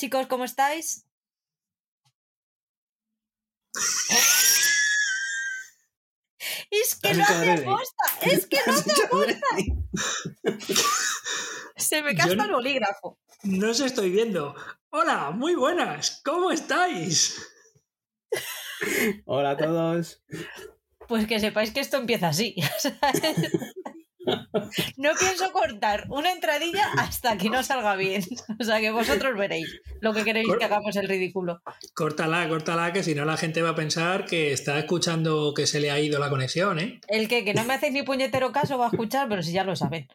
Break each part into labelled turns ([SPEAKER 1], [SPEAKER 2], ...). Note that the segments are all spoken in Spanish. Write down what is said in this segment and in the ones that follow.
[SPEAKER 1] Chicos, ¿cómo estáis? Es que no hace aposta, es que no hace aposta. Se me casca el bolígrafo.
[SPEAKER 2] No os estoy viendo. Hola, muy buenas, ¿cómo estáis?
[SPEAKER 3] Hola a todos.
[SPEAKER 1] Pues que sepáis que esto empieza así. No pienso cortar una entradilla hasta que no salga bien. O sea que vosotros veréis lo que queréis que hagamos el ridículo.
[SPEAKER 2] Córtala, córtala, que si no la gente va a pensar que está escuchando que se le ha ido la conexión, ¿eh?
[SPEAKER 1] El que, que no me hacéis ni puñetero caso va a escuchar, pero si ya lo saben.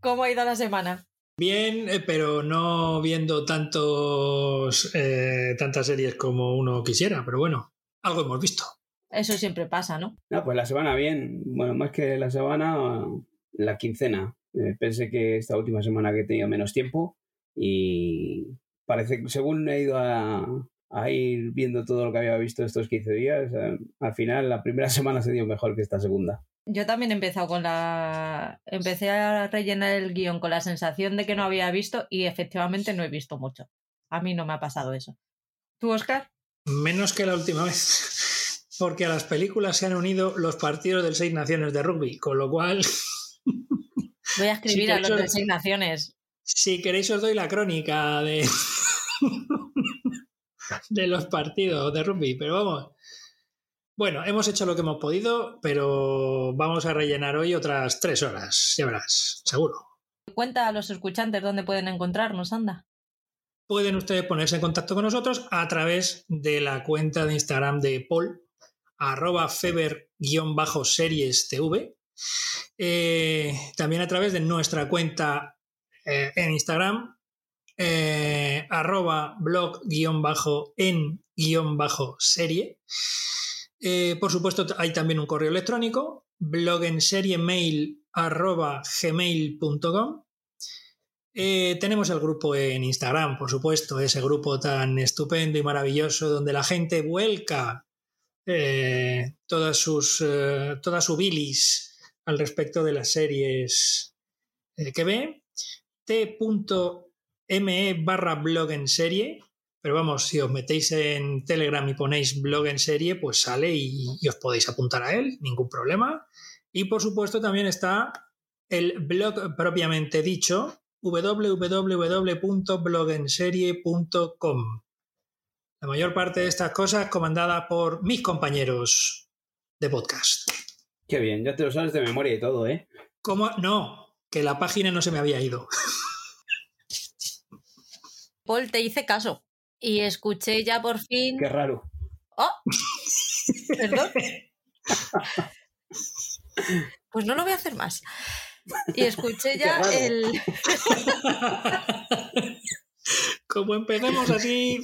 [SPEAKER 1] ¿Cómo ha ido la semana?
[SPEAKER 2] Bien, eh, pero no viendo tantos, eh, tantas series como uno quisiera, pero bueno, algo hemos visto.
[SPEAKER 1] Eso siempre pasa, ¿no?
[SPEAKER 3] No, pues la semana bien. Bueno, más que la semana, la quincena. Eh, pensé que esta última semana que he tenido menos tiempo y parece que según he ido a, ir viendo todo lo que había visto estos 15 días, eh, al final la primera semana se dio mejor que esta segunda.
[SPEAKER 1] Yo también he empezado con la... Empecé a rellenar el guion con la sensación de que no había visto y efectivamente no he visto mucho. A mí no me ha pasado eso. ¿Tú, Oscar?
[SPEAKER 2] Menos que la última vez porque a las películas se han unido los partidos del Seis Naciones de rugby, con lo cual...
[SPEAKER 1] Voy a escribir a los de Seis Naciones.
[SPEAKER 2] Si queréis os doy la crónica de, de los partidos de rugby, pero vamos. Bueno, hemos hecho lo que hemos podido, pero vamos a rellenar hoy otras tres horas, ya verás, seguro.
[SPEAKER 1] Cuenta a los escuchantes dónde pueden encontrarnos, anda.
[SPEAKER 2] Pueden ustedes ponerse en contacto con nosotros a través de la cuenta de Instagram de Paul, arroba feber-series tv. Eh, también a través de nuestra cuenta eh, en Instagram, eh, arroba blog-en-serie. por supuesto, hay también un correo electrónico, blog en serie mail arroba gmail.com. tenemos el grupo en Instagram, por supuesto, ese grupo tan estupendo y maravilloso donde la gente vuelca eh, todas sus, eh, toda su bilis al respecto de las series eh, que ve. t.me barra blog en serie. Pero vamos, si os metéis en Telegram y ponéis blog en serie, pues sale y, y os podéis apuntar a él, ningún problema. Y por supuesto también está el blog propiamente dicho, www.blogenserie.com. La mayor parte de estas cosas comandada por mis compañeros de podcast.
[SPEAKER 3] Qué bien, ya te lo sabes de memoria y todo, ¿eh?
[SPEAKER 2] ¿Cómo? No, que la página no se me había ido.
[SPEAKER 1] Paul, te hice caso y escuché ya por fin.
[SPEAKER 3] Qué raro.
[SPEAKER 1] ¡Oh! Perdón. Pues no lo voy a hacer más. Y escuché ya el.
[SPEAKER 2] Como empecemos así.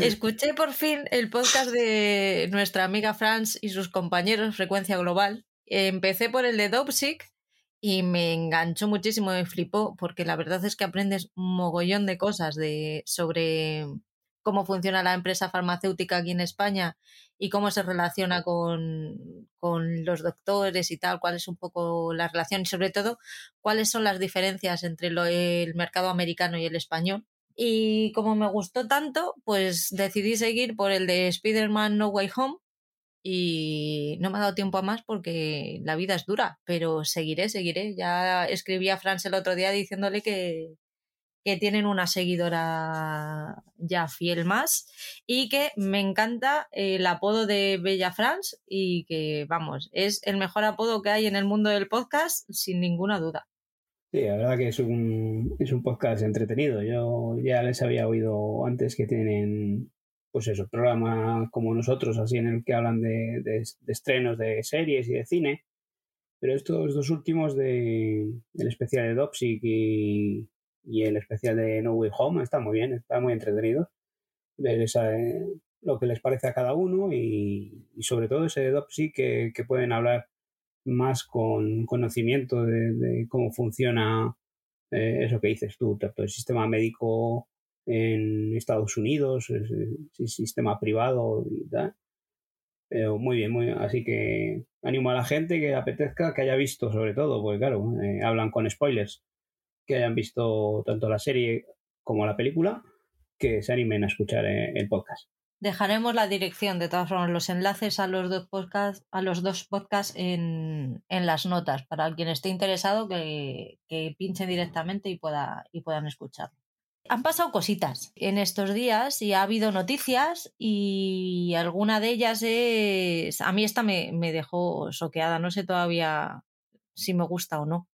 [SPEAKER 1] Escuché por fin el podcast de nuestra amiga Franz y sus compañeros Frecuencia Global. Empecé por el de Dopsic y me enganchó muchísimo, me flipó, porque la verdad es que aprendes un mogollón de cosas de, sobre cómo funciona la empresa farmacéutica aquí en España y cómo se relaciona con, los doctores y tal, cuál es un poco la relación y sobre todo cuáles son las diferencias entre el mercado americano y el español. Y como me gustó tanto, pues decidí seguir por el de Spider-Man No Way Home y no me ha dado tiempo a más porque la vida es dura, pero seguiré, seguiré. Ya escribí a Franz el otro día diciéndole que, que tienen una seguidora ya fiel más y que me encanta el apodo de Bella France y que, vamos, es el mejor apodo que hay en el mundo del podcast sin ninguna duda.
[SPEAKER 3] Sí, la verdad que es un, es un podcast entretenido. Yo ya les había oído antes que tienen, pues eso, programas como nosotros, así en el que hablan de, de, estrenos de series y de cine. Pero estos dos últimos de, el especial de Dopsic y, y el especial de No Way Home está muy bien, está muy entretenido. Ver esa, eh, lo que les parece a cada uno y, sobre todo ese Dopsy que, que pueden hablar más con conocimiento de, cómo funciona eh, eso que dices tú, tanto el sistema médico en Estados Unidos, el, sistema privado y tal. Pero muy bien, muy. Así que animo a la gente que apetezca, que haya visto sobre todo, porque claro, eh, hablan con spoilers, que hayan visto tanto la serie como la película, que se animen a escuchar eh, el podcast.
[SPEAKER 1] Dejaremos la dirección, de todas formas, los enlaces a los dos podcasts, a los dos podcasts en, las notas, para quien esté interesado que, que pinche directamente y puedan escucharlo. Han pasado cositas en estos días y ha habido noticias y alguna de ellas es... A mí esta me, me dejó soqueada, no sé todavía si me gusta o no.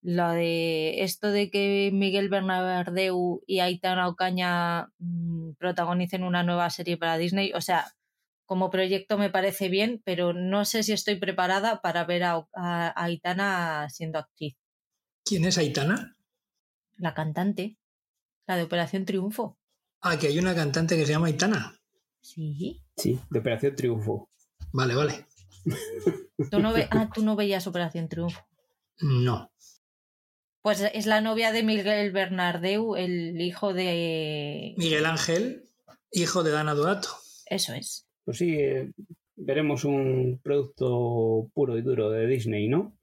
[SPEAKER 1] Lo de esto de que Miguel Bernabéu y Aitana Ocaña mm, protagonicen una nueva serie para Disney, o sea, como proyecto me parece bien, pero no sé si estoy preparada para ver a, a Aitana siendo actriz.
[SPEAKER 2] ¿Quién es Aitana?
[SPEAKER 1] La cantante. La de Operación Triunfo.
[SPEAKER 2] Ah, que hay una cantante que se llama Aitana.
[SPEAKER 1] Sí.
[SPEAKER 3] Sí, de Operación Triunfo.
[SPEAKER 2] Vale, vale.
[SPEAKER 1] ¿Tú no, ve ah, tú no veías Operación Triunfo.
[SPEAKER 2] No.
[SPEAKER 1] Pues es la novia de Miguel Bernardeu, el hijo de.
[SPEAKER 2] Miguel Ángel, hijo de Dana Duato.
[SPEAKER 1] Eso es.
[SPEAKER 3] Pues sí, eh, veremos un producto puro y duro de Disney, ¿no?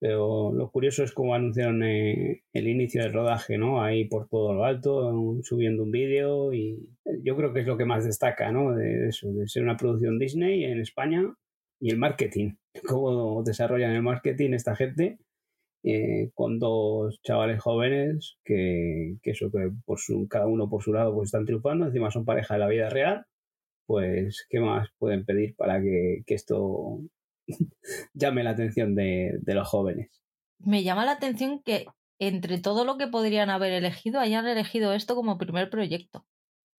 [SPEAKER 3] Pero lo curioso es cómo anunciaron eh, el inicio del rodaje, ¿no? Ahí por todo lo alto, subiendo un vídeo y yo creo que es lo que más destaca, ¿no? De eso, de ser una producción Disney en España y el marketing. Cómo desarrollan el marketing esta gente eh, con dos chavales jóvenes que, que eso, que por su, cada uno por su lado pues están triunfando, encima son pareja de la vida real, pues ¿qué más pueden pedir para que, que esto llame la atención de, de, los jóvenes?
[SPEAKER 1] Me llama la atención que entre todo lo que podrían haber elegido, hayan elegido esto como primer proyecto.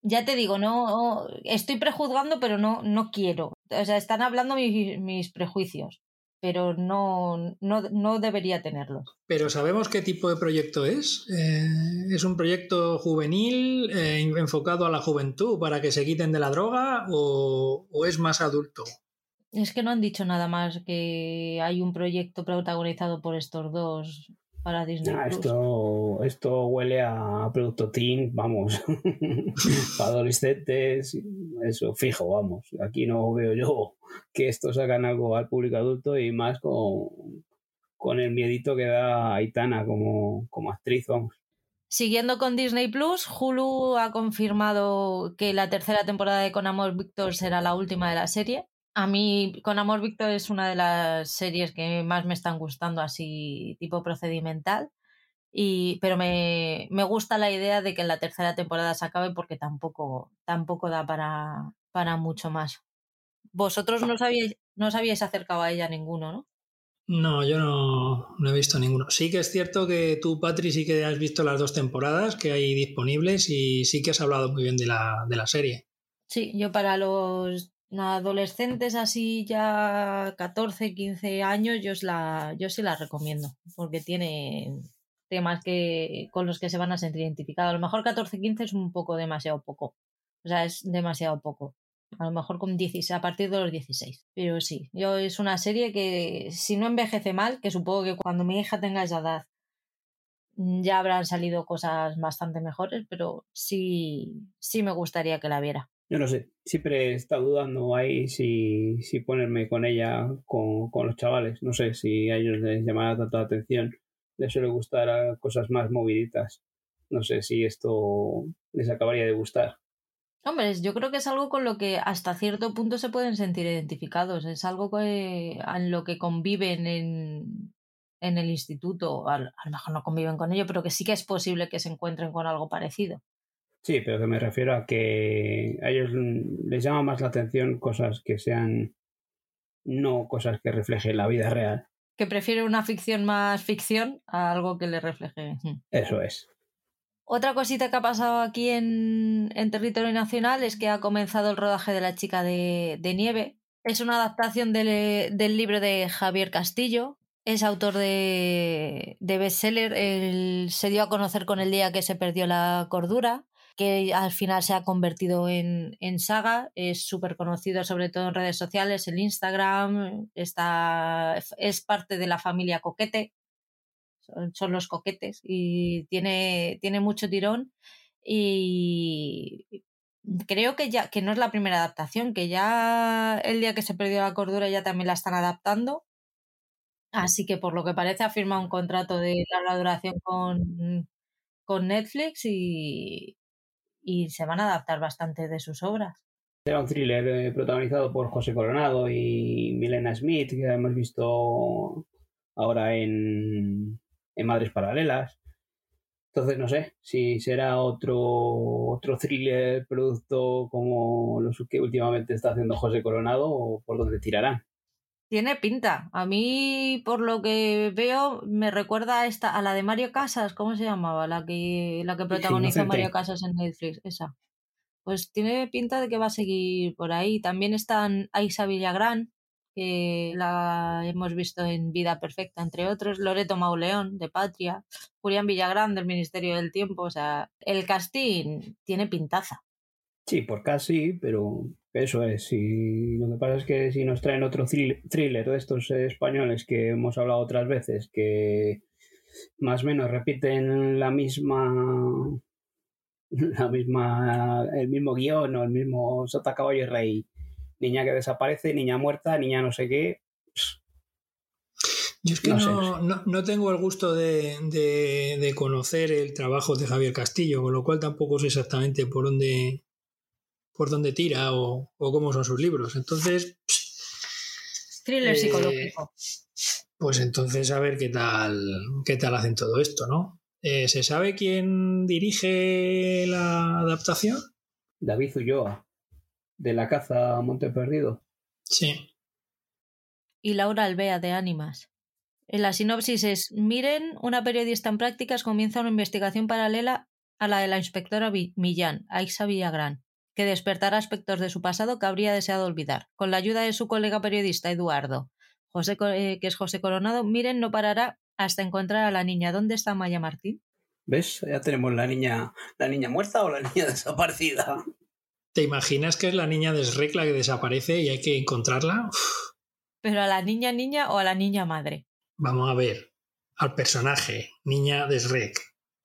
[SPEAKER 1] Ya te digo, no estoy prejuzgando, pero no, no quiero. O sea, están hablando mis, mis prejuicios pero no, no, no, debería tenerlos.
[SPEAKER 2] Pero ¿sabemos qué tipo de proyecto es? Eh, ¿Es un proyecto juvenil eh, enfocado a la juventud para que se quiten de la droga o, o, es más adulto?
[SPEAKER 1] Es que no han dicho nada más que hay un proyecto protagonizado por estos dos para Disney.
[SPEAKER 3] Ah, esto, esto huele a producto teen, vamos, para adolescentes, eso fijo, vamos. Aquí no veo yo que esto sacan algo al público adulto y más con, con el miedito que da Aitana como, como actriz, vamos.
[SPEAKER 1] Siguiendo con Disney Plus, Hulu ha confirmado que la tercera temporada de Con Amor Víctor será la última de la serie. A mí, Con Amor Víctor es una de las series que más me están gustando, así tipo procedimental. Y, pero me, me gusta la idea de que en la tercera temporada se acabe porque tampoco, tampoco da para, para mucho más. Vosotros no sabíais, no os habíais acercado a ella ninguno, ¿no?
[SPEAKER 2] No, yo no, no, he visto ninguno. Sí que es cierto que tú, Patri, sí que has visto las dos temporadas que hay disponibles y sí que has hablado muy bien de la, de la serie.
[SPEAKER 1] Sí, yo para los adolescentes así ya 14, 15 años, yo, la, yo sí la recomiendo, porque tiene temas que, con los que se van a sentir identificados. A lo mejor 14, 15 es un poco demasiado poco. O sea, es demasiado poco. A lo mejor con 16, a partir de los 16. Pero sí, yo es una serie que si no envejece mal, que supongo que cuando mi hija tenga esa edad ya habrán salido cosas bastante mejores, pero sí, sí me gustaría que la viera.
[SPEAKER 3] Yo no sé, siempre he estado dudando ahí si, ponerme con ella, con, los chavales. No sé si a ellos les llamará tanto la atención. Les suele gustar cosas más moviditas. No sé si esto les acabaría de gustar.
[SPEAKER 1] Hombre, yo creo que es algo con lo que hasta cierto punto se pueden sentir identificados. Es algo que, lo que conviven en, en el instituto. A, a lo mejor no conviven con ello, pero que sí que es posible que se encuentren con algo parecido.
[SPEAKER 3] Sí, pero que me refiero a que a ellos les llama más la atención cosas que sean no cosas que reflejen la vida real.
[SPEAKER 1] Que prefiere una ficción más ficción a algo que le refleje.
[SPEAKER 3] Eso es.
[SPEAKER 1] Otra cosita que ha pasado aquí en, en territorio nacional es que ha comenzado el rodaje de La chica de, de nieve. Es una adaptación del, del, libro de Javier Castillo. Es autor de, de bestseller. Él se dio a conocer con el día que se perdió la cordura que al final se ha convertido en, saga, es súper conocido sobre todo en redes sociales, el Instagram, está, es parte de la familia Coquete, son, son los coquetes y tiene, tiene mucho tirón. Y creo que ya que no es la primera adaptación, que ya el día que se perdió la cordura ya también la están adaptando. Así que por lo que parece ha firmado un contrato de larga duración con, con Netflix y, y se van a adaptar bastante de sus obras.
[SPEAKER 3] Era un thriller eh, protagonizado por José Coronado y Milena Smith, que hemos visto ahora en, en Madres Paralelas. Entonces no sé si será otro, otro thriller producto como los que últimamente está haciendo José Coronado o por dónde tirarán.
[SPEAKER 1] Tiene pinta. A mí, por lo que veo, me recuerda a esta, a la de Mario Casas, ¿cómo se llamaba? La que, la que protagonizó Mario Casas en Netflix, esa. Pues tiene pinta de que va a seguir por ahí. También están Aisa Villagrán, que la hemos visto en Vida Perfecta, entre otros, Loreto Mauleón, de Patria, Julián Villagrán, del Ministerio del Tiempo, o sea, el casting tiene pintaza.
[SPEAKER 3] Sí, por casi, pero eso es. Si, lo que pasa es que si nos traen otro thriller de estos españoles que hemos hablado otras veces, que más o menos repiten la misma la misma el mismo guion o el mismo Sota Caballo y Rey niña que desaparece, niña muerta, niña no sé qué.
[SPEAKER 2] Yo es que no, tengo el gusto de, conocer el trabajo de Javier Castillo, con lo cual tampoco sé exactamente por dónde, por dónde tira o, cómo son sus libros. Entonces.
[SPEAKER 1] Thriller eh, psicológico.
[SPEAKER 2] Pues entonces a ver qué tal, qué tal hacen todo esto, ¿no? Eh, ¿Se sabe quién dirige la adaptación?
[SPEAKER 3] David Ulloa de la caza a Monte Perdido.
[SPEAKER 2] Sí.
[SPEAKER 1] Y Laura Alvea de Ánimas. En la sinopsis es, miren, una periodista en prácticas comienza una investigación paralela a la de la inspectora Millán, Aixa Villagrán, que despertará aspectos de su pasado que habría deseado olvidar. Con la ayuda de su colega periodista Eduardo, José, eh, que es José Coronado, miren, no parará hasta encontrar a la niña. ¿Dónde está Maya Martín?
[SPEAKER 3] ¿Ves? Ya tenemos la niña, la niña muerta o la niña desaparecida.
[SPEAKER 2] ¿Te imaginas que es la niña de Shrek la que desaparece y hay que encontrarla?
[SPEAKER 1] ¿Pero a la niña niña o a la niña madre?
[SPEAKER 2] Vamos a ver. Al personaje, niña de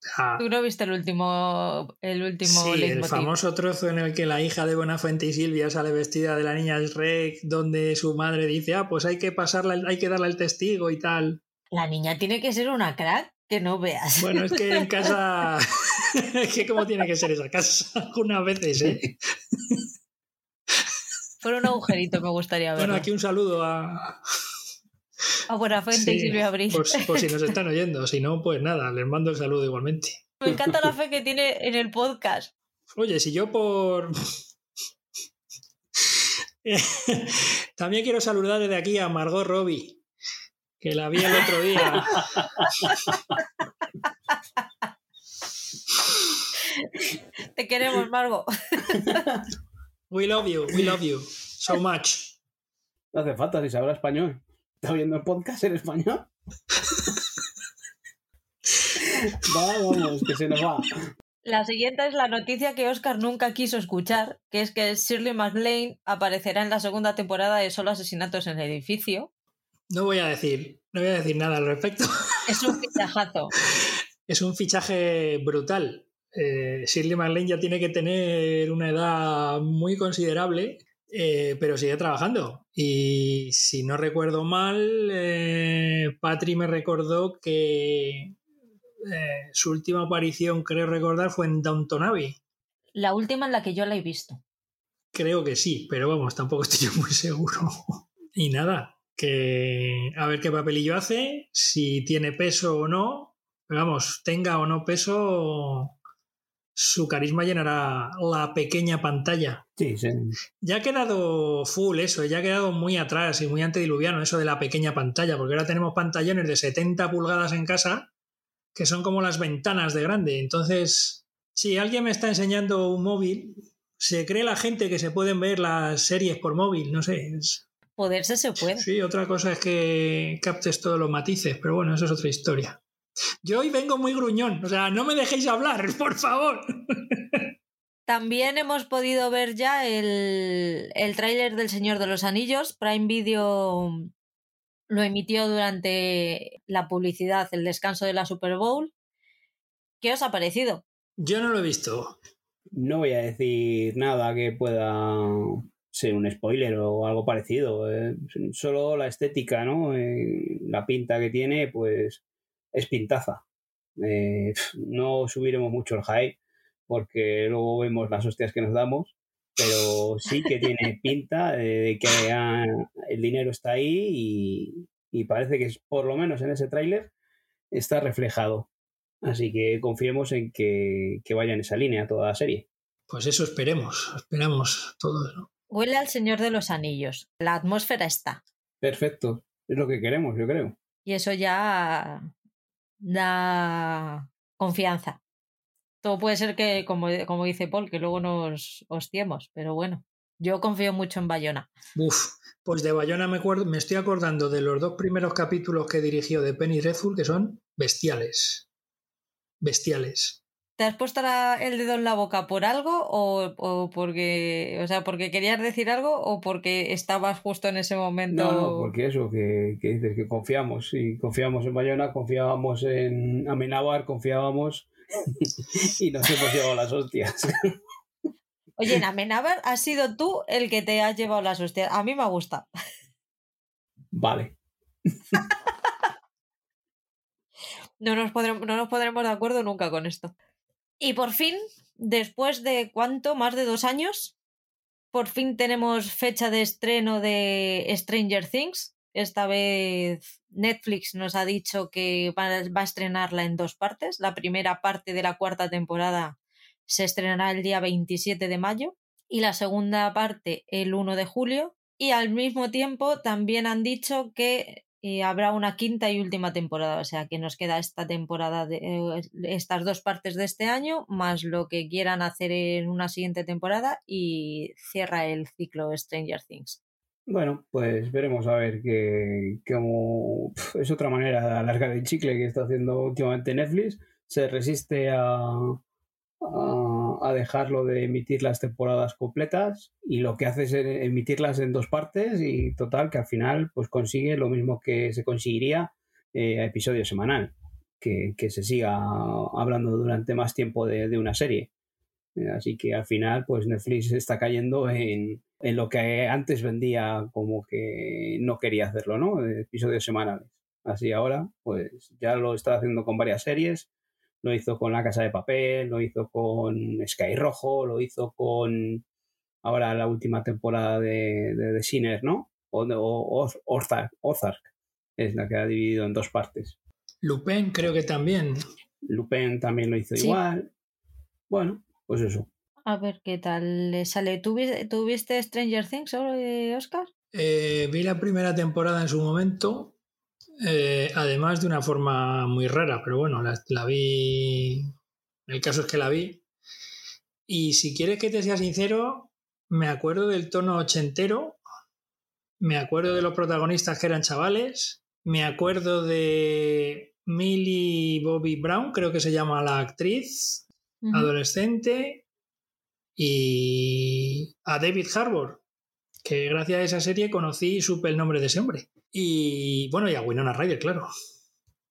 [SPEAKER 2] Shrek.
[SPEAKER 1] ¿Tú no viste el último el último
[SPEAKER 2] Sí, el famoso trozo en el que la hija de Buenafuente y Silvia sale vestida de la niña de Shrek, donde su madre dice, ah, pues hay que pasarla, hay que darle el testigo y tal.
[SPEAKER 1] La niña tiene que ser una crack que no veas.
[SPEAKER 2] Bueno, es que en casa es que cómo tiene que ser esa casa algunas veces, ¿eh?
[SPEAKER 1] Por un agujerito me gustaría ver.
[SPEAKER 2] Bueno, aquí un saludo a...
[SPEAKER 1] A Buenafuente y Silvia Abril.
[SPEAKER 2] Por, si nos están oyendo, si no, pues nada, les mando el saludo igualmente.
[SPEAKER 1] Me encanta la fe que tiene en el podcast.
[SPEAKER 2] Oye, si yo por... También quiero saludar desde aquí a Margot Robbie, que la vi el otro día.
[SPEAKER 1] Te queremos, Margo.
[SPEAKER 2] We love you, we love you so much.
[SPEAKER 3] No hace falta si se habla español. ¿Está viendo el podcast en español? vamos, que se nos va.
[SPEAKER 1] La siguiente es la noticia que Oscar nunca quiso escuchar, que es que Shirley MacLaine aparecerá en la segunda temporada de Solo Asesinatos en el Edificio.
[SPEAKER 2] No voy a decir, no voy a decir nada al respecto.
[SPEAKER 1] Es un fichajazo.
[SPEAKER 2] es un fichaje brutal. Eh, Shirley MacLaine ya tiene que tener una edad muy considerable, eh, pero sigue trabajando. Y si no recuerdo mal, eh, Patri me recordó que su última aparición, creo recordar, fue en Downton Abbey.
[SPEAKER 1] La última en la que yo la he visto.
[SPEAKER 2] Creo que sí, pero vamos, tampoco estoy muy seguro. y nada, que a ver qué papelillo hace, si tiene peso o no. vamos, tenga o no peso, su carisma llenará la pequeña pantalla.
[SPEAKER 3] Sí, sí.
[SPEAKER 2] Ya ha quedado full eso, ya ha quedado muy atrás y muy antediluviano eso de la pequeña pantalla, porque ahora tenemos pantallones de 70 pulgadas en casa que son como las ventanas de grande. Entonces, si alguien me está enseñando un móvil, se cree la gente que se pueden ver las series por móvil, no sé.
[SPEAKER 1] Poderse se puede.
[SPEAKER 2] Sí, otra cosa es que captes todos los matices, pero bueno, eso es otra historia. Yo hoy vengo muy gruñón, o sea, no me dejéis hablar, por favor.
[SPEAKER 1] También hemos podido ver ya el, el tráiler del Señor de los Anillos. Prime Video lo emitió durante la publicidad, el descanso de la Super Bowl. ¿Qué os ha parecido?
[SPEAKER 2] Yo no lo he visto.
[SPEAKER 3] No voy a decir nada que pueda ser un spoiler o algo parecido. eh, Solo la estética, ¿no? Eh, la pinta que tiene, pues es pintaza. Eh, no subiremos mucho el hype porque luego vemos las hostias que nos damos, pero sí que tiene pinta de que ah, el dinero está ahí y, y parece que es, por lo menos en ese tráiler está reflejado. Así que confiemos en que, que vaya en esa línea toda la serie.
[SPEAKER 2] Pues eso esperemos, esperamos todos. ¿no?
[SPEAKER 1] Huele al Señor de los Anillos. La atmósfera está.
[SPEAKER 3] Perfecto, es lo que queremos, yo creo.
[SPEAKER 1] Y eso ya da confianza. Todo puede ser que, como, como dice Paul, que luego nos hostiemos, pero bueno, yo confío mucho en Bayona.
[SPEAKER 2] Uf, pues de Bayona me, estoy acordando de los dos primeros capítulos que dirigió de Penny Dreadful, que son bestiales. Bestiales.
[SPEAKER 1] ¿Te has puesto la- el dedo en la boca por algo o, o porque, o sea, porque querías decir algo o porque estabas justo en ese momento?
[SPEAKER 3] No, no, porque eso, que, que dices que confiamos. Y confiamos en Bayona, confiábamos en Amenábar, confiábamos y nos hemos llevado las hostias.
[SPEAKER 1] Oye, en Amenábar has sido tú el que te has llevado las hostias. A mí me gusta.
[SPEAKER 3] Vale.
[SPEAKER 1] No nos, podremos, no nos pondremos de acuerdo nunca con esto. Y por fin, después de cuánto, más de dos años, por fin tenemos fecha de estreno de Stranger Things. Esta vez Netflix nos ha dicho que va, a estrenarla en dos partes. La primera parte de la cuarta temporada se estrenará el día 27 de mayo y la segunda parte el 1 de julio. Y al mismo tiempo también han dicho que habrá una quinta y última temporada, o sea que nos queda esta temporada, de, eh, estas dos partes de este año, más lo que quieran hacer en una siguiente temporada y cierra el ciclo Stranger Things.
[SPEAKER 3] Bueno, pues veremos a ver que, como es otra manera de alargar el chicle que está haciendo últimamente Netflix. Se resiste a, a, dejarlo de emitir las temporadas completas y lo que hace es emitirlas en dos partes y total que al final pues consigue lo mismo que se conseguiría eh, a episodio semanal, que, que se siga hablando durante más tiempo de, una serie. Eh, Así que al final, pues Netflix está cayendo en, en lo que antes vendía como que no quería hacerlo, ¿no? De episodios semanales. Así ahora, pues ya lo está haciendo con varias series. Lo hizo con La Casa de Papel, lo hizo con Sky Rojo, lo hizo con ahora la última temporada de, de, de Sinner, ¿no? O, o, o Ozark, Ozark es la que ha dividido en dos partes.
[SPEAKER 2] Lupin creo que también.
[SPEAKER 3] Lupin también lo hizo
[SPEAKER 1] Sí.
[SPEAKER 3] igual. Bueno, pues eso.
[SPEAKER 1] A ver qué tal le sale. ¿Tú, vi- tú viste Stranger Things, eh, Oscar?
[SPEAKER 2] Eh, vi la primera temporada en su momento, eh, además de una forma muy rara, pero bueno, la, la vi. El caso es que la vi. Y si quieres que te sea sincero, me acuerdo del tono ochentero, me acuerdo de los protagonistas que eran chavales, me acuerdo de Millie Bobby Brown, creo que se llama la actriz, adolescente, y a David Harbour, que gracias a esa serie conocí y supe el nombre de ese hombre. Y bueno, y a Winona Ryder, claro,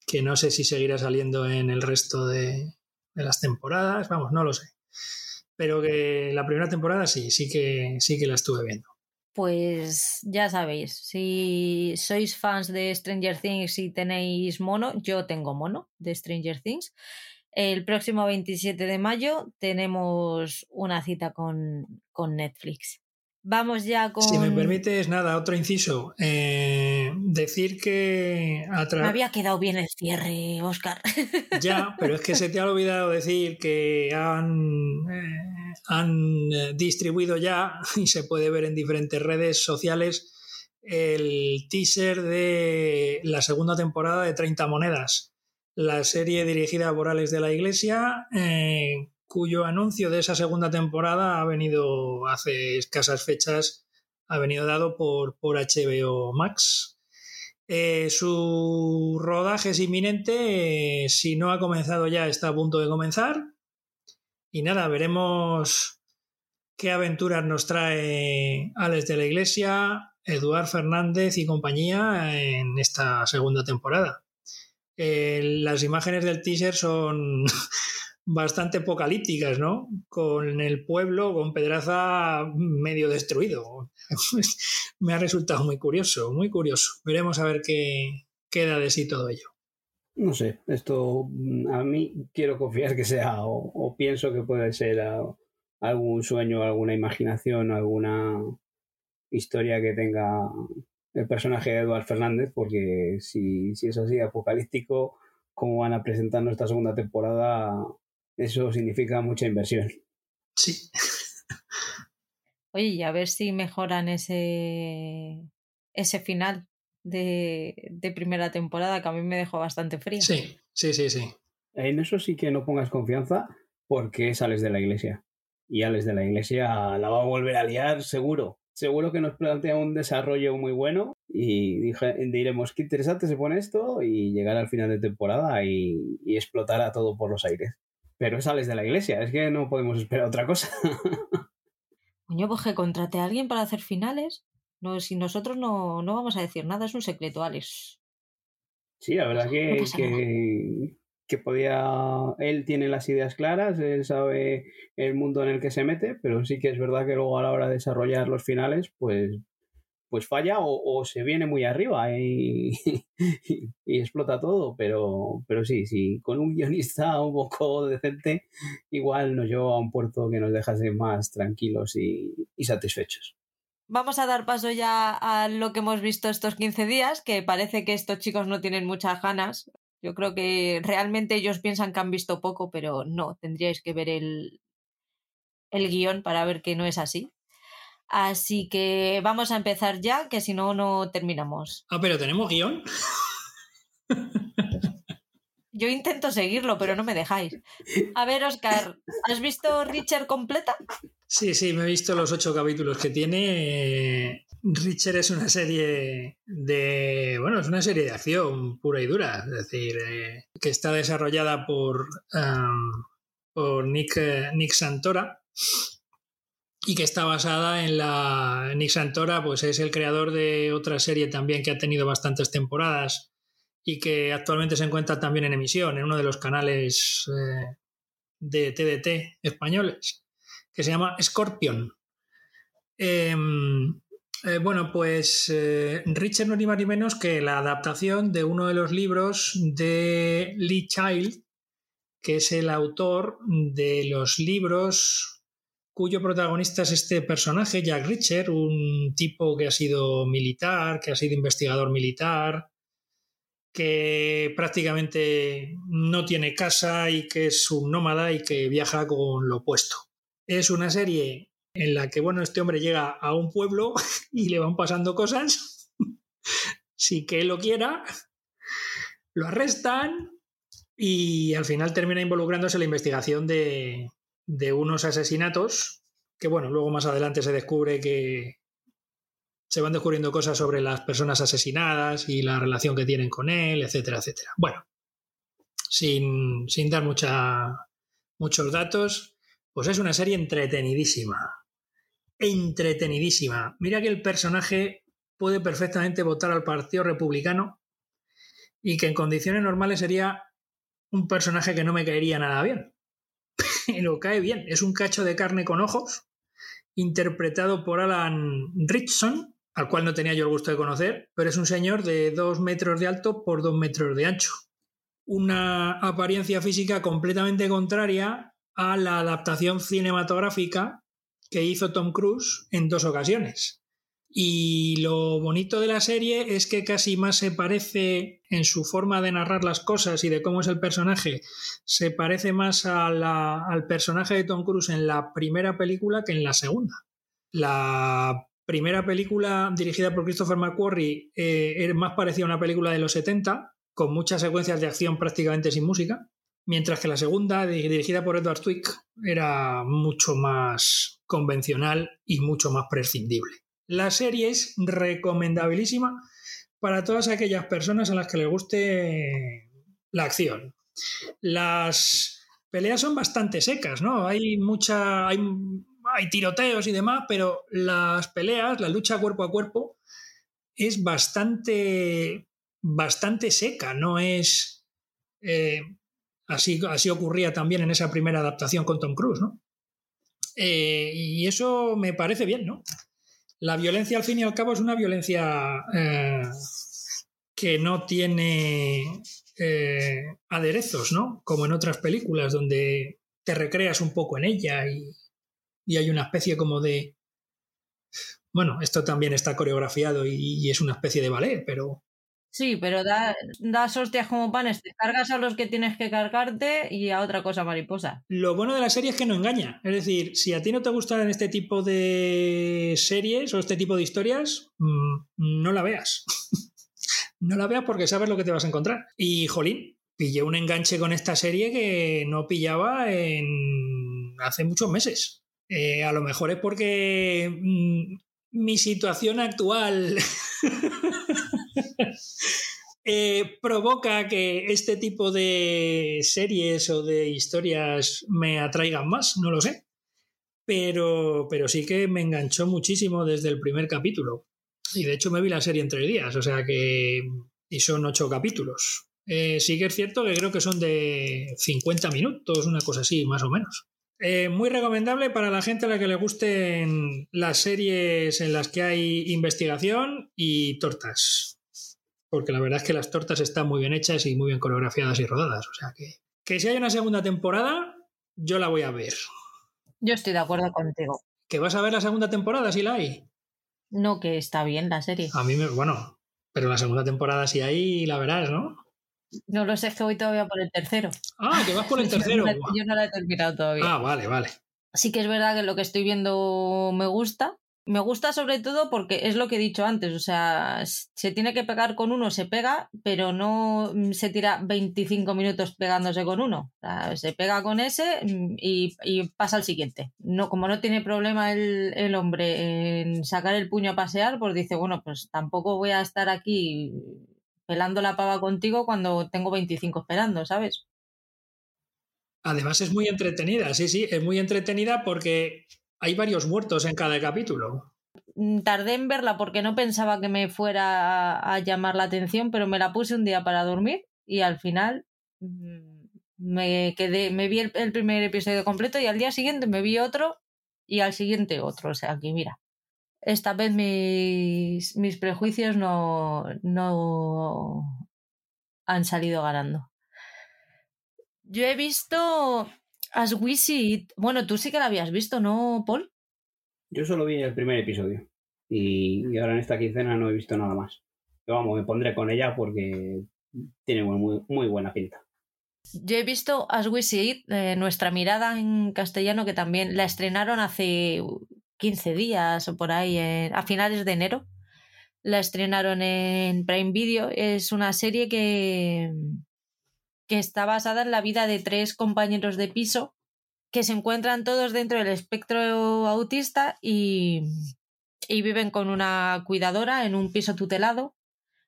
[SPEAKER 2] que no sé si seguirá saliendo en el resto de, las temporadas, vamos, no lo sé. Pero que la primera temporada sí, sí que, sí que la estuve viendo.
[SPEAKER 1] Pues ya sabéis, si sois fans de Stranger Things y tenéis mono, yo tengo mono de Stranger Things. El próximo 27 de mayo tenemos una cita con, con Netflix. Vamos ya con...
[SPEAKER 2] Si me permites, nada, otro inciso. Eh, decir que a
[SPEAKER 1] Me había quedado bien el cierre, Oscar.
[SPEAKER 2] Ya, pero es que se te ha olvidado decir que han, eh, han eh, distribuido ya, y se puede ver en diferentes redes sociales, el teaser de la segunda temporada de 30 Monedas, la serie dirigida por Alex de la Iglesia, eh, cuyo anuncio de esa segunda temporada ha venido hace escasas fechas, ha venido dado por, por HBO Max. Eh, su rodaje es inminente, eh, si no ha comenzado ya está a punto de comenzar. Y nada, veremos qué aventuras nos trae Alex de la Iglesia, Eduard Fernández y compañía en esta segunda temporada. Eh, las imágenes del teaser son bastante apocalípticas, ¿no? Con el pueblo, con Pedraza medio destruido. Me ha resultado muy curioso, muy curioso. Veremos a ver qué queda de sí todo ello.
[SPEAKER 3] No sé, esto mm, a mí quiero confiar que sea o, pienso que puede ser algún sueño, alguna imaginación, alguna historia que tenga el personaje de Eduard Fernández, porque si, si es así apocalíptico, como van a presentar nuestra segunda temporada, eso significa mucha inversión.
[SPEAKER 2] Sí.
[SPEAKER 1] Oye, y a ver si mejoran ese, ese final de, de, primera temporada, que a mí me dejó bastante frío.
[SPEAKER 2] Sí, sí, sí, sí.
[SPEAKER 3] En eso sí que no pongas confianza porque sales de la iglesia. Y Alex de la iglesia la va a volver a liar seguro. Seguro que nos plantea un desarrollo muy bueno y diremos qué interesante se pone esto y llegar al final de temporada y, y explotará todo por los aires. Pero sales de la iglesia, es que no podemos esperar otra cosa.
[SPEAKER 1] Coño, pues que contrate a alguien para hacer finales. No, si nosotros no, no vamos a decir nada, es un secreto, Alex.
[SPEAKER 3] Sí, la verdad que, que, que, podía. Él tiene las ideas claras, él sabe el mundo en el que se mete, pero sí que es verdad que luego a la hora de desarrollar los finales, pues pues falla o, se viene muy arriba y, explota todo. Pero, pero sí, sí, con un guionista un poco decente, igual nos lleva a un puerto que nos dejase más tranquilos y, satisfechos.
[SPEAKER 1] Vamos a dar paso ya a lo que hemos visto estos 15 días, que parece que estos chicos no tienen muchas ganas. Yo creo que realmente ellos piensan que han visto poco, pero no, tendríais que ver el, el guion para ver que no es así. Así que vamos a empezar ya, que si no, no terminamos.
[SPEAKER 2] Ah, pero tenemos guion.
[SPEAKER 1] Yo intento seguirlo, pero no me dejáis. A ver, Oscar, ¿has visto Richard completa?
[SPEAKER 2] Sí, sí, me he visto los ocho capítulos que tiene. Richard es una serie de. Bueno, es una serie de acción pura y dura. Es decir, eh, que está desarrollada por, por Nick, Nick Santora y que está basada en la Nick Santora, pues es el creador de otra serie también que ha tenido bastantes temporadas y que actualmente se encuentra también en emisión en uno de los canales eh, de TDT españoles, que se llama Scorpion. Em, eh, bueno, pues eh, Richard no ni más ni menos que la adaptación de uno de los libros de Lee Child, que es el autor de los libros cuyo protagonista es este personaje, Jack Richard, un tipo que ha sido militar, que ha sido investigador militar, que prácticamente no tiene casa y que es un nómada y que viaja con lo opuesto. Es una serie en la que, bueno, este hombre llega a un pueblo y le van pasando cosas, sin que lo quiera, lo arrestan y al final termina involucrándose en la investigación de, de unos asesinatos que, bueno, luego más adelante se descubre que se van descubriendo cosas sobre las personas asesinadas y la relación que tienen con él, etcétera, etcétera. Bueno, sin, sin dar mucha, muchos datos, pues es una serie entretenidísima. Entretenidísima. Mira que el personaje puede perfectamente votar al Partido Republicano y que en condiciones normales sería un personaje que no me caería nada bien. lo cae bien. Es un cacho de carne con ojos, interpretado por Alan Richson, al cual no tenía yo el gusto de conocer, pero es un señor de dos metros de alto por dos metros de ancho. Una apariencia física completamente contraria a la adaptación cinematográfica que hizo Tom Cruise en dos ocasiones. Y lo bonito de la serie es que casi más se parece en su forma de narrar las cosas y de cómo es el personaje, se parece más al personaje de Tom Cruise en la primera película que en la segunda. La primera película dirigida por Christopher McQuarrie eh, más parecía a una película de los 70, con muchas secuencias de acción prácticamente sin música, mientras que la segunda, dirigida por Edward Twick, era mucho más convencional y mucho más prescindible. La serie es recomendabilísima para todas aquellas personas a las que les guste la acción. Las peleas son bastante secas, ¿no? Hay mucha. Hay, tiroteos y demás, pero las peleas, la lucha cuerpo a cuerpo, es bastante. bastante seca, no es. Eh, así, así ocurría también en esa primera adaptación con Tom Cruise, ¿no? Eh, y eso me parece bien, ¿no? La violencia, al fin y al cabo, es una violencia eh, que no tiene eh, aderezos, ¿no? Como en otras películas, donde te recreas un poco en ella y, y hay una especie como de... Bueno, esto también está coreografiado y, y es una especie de ballet, pero
[SPEAKER 1] Sí, pero da, das hostias como panes, te cargas a los que tienes que cargarte y a otra cosa mariposa.
[SPEAKER 2] Lo bueno de la serie es que no engaña. Es decir, si a ti no te gustan este tipo de series o este tipo de historias, mm, no la veas. no la veas porque sabes lo que te vas a encontrar. Y, jolín, pillé un enganche con esta serie que no pillaba en hace muchos meses. Eh, a lo mejor es porque mm, mi situación actual eh, provoca que este tipo de series o de historias me atraigan más, no lo sé. Pero, pero sí que me enganchó muchísimo desde el primer capítulo. Y de hecho me vi la serie en tres días, o sea que... Y son ocho capítulos. Eh, sí que es cierto que creo que son de 50 minutos, una cosa así, más o menos. Eh, muy recomendable para la gente a la que le gusten las series en las que hay investigación y tortas porque la verdad es que las tortas están muy bien hechas y muy bien coreografiadas y rodadas. O sea que, que si hay una segunda temporada, yo la voy a ver.
[SPEAKER 1] Yo estoy de acuerdo contigo.
[SPEAKER 2] ¿Que vas a ver la segunda temporada si la hay?
[SPEAKER 1] No, que está bien la serie.
[SPEAKER 2] A mí me. Bueno, pero la segunda temporada si hay, la verás, ¿no?
[SPEAKER 1] No lo sé, es que voy todavía por el tercero.
[SPEAKER 2] Ah, que vas por el tercero.
[SPEAKER 1] yo, no la, yo no la he terminado todavía.
[SPEAKER 2] Ah, vale, vale.
[SPEAKER 1] Sí que es verdad que lo que estoy viendo me gusta, me gusta sobre todo porque es lo que he dicho antes, o sea, se tiene que pegar con uno, se pega, pero no mm, se tira 25 minutos pegándose con uno. O sea, se pega con ese mm, y, pasa al siguiente. No, como no tiene problema el, el, hombre en sacar el puño a pasear, pues dice, bueno, pues tampoco voy a estar aquí pelando la pava contigo cuando tengo 25 esperando, ¿sabes?
[SPEAKER 2] Además es muy entretenida, sí, sí, es muy entretenida porque hay varios muertos en cada capítulo.
[SPEAKER 1] Mm, tardé en verla porque no pensaba que me fuera a, llamar la atención, pero me la puse un día para dormir y al final mm, me quedé, me vi el, primer episodio completo y al día siguiente me vi otro y al siguiente otro. O sea, aquí mira, esta vez mis, mis prejuicios no, no han salido ganando. Yo he visto As We See Bueno, tú sí que la habías visto, ¿no, Paul?
[SPEAKER 3] Yo solo vi el primer episodio. Y, y ahora en esta quincena no he visto nada más. Pero vamos, me pondré con ella porque tiene muy, muy buena pinta.
[SPEAKER 1] Yo he visto As We See It, eh, nuestra mirada en castellano, que también la estrenaron hace 15 días o por ahí, eh, a finales de enero. La estrenaron en Prime Video. Es una serie que, que está basada en la vida de tres compañeros de piso que se encuentran todos dentro del espectro autista y, y viven con una cuidadora en un piso tutelado.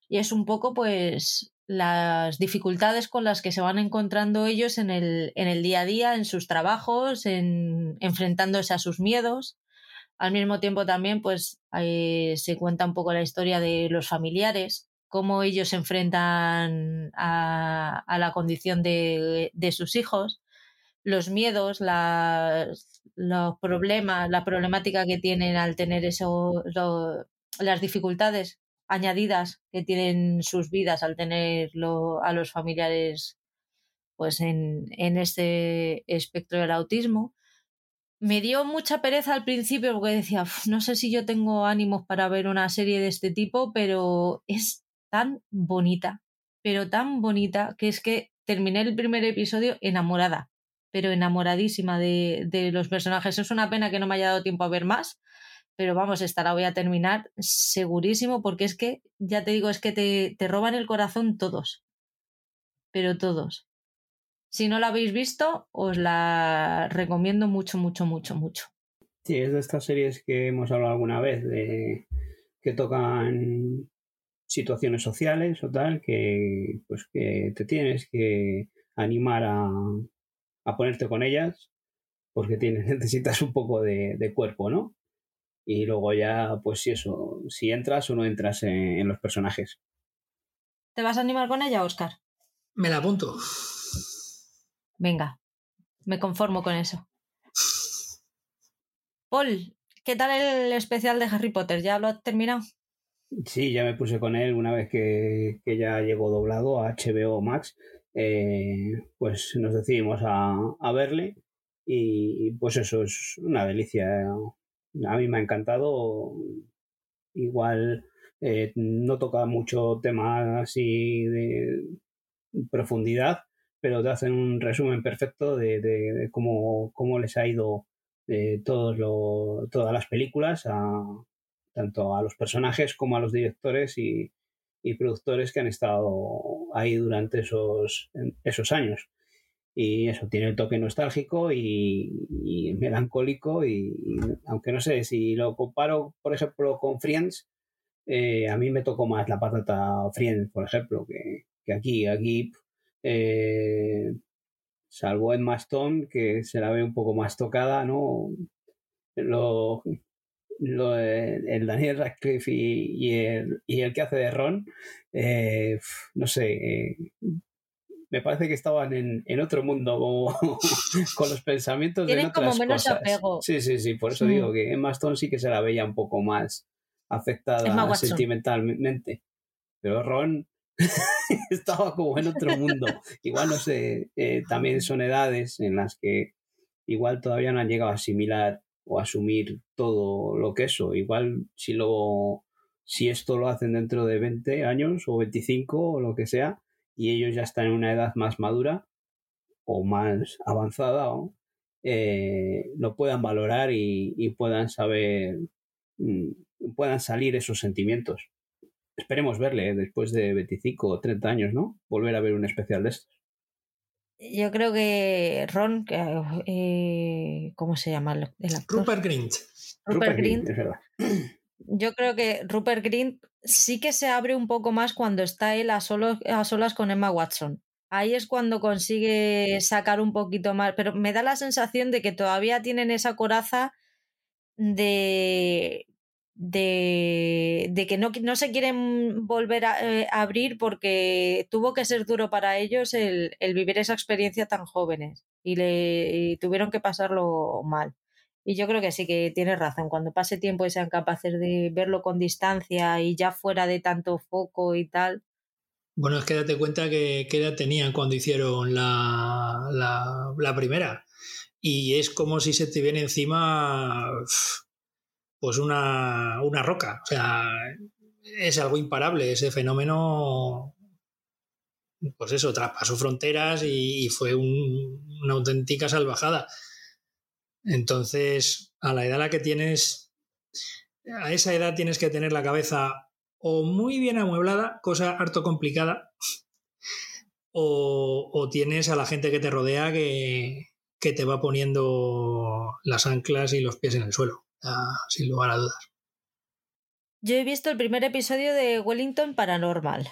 [SPEAKER 1] Y es un poco, pues, las dificultades con las que se van encontrando ellos en el, en el día a día, en sus trabajos, en, enfrentándose a sus miedos. Al mismo tiempo también, pues, eh, se cuenta un poco la historia de los familiares, cómo ellos se enfrentan a, la condición de, de, sus hijos, los miedos, los problemas, la problemática que tienen al tener eso, las dificultades añadidas que tienen sus vidas al tenerlo a los familiares pues en, en este espectro del autismo. Me dio mucha pereza al principio porque decía, no sé si yo tengo ánimos para ver una serie de este tipo, pero es tan bonita, pero tan bonita, que es que terminé el primer episodio enamorada, pero enamoradísima de, de los personajes. Es una pena que no me haya dado tiempo a ver más, pero vamos, esta la voy a terminar segurísimo porque es que, ya te digo, es que te, te roban el corazón todos, pero todos. Si no la habéis visto, os la recomiendo mucho, mucho, mucho, mucho.
[SPEAKER 3] Sí, es de estas series que hemos hablado alguna vez, de que tocan situaciones sociales o tal, que pues que te tienes que animar a, a ponerte con ellas, porque tienes, necesitas un poco de, de, cuerpo, ¿no? Y luego ya, pues si eso, si entras o no entras en, en los personajes.
[SPEAKER 1] ¿Te vas a animar con ella, Oscar?
[SPEAKER 2] Me la apunto.
[SPEAKER 1] Venga, me conformo con eso. Paul, ¿qué tal el especial de Harry Potter? ¿Ya lo has terminado?
[SPEAKER 3] Sí, ya me puse con él una vez que, ya llegó doblado a HBO Max. Eh, pues nos decidimos a, verle y pues eso es una delicia. A mí me ha encantado. Igual eh, no toca mucho tema así de profundidad, pero te hacen un resumen perfecto de, cómo, cómo, les ha ido de todos todas las películas, tanto a los personajes como a los directores y, productores que han estado ahí durante esos, esos años. Y eso tiene el toque nostálgico y, melancólico. Y, aunque no sé si lo comparo, por ejemplo, con Friends, eh, a mí me tocó más la patata Friends, por ejemplo, que, que aquí. Aquí eh, salvo en Stone, que se la ve un poco más tocada, ¿no? Lo, lo, el Daniel Radcliffe y, el, y, el, que hace de Ron, eh, no sé, eh, me parece que estaban en, en otro mundo con los pensamientos
[SPEAKER 1] Tienen
[SPEAKER 3] de otras
[SPEAKER 1] como menos
[SPEAKER 3] cosas.
[SPEAKER 1] apego.
[SPEAKER 3] Sí, sí, sí, por eso digo que Emma Stone sí que se la veía un poco más afectada sentimentalmente. Pero Ron estaba como en otro mundo. Igual, no sé, eh, también son edades en las que igual todavía no han llegado a asimilar o asumir todo lo que eso. Igual si lo si esto lo hacen dentro de 20 años o 25 o lo que sea y ellos ya están en una edad más madura o más avanzada eh, lo puedan valorar y, y puedan saber mm, puedan salir esos sentimientos esperemos verle ¿eh? después de 25 o 30 años, ¿no? Volver a ver un especial de estos.
[SPEAKER 1] Yo creo que Ron, eh, ¿cómo se llama el actor?
[SPEAKER 2] Rupert Grint.
[SPEAKER 1] Rupert, Grint. Yo creo que Rupert Grint sí que se abre un poco más cuando está él a, solo, a solas con Emma Watson. Ahí es cuando consigue sacar un poquito más, pero me da la sensación de que todavía tienen esa coraza de de, que no, no, se quieren volver eh, a, abrir porque tuvo que ser duro para ellos el, vivir esa experiencia tan jóvenes y, le, tuvieron que pasarlo mal. Y yo creo que sí que tienes razón, cuando pase tiempo y sean capaces de verlo con distancia y ya fuera de tanto foco y tal.
[SPEAKER 2] Bueno, es que date cuenta que qué edad tenían cuando hicieron la, la primera. Y es como si se te viene encima pues una, una roca. O sea, es algo imparable. Ese fenómeno, pues eso, traspasó fronteras y, fue una auténtica salvajada. Entonces, a la edad a la que tienes, a esa edad tienes que tener la cabeza o muy bien amueblada, cosa harto complicada, o, o tienes a la gente que te rodea que, que te va poniendo las anclas y los pies en el suelo sin lugar a dudas.
[SPEAKER 1] Yo he visto el primer episodio de Wellington Paranormal.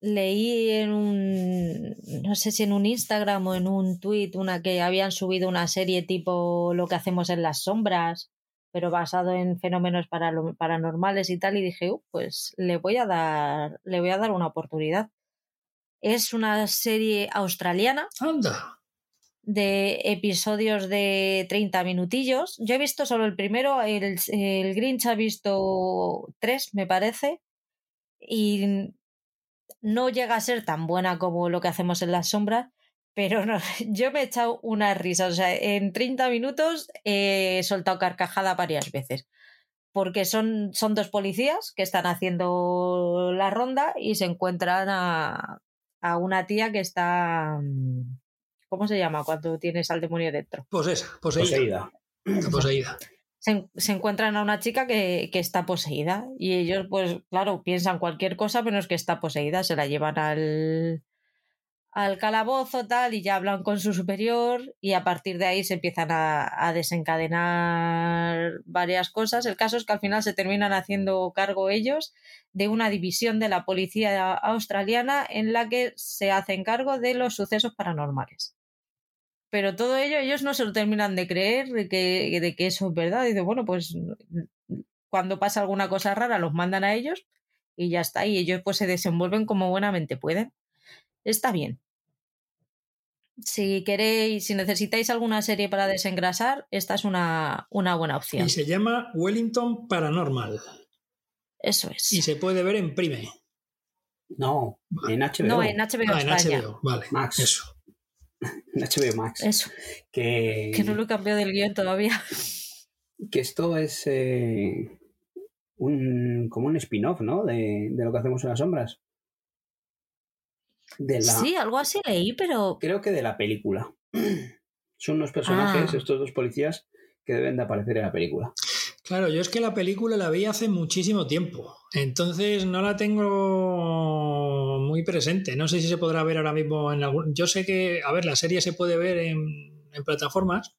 [SPEAKER 1] Leí en un, no sé si en un Instagram o en un tweet, una que habían subido una serie tipo Lo que hacemos en las sombras, pero basado en fenómenos paranormales y tal, y dije, uh, pues le voy a dar, le voy a dar una oportunidad. Es una serie australiana.
[SPEAKER 2] Anda
[SPEAKER 1] de episodios de 30 minutillos. Yo he visto solo el primero, el, el Grinch ha visto tres, me parece, y no llega a ser tan buena como lo que hacemos en las sombras, pero no, yo me he echado una risa. O sea, en 30 minutos he soltado carcajada varias veces. Porque son, son dos policías que están haciendo la ronda y se encuentran a, a una tía que está mm, ¿Cómo se llama cuando tienes al demonio dentro?
[SPEAKER 2] Posesa, poseída. Poseída.
[SPEAKER 1] Se, encuentran a una chica que, está poseída y ellos, pues claro, piensan cualquier cosa, pero es que está poseída, se la llevan al, al calabozo tal y ya hablan con su superior y a partir de ahí se empiezan a, desencadenar varias cosas. El caso es que al final se terminan haciendo cargo ellos de una división de la policía australiana en la que se hacen cargo de los sucesos paranormales pero todo ello ellos no se lo terminan de creer de que, de que eso es verdad. Dice, bueno, pues cuando pasa alguna cosa rara los mandan a ellos y ya está. Y ellos pues se desenvuelven como buenamente pueden. Está bien. si queréis, si necesitáis alguna serie para desengrasar, esta es una, una buena opción.
[SPEAKER 2] Y se llama Wellington Paranormal.
[SPEAKER 1] Eso es.
[SPEAKER 2] Y se puede ver en Prime.
[SPEAKER 3] No, en HBO.
[SPEAKER 1] No, en HBO
[SPEAKER 2] Ah, en. HBO, vale.
[SPEAKER 3] Max.
[SPEAKER 2] Eso.
[SPEAKER 3] En HBO Max.
[SPEAKER 1] Eso,
[SPEAKER 3] Que,
[SPEAKER 1] que no lo he cambiado del guion todavía.
[SPEAKER 3] que esto es eh, un, como un spin-off, ¿no? De, de lo que hacemos en las sombras. De la,
[SPEAKER 1] Sí, algo así leí, pero
[SPEAKER 3] Creo que de la película. Son unos personajes,
[SPEAKER 1] Ah.
[SPEAKER 3] estos dos policías, que deben de aparecer en la película.
[SPEAKER 2] Claro, yo es que la película la vi hace muchísimo tiempo, entonces no la tengo muy presente. No sé si se podrá ver ahora mismo en algún... Yo sé que, a ver, la serie se puede ver en, plataformas,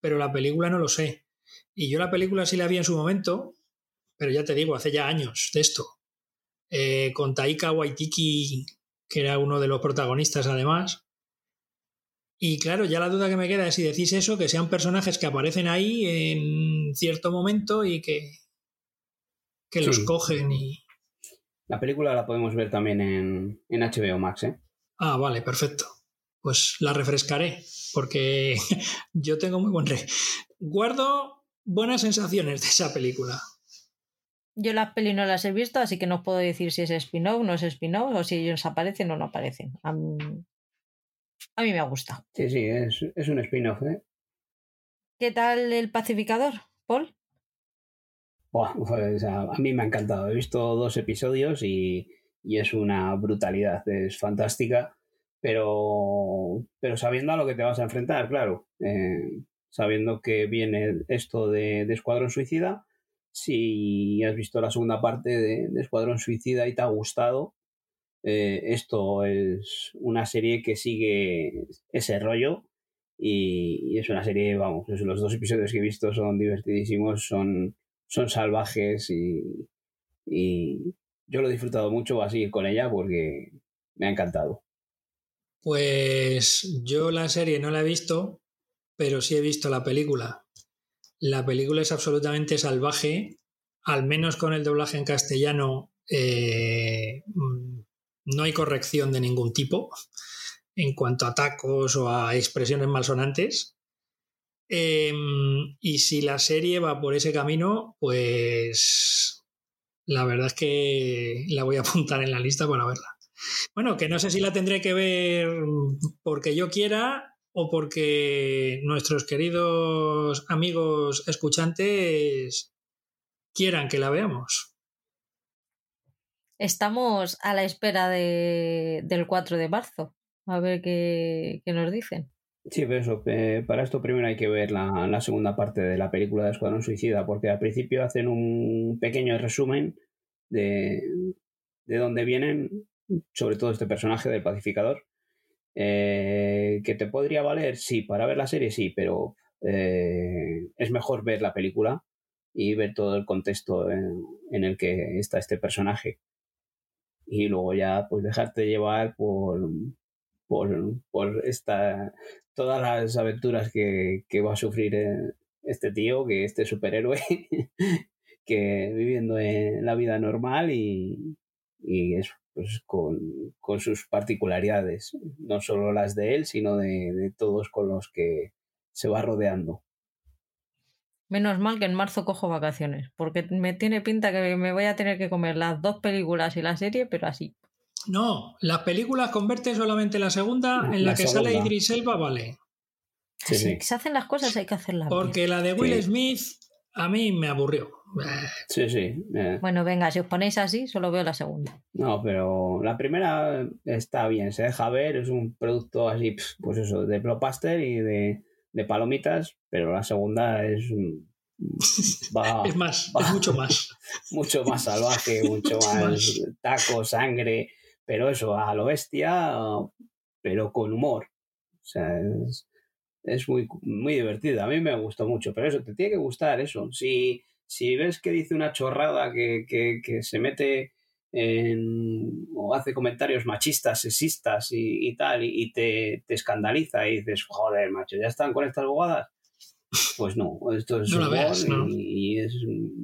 [SPEAKER 2] pero la película no lo sé. Y yo la película sí la vi en su momento, pero ya te digo, hace ya años de esto. Eh, con Taika Waititi, que era uno de los protagonistas además. Y claro, ya la duda que me queda es si decís eso, que sean personajes que aparecen ahí en cierto momento y que, que los cogen y...
[SPEAKER 3] La película la podemos ver también en, en HBO Max, ¿eh?
[SPEAKER 2] Ah, vale, perfecto. Pues la refrescaré, porque yo tengo muy buen... Re... Guardo buenas sensaciones de esa película.
[SPEAKER 1] yo las peli no las he visto, así que no os puedo decir si es spin-off, no es spin-off, o si ellos aparecen o no aparecen. A mí, a mí me gusta.
[SPEAKER 3] Sí, sí, es, es un spin-off, ¿eh?
[SPEAKER 1] ¿Qué tal el pacificador, Paul?
[SPEAKER 3] Buah, pues a, a mí me ha encantado. He visto dos episodios y, y es una brutalidad. Es fantástica, pero, pero sabiendo a lo que te vas a enfrentar, claro. Eh, sabiendo que viene esto de, de Escuadrón Suicida. Si has visto la segunda parte de, de Escuadrón Suicida y te ha gustado, eh, esto es una serie que sigue ese rollo y, es una serie, vamos, los dos episodios que he visto son divertidísimos, son, son salvajes y, y yo lo he disfrutado mucho, voy a seguir con ella porque me ha encantado.
[SPEAKER 2] Pues yo la serie no la he visto, pero sí he visto la película. La película es absolutamente salvaje, al menos con el doblaje en castellano eh, mm, no hay corrección de ningún tipo en cuanto a tacos o a expresiones malsonantes. Eh, y si la serie va por ese camino, pues la verdad es que la voy a apuntar en la lista para verla. Bueno, que no sé si la tendré que ver porque yo quiera o porque nuestros queridos amigos escuchantes quieran que la veamos.
[SPEAKER 1] Estamos a la espera de, del 4 de marzo. A ver qué, qué nos dicen.
[SPEAKER 3] Sí, pero eso, eh, para esto primero hay que ver la, segunda parte de la película de Escuadrón Suicida, porque al principio hacen un pequeño resumen de, de dónde vienen, sobre todo este personaje del pacificador, eh, que te podría valer, sí, para ver la serie, sí, pero eh, es mejor ver la película y ver todo el contexto en, en el que está este personaje. Y luego ya, pues dejarte llevar por, por, por esta, todas las aventuras que, que va a sufrir eh, este tío, que este superhéroe, que viviendo en la vida normal y, y es pues, con, con, sus particularidades, no solo las de él, sino de, de, todos con los que se va rodeando.
[SPEAKER 1] Menos mal que en marzo cojo vacaciones, porque me tiene pinta que me voy a tener que comer las dos películas y la serie, pero así.
[SPEAKER 2] No, las películas converte solamente la segunda en la, la que segunda. sale Idris Elba, vale.
[SPEAKER 1] Sí, sí. Se hacen las cosas, hay que hacerlas.
[SPEAKER 2] Porque
[SPEAKER 1] bien.
[SPEAKER 2] la de Will sí. Smith a mí me aburrió.
[SPEAKER 3] Sí, sí.
[SPEAKER 1] Eh. Bueno, venga, si os ponéis así, solo veo la segunda.
[SPEAKER 3] No, pero la primera está bien, se deja ver, es un producto así, pues eso, de blockbuster y de, de palomitas, pero la segunda es.
[SPEAKER 2] Va, es más, va, es mucho más.
[SPEAKER 3] mucho más salvaje, mucho más, más taco, sangre, pero eso, a lo bestia, pero con humor. O sea, es, es muy, muy divertido. A mí me gustó mucho, pero eso, te tiene que gustar eso. Si, si ves que dice una chorrada que, que, que se mete en, o hace comentarios machistas, sexistas y, y tal, y, y te, te, escandaliza y dices, joder, macho, ya están con estas bobadas. Pues no, esto es
[SPEAKER 2] no
[SPEAKER 3] humor
[SPEAKER 2] veas, ¿no?
[SPEAKER 3] y, y es,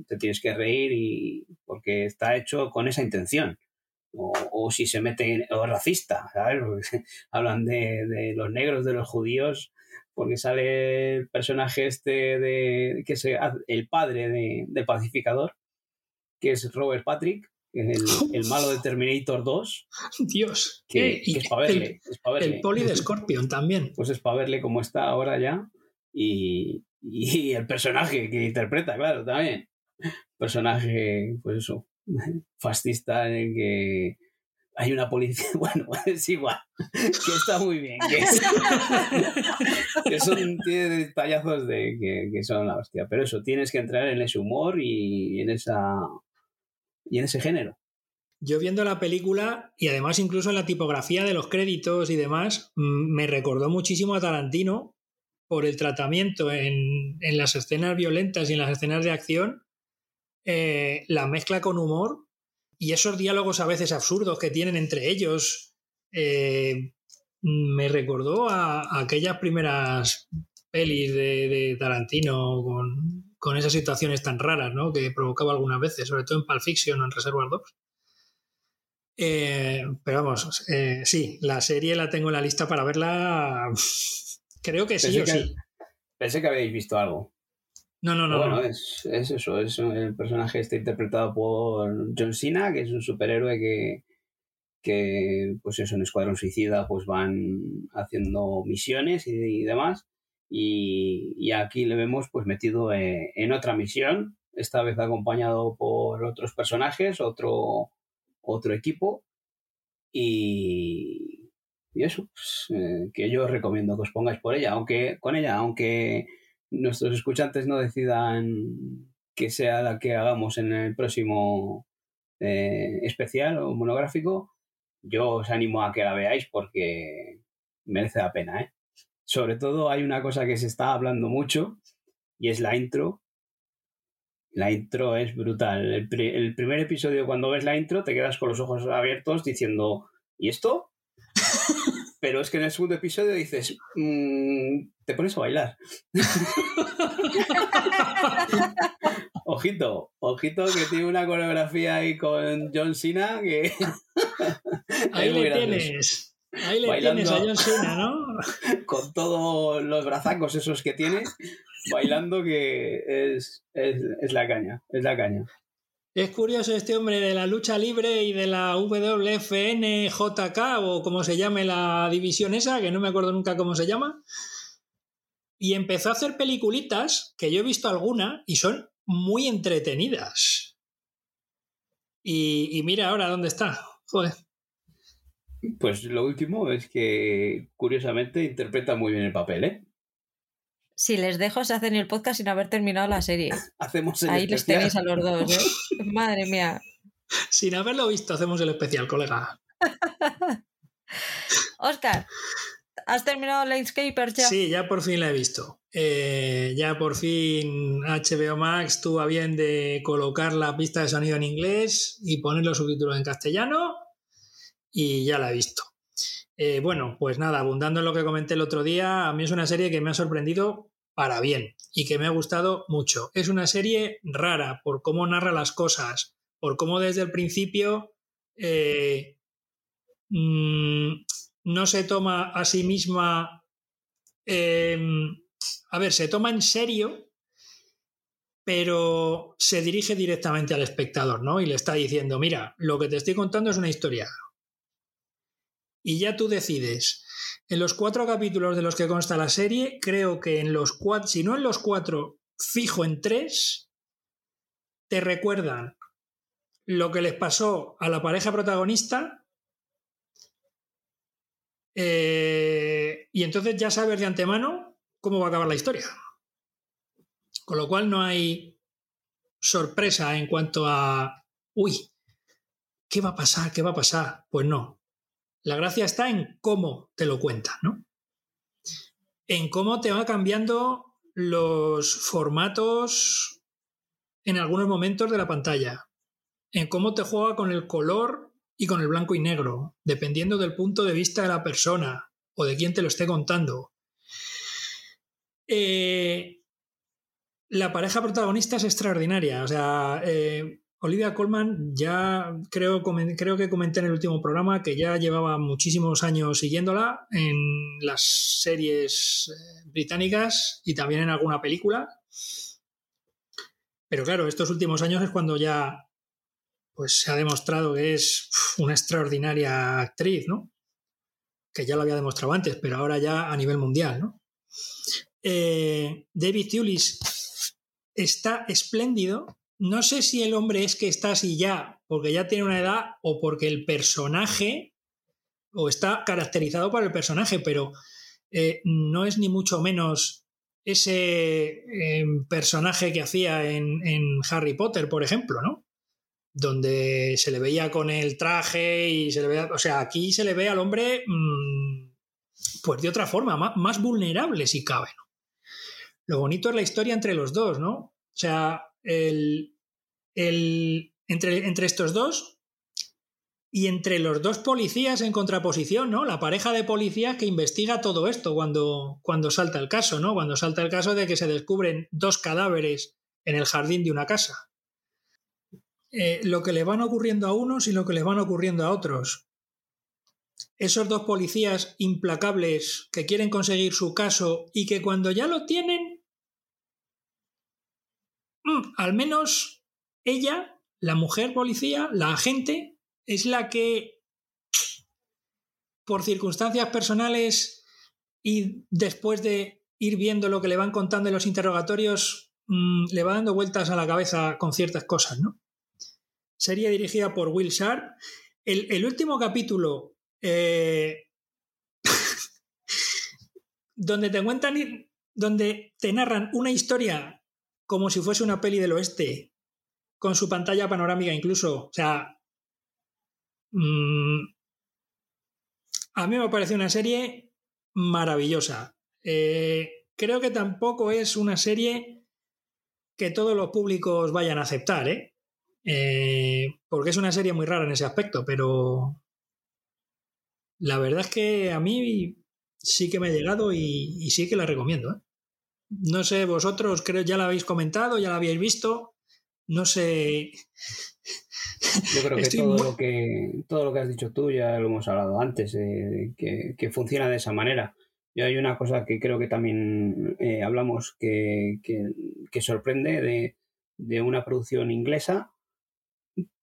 [SPEAKER 3] te tienes que reír y porque está hecho con esa intención. o, si se meten, o racista, ¿sabes? hablan de, de, los negros, de los judíos, porque sale el personaje este de, que es el padre de, de Pacificador, que es Robert Patrick, el, el, malo de Terminator 2.
[SPEAKER 2] Dios,
[SPEAKER 3] que, es para verle,
[SPEAKER 2] el, poli de Scorpion también.
[SPEAKER 3] Pues es para verle cómo está ahora ya. Y, y el personaje que interpreta, claro, también. Personaje, pues eso, fascista en el que hay una policía, bueno, es igual, que está muy bien, que, son, tiene detallazos de que, que, son la hostia, pero eso, tienes que entrar en ese humor y en esa y en ese género.
[SPEAKER 2] Yo viendo la película y además incluso en la tipografía de los créditos y demás, mm, me recordó muchísimo a Tarantino por el tratamiento en, en las escenas violentas y en las escenas de acción, eh, la mezcla con humor y esos diálogos a veces absurdos que tienen entre ellos. Eh, me recordó a, aquellas primeras pelis de, de Tarantino con, con esas situaciones tan raras ¿no? que provocaba algunas veces, sobre todo en Pulp Fiction o en Reservoir Dogs. Eh, pero vamos, eh, sí, la serie la tengo en la lista para verla. Creo que sí o sí.
[SPEAKER 3] Pensé que habéis visto algo.
[SPEAKER 2] No, no, no.
[SPEAKER 3] Bueno, Es, es, eso, es el personaje está interpretado por John Cena, que es un superhéroe que, que pues eso, en Escuadrón Suicida pues van haciendo misiones y demás y, aquí le vemos pues metido eh, en, otra misión, esta vez acompañado por otros personajes, otro, otro equipo y, eso, pues, eh, que yo os recomiendo que os pongáis por ella, aunque con ella, aunque nuestros escuchantes no decidan que sea la que hagamos en el próximo eh, especial o monográfico, yo os animo a que la veáis porque merece la pena, ¿eh? Sobre todo hay una cosa que se está hablando mucho y es la intro. La intro es brutal. El, primer episodio, cuando ves la intro, te quedas con los ojos abiertos diciendo, ¿y esto? Pero es que en el segundo episodio dices, mm, te pones a bailar. ojito, ojito que tiene una coreografía ahí con John Cena que...
[SPEAKER 2] ahí le tienes. Ahí le tienes a John Cena, ¿no?
[SPEAKER 3] Con todos los brazacos esos que tiene, bailando que es, la caña, es la caña.
[SPEAKER 2] Es curioso este hombre de la lucha libre y de la WFNJK o como se llame la división esa, que no me acuerdo nunca cómo se llama. Y empezó a hacer peliculitas, que yo he visto alguna, y son muy entretenidas. Y, y mira ahora dónde está. Joder.
[SPEAKER 3] Pues lo último es que, curiosamente, interpreta muy bien el papel, ¿eh?
[SPEAKER 1] Si les dejo, se hacen el podcast sin haber terminado la serie.
[SPEAKER 3] hacemos el
[SPEAKER 1] Ahí les tenéis a los dos, ¿eh? Madre mía.
[SPEAKER 2] Sin haberlo visto, hacemos el especial, colega.
[SPEAKER 1] Oscar, ¿has terminado Landscaper ya?
[SPEAKER 2] Sí, ya por fin la he visto. Eh, ya por fin HBO Max tuvo bien de colocar la pista de sonido en inglés y poner los subtítulos en castellano y ya la he visto. Eh, bueno, pues nada, abundando en lo que comenté el otro día, a mí es una serie que me ha sorprendido para bien y que me ha gustado mucho. Es una serie rara por cómo narra las cosas, por cómo desde el principio eh, mm, no se toma a sí misma... Em, a ver, se toma en serio, pero se dirige directamente al espectador, ¿no? Y le está diciendo, mira, lo que te estoy contando es una historia y ya tú decides. En los cuatro capítulos de los que consta la serie, creo que en los cuatro, si no en los cuatro, fijo en tres, te recuerdan lo que les pasó a la pareja protagonista eh, y entonces ya sabes de antemano cómo va a acabar la historia. Con lo cual no hay sorpresa en cuanto a, uy, ¿qué va a pasar? ¿Qué va a pasar? Pues no, la gracia está en cómo te lo cuenta, ¿no? En cómo te va cambiando los formatos en algunos momentos de la pantalla, en cómo te juega con el color y con el blanco y negro, dependiendo del punto de vista de la persona o de quien te lo esté contando. Eh, la pareja protagonista es extraordinaria. O sea, eh, Olivia Colman ya creo, creo que comenté en el último programa que ya llevaba muchísimos años siguiéndola en las series eh, británicas y también en alguna película. Pero claro, estos últimos años es cuando ya pues se ha demostrado que es una extraordinaria actriz, ¿no? Que ya lo había demostrado antes, pero ahora ya a nivel mundial, ¿no? Eh, David Thewlis está espléndido no sé si el hombre es que está así ya porque ya tiene una edad o porque el personaje o está caracterizado por el personaje, pero eh, no es ni mucho menos ese em, personaje que hacía en, Harry Potter, por ejemplo, ¿no? Donde se le veía con el traje y se le veía, o sea, aquí se le ve al hombre mm, pues de otra forma, más, más vulnerable si cabe, ¿no? Lo bonito es la historia entre los dos, ¿no? O sea, el, entre, entre estos dos y entre los dos policías en contraposición, ¿no? La pareja de policías que investiga todo esto cuando, cuando salta el caso, ¿no? Cuando salta el caso de que se descubren dos cadáveres en el jardín de una casa. Eh, lo que le van ocurriendo a unos y lo que le van ocurriendo a otros. Esos dos policías implacables que quieren conseguir su caso y que cuando ya lo tienen, mm, al menos ella, la mujer policía, la agente, es la que, por circunstancias personales y después de ir viendo lo que le van contando en los interrogatorios, mm, le va dando vueltas a la cabeza con ciertas cosas, ¿no? Sería dirigida por Will Sharp. El, último capítulo, eh, donde te cuentan, donde te narran una historia como si fuese una peli del oeste, con su pantalla panorámica incluso. O sea, mm, a mí me parece una serie maravillosa. Eh, creo que tampoco es una serie que todos los públicos vayan a aceptar, ¿eh? ¿eh? porque es una serie muy rara en ese aspecto, pero la verdad es que a mí sí que me ha llegado y, sí que la recomiendo. ¿eh? No sé, vosotros creo ya la habéis comentado, ya la habéis visto no sé.
[SPEAKER 3] Yo creo que todo, lo que todo lo que has dicho tú ya lo hemos hablado antes, eh, que, funciona de esa manera. Y hay una cosa que creo que también eh, hablamos que, que, sorprende de, de, una producción inglesa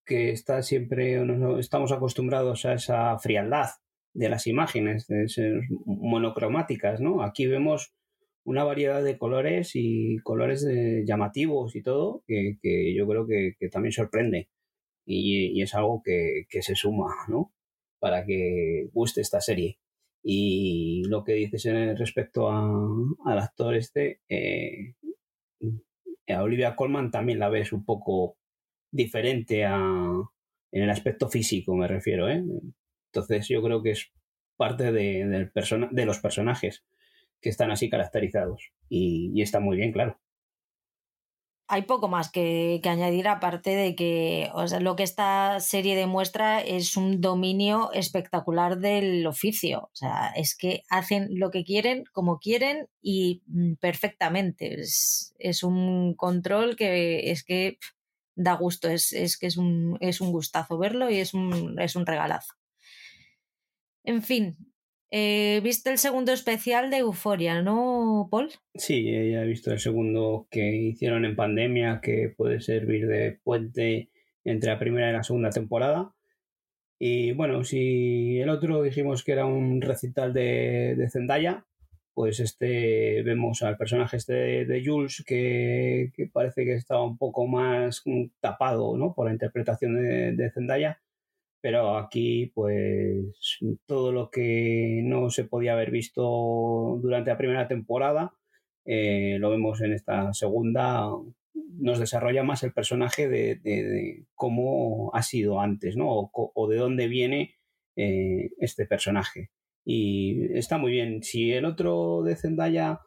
[SPEAKER 3] que está siempre, estamos acostumbrados a esa frialdad de las imágenes, de ser monocromáticas, ¿no? Aquí vemos una variedad de colores y colores llamativos y todo, que, yo creo que, también sorprende. Y, es algo que, se suma, ¿no? Para que guste esta serie. Y lo que dices respecto al actor este, eh, a Olivia Colman también la ves un poco diferente a, en el aspecto físico, me refiero, ¿eh? Entonces yo creo que es parte de, del de los personajes que están así caracterizados. Y, está muy bien, claro.
[SPEAKER 1] Hay poco más que, añadir, aparte de que lo que esta serie demuestra es un dominio espectacular del oficio. O sea, es que hacen lo que quieren, como quieren y mm, perfectamente. Es, un control que es que da gusto, es, es que es un, es un gustazo verlo y es un, es un regalazo. En fin, eh, ¿Viste el segundo especial de Euforia, no, Paul?
[SPEAKER 3] Sí, ya he visto el segundo que hicieron en pandemia, que puede servir de puente entre la primera y la segunda temporada. Y bueno, si el otro dijimos que era un recital de, Zendaya, pues este vemos al personaje este de, Jules que, parece que estaba un poco más tapado ¿no? por la interpretación de, de Zendaya pero aquí pues todo lo que no se podía haber visto durante la primera temporada eh, lo vemos en esta segunda nos desarrolla más el personaje de, cómo ha sido antes ¿no? o, de dónde viene eh, este personaje y está muy bien si el otro de Zendaya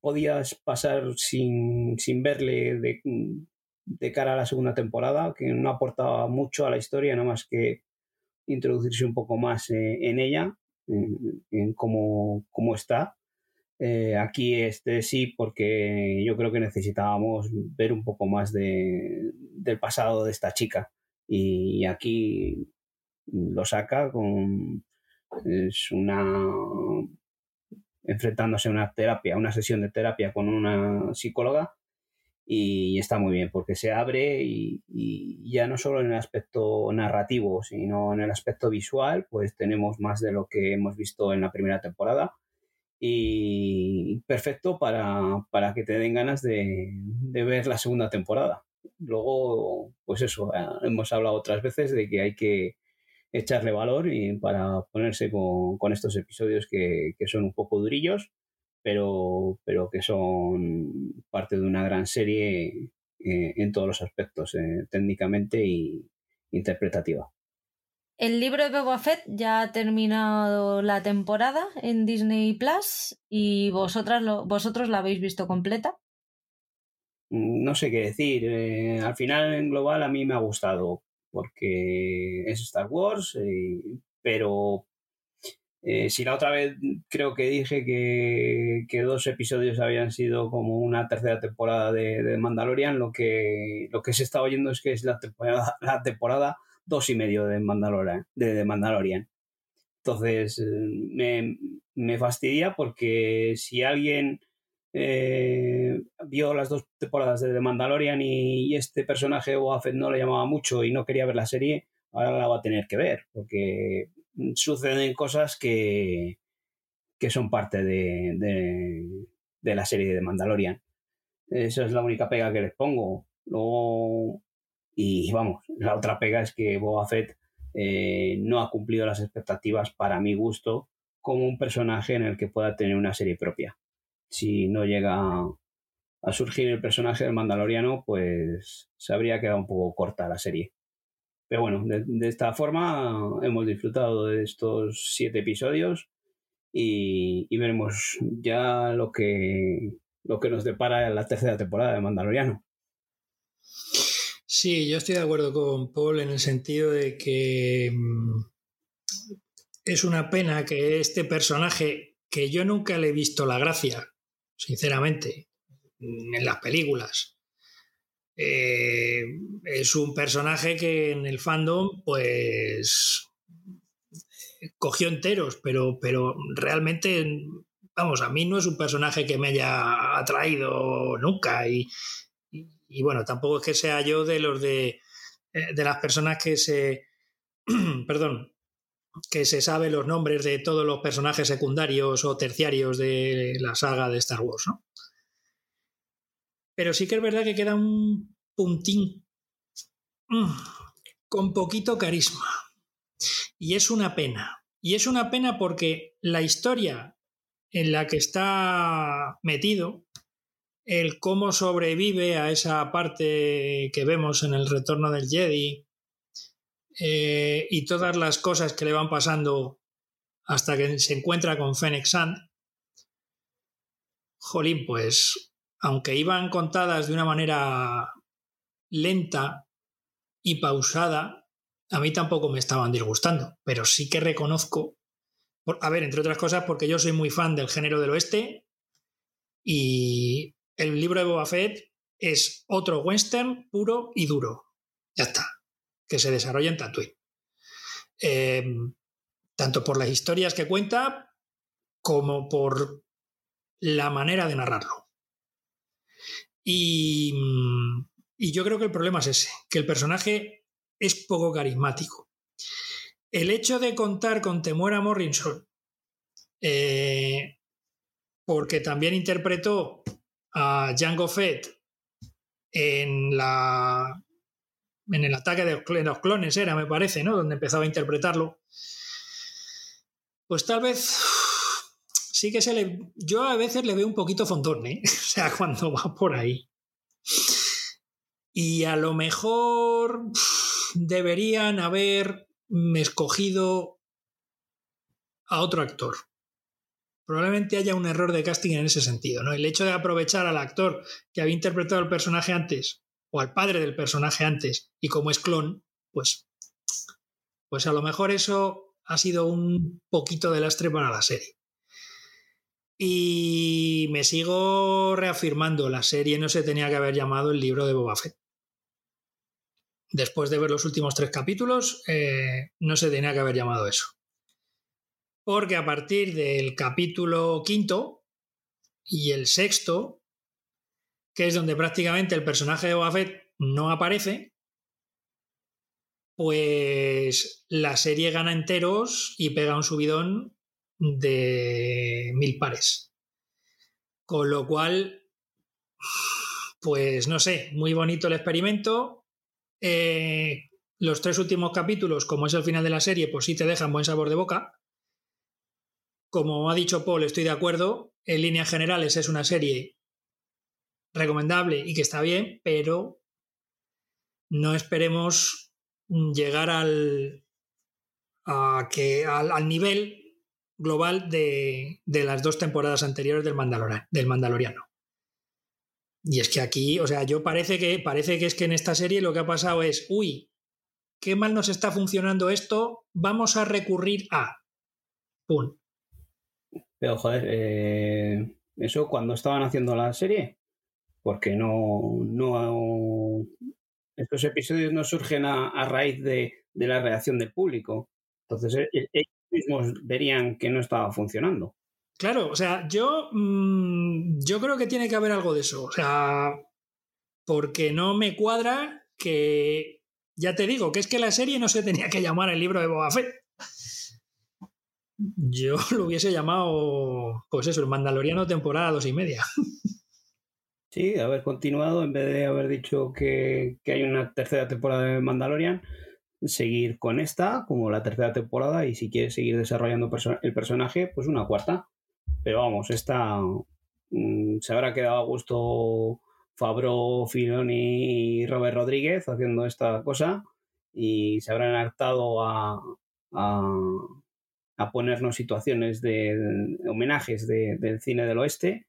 [SPEAKER 3] podías pasar sin, sin verle de, de cara a la segunda temporada, que no aportaba mucho a la historia, nada más que introducirse un poco más eh, en ella, en, cómo, está. Eh, aquí este sí, porque yo creo que necesitábamos ver un poco más de, del pasado de esta chica. Y aquí lo saca con es una enfrentándose a una terapia, una sesión de terapia con una psicóloga y está muy bien porque se abre y, ya no solo en el aspecto narrativo, sino en el aspecto visual, pues tenemos más de lo que hemos visto en la primera temporada y perfecto para, que te den ganas de, ver la segunda temporada. Luego, pues eso, eh, hemos hablado otras veces de que hay que echarle valor y para ponerse con, estos episodios que, que son un poco durillos pero, pero que son parte de una gran serie eh, en todos los aspectos, eh, técnicamente y interpretativa.
[SPEAKER 1] El libro de Boba Fett ya ha terminado la temporada en Disney Plus y vosotras lo, vosotros la habéis visto completa.
[SPEAKER 3] Mm, no sé qué decir. Eh, al final, en global, a mí me ha gustado porque es Star Wars, pero eh, si la otra vez creo que dije que, dos episodios habían sido como una tercera temporada de, Mandalorian, lo que, lo que se está oyendo es que es la temporada, la temporada dos y medio de Mandalorian. De, Mandalorian. Entonces me, me, fastidia porque si alguien eh, vio las dos temporadas de The Mandalorian y, este personaje o no le llamaba mucho y no quería ver la serie, ahora la va a tener que ver porque suceden cosas que, que son parte de, de, la serie de Mandalorian. Esa es la única pega que les pongo. Luego, y vamos, la otra pega es que Boba Fett eh, no ha cumplido las expectativas para mi gusto como un personaje en el que pueda tener una serie propia. Si no llega a surgir el personaje del Mandaloriano, pues se habría quedado un poco corta la serie. Pero bueno, de, esta forma hemos disfrutado de estos siete episodios y, veremos ya lo que, lo que nos depara la tercera temporada de Mandaloriano.
[SPEAKER 2] Sí, yo estoy de acuerdo con Paul en el sentido de que mm, es una pena que este personaje, que yo nunca le he visto la gracia, sinceramente, en las películas, eh, es un personaje que en el fandom, pues, cogió enteros, pero, pero realmente, vamos, a mí no es un personaje que me haya atraído nunca. Y, bueno, tampoco es que sea yo de los de, eh, de las personas que se, perdón, que se sabe los nombres de todos los personajes secundarios o terciarios de la saga de Star Wars, ¿no? Pero sí que es verdad que queda un puntín mm, con poquito carisma. Y es una pena. Y es una pena porque la historia en la que está metido, el cómo sobrevive a esa parte que vemos en el retorno del Jedi eh, y todas las cosas que le van pasando hasta que se encuentra con Fennec Sand, jolín, pues aunque iban contadas de una manera lenta y pausada, a mí tampoco me estaban disgustando, pero sí que reconozco, a ver, entre otras cosas, porque yo soy muy fan del género del oeste y el libro de Boba Fett es otro western puro y duro. Ya está, que se desarrolla en Tatooine. Em, tanto por las historias que cuenta como por la manera de narrarlo. Y, yo creo que el problema es ese, que el personaje es poco carismático. El hecho de contar con Temuera Morrison, eh, porque también interpretó a Jango Fett en en el ataque de los clones era, me parece, ¿no? Donde empezaba a interpretarlo. Pues tal vez sí que se le. Yo a veces le veo un poquito fondón, ¿eh? O sea, cuando va por ahí. Y a lo mejor deberían haber escogido a otro actor. Probablemente haya un error de casting en ese sentido, ¿no? El hecho de aprovechar al actor que había interpretado el personaje antes, o al padre del personaje antes, y como es clon, pues. Pues a lo mejor eso ha sido un poquito de lastre para la serie. Y me sigo reafirmando, la serie no se tenía que haber llamado el libro de Boba Fett. después de ver los últimos tres capítulos, eh, no se tenía que haber llamado eso. Porque a partir del capítulo quinto y el sexto, que es donde prácticamente el personaje de Boba no aparece, pues la serie gana enteros y pega un subidón de mil pares. Con lo cual, pues no sé, muy bonito el experimento. Eh, los tres últimos capítulos, como es el final de la serie, pues sí te dejan buen sabor de boca. Como ha dicho Paul, estoy de acuerdo. En líneas generales es una serie recomendable y que está bien, pero no esperemos llegar al, a que, al, nivel global de, de, las dos temporadas anteriores del, del Mandaloriano. Y es que aquí, o sea, yo parece que, parece que es que en esta serie lo que ha pasado es, uy, qué mal nos está funcionando esto, vamos a recurrir a. ¡Pum!
[SPEAKER 3] Pero, joder, eh, eso cuando estaban haciendo la serie, porque no, no estos episodios no surgen a, raíz de, la reacción del público. Entonces e, e, ellos mismos verían que no estaba funcionando.
[SPEAKER 2] Claro, o sea, yo, mm, yo creo que tiene que haber algo de eso. O sea, porque no me cuadra que, ya te digo, que es que la serie no se tenía que llamar el libro de Boba Fett. Yo lo hubiese llamado, pues eso, el Mandaloriano temporada dos y media.
[SPEAKER 3] Sí, haber continuado en vez de haber dicho que, hay una tercera temporada de Mandalorian, seguir con esta como la tercera temporada y si quieres seguir desarrollando el personaje, pues una cuarta. Pero vamos, esta mm, se habrá quedado a gusto Fabro, Filoni y Robert Rodríguez haciendo esta cosa y se habrán hartado a, a, ponernos situaciones de, homenajes del cine del oeste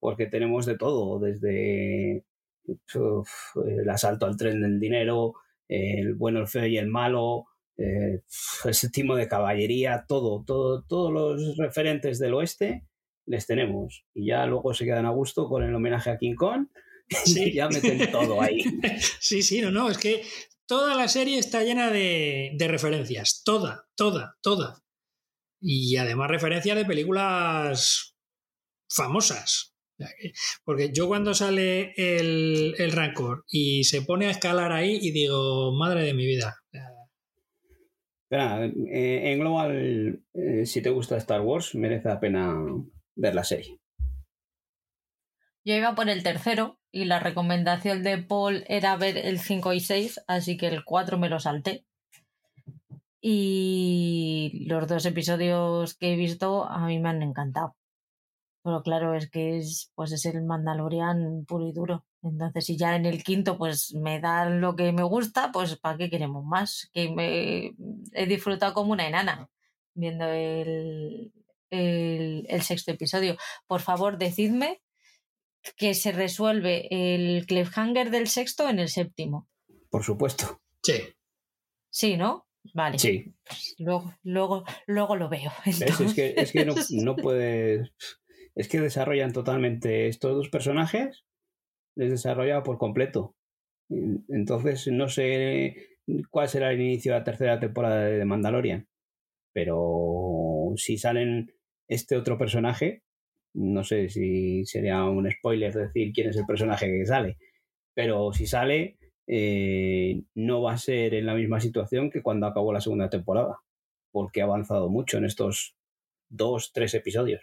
[SPEAKER 3] porque tenemos de todo, desde el asalto al tren del dinero, el bueno, el feo y el malo, eh, el séptimo de caballería, todo, todo, todos los referentes del oeste les tenemos. Y ya luego se quedan a gusto con el homenaje a King Kong y ya meten todo ahí.
[SPEAKER 2] Sí, sí, no, no, es que toda la serie está llena de, de referencias, toda, toda, toda. Y además referencias de películas famosas. Porque yo cuando sale el, Rancor y se pone a escalar ahí y digo, madre de mi vida.
[SPEAKER 3] Eh, en global, eh, si te gusta Star Wars, merece la pena ver la serie.
[SPEAKER 1] Yo iba por el tercero y la recomendación de Paul era ver el 5 y 6, así que el 4 me lo salté. Y los dos episodios que he visto a mí me han encantado. Pero claro, es que es, pues es el Mandalorian puro y duro. Entonces, si ya en el quinto pues me dan lo que me gusta, pues ¿para qué queremos más? Que me he disfrutado como una enana viendo el, el, sexto episodio. Por favor, decidme que se resuelve el cliffhanger del sexto en el séptimo.
[SPEAKER 3] Por supuesto.
[SPEAKER 2] Sí.
[SPEAKER 1] Sí, ¿no? Vale.
[SPEAKER 3] Sí.
[SPEAKER 1] Luego, luego, luego lo veo.
[SPEAKER 3] Es, que, es que no, no puedes es que desarrollan totalmente estos dos personajes, les desarrolla por completo. Entonces, no sé cuál será el inicio de la tercera temporada de Mandalorian, pero si salen este otro personaje, no sé si sería un spoiler decir quién es el personaje que sale, pero si sale, eh, no va a ser en la misma situación que cuando acabó la segunda temporada, porque ha avanzado mucho en estos dos, tres episodios.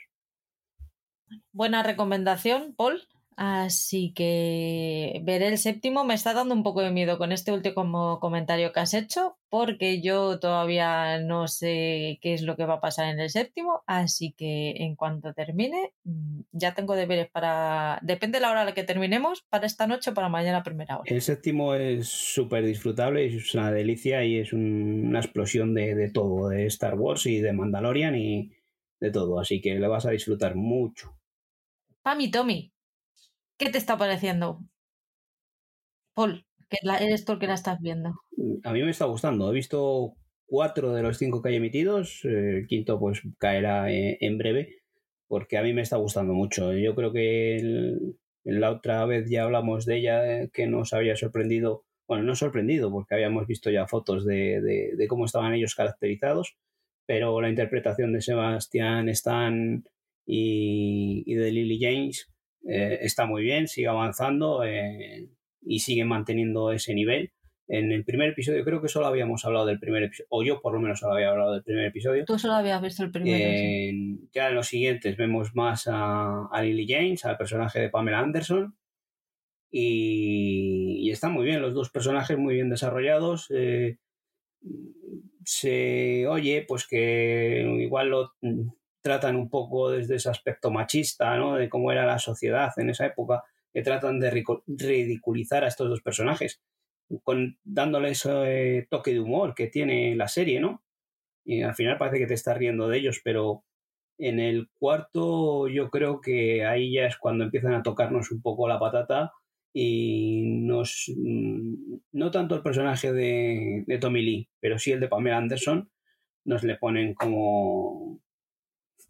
[SPEAKER 1] Buena recomendación, Paul. Así que veré el séptimo. Me está dando un poco de miedo con este último comentario que has hecho, porque yo todavía no sé qué es lo que va a pasar en el séptimo. Así que en cuanto termine, mm, ya tengo deberes para. Depende de la hora a la que terminemos, para esta noche o para mañana primera hora.
[SPEAKER 3] El séptimo es súper disfrutable, es una delicia y es una explosión de, de todo, de Star Wars y de Mandalorian y de todo. Así que le vas a disfrutar mucho.
[SPEAKER 1] Pami Tommy, ¿qué te está pareciendo? Paul, que eres tú el que la estás viendo.
[SPEAKER 3] A mí me está gustando. He visto cuatro de los cinco que hay emitidos. El quinto, pues, caerá eh, en breve. Porque a mí me está gustando mucho. Yo creo que la otra vez ya hablamos de ella, eh, que nos había sorprendido bueno, no sorprendido porque habíamos visto ya fotos de, de, cómo estaban ellos caracterizados, pero la interpretación de Sebastián Stan y, y de Lily James eh, está muy bien, sigue avanzando eh, y sigue manteniendo ese nivel. En el primer episodio, creo que solo habíamos hablado del primer episodio, o yo por lo menos solo había hablado del primer episodio.
[SPEAKER 1] Tú solo habías visto el primero.
[SPEAKER 3] Ya en los siguientes vemos más a, a Lily James, al personaje de Pamela Anderson, y, están muy bien los dos personajes, muy bien desarrollados. Eh, se oye, pues que igual lo tratan un poco desde ese aspecto machista, ¿no? De cómo era la sociedad en esa época, que tratan de ridiculizar a estos dos personajes, con, dándole ese toque de humor que tiene la serie, ¿no? Y al final parece que te estás riendo de ellos, pero en el cuarto yo creo que ahí ya es cuando empiezan a tocarnos un poco la patata y nos mm, no tanto el personaje de, de, Tommy Lee, pero sí el de Pamela Anderson, nos le ponen como,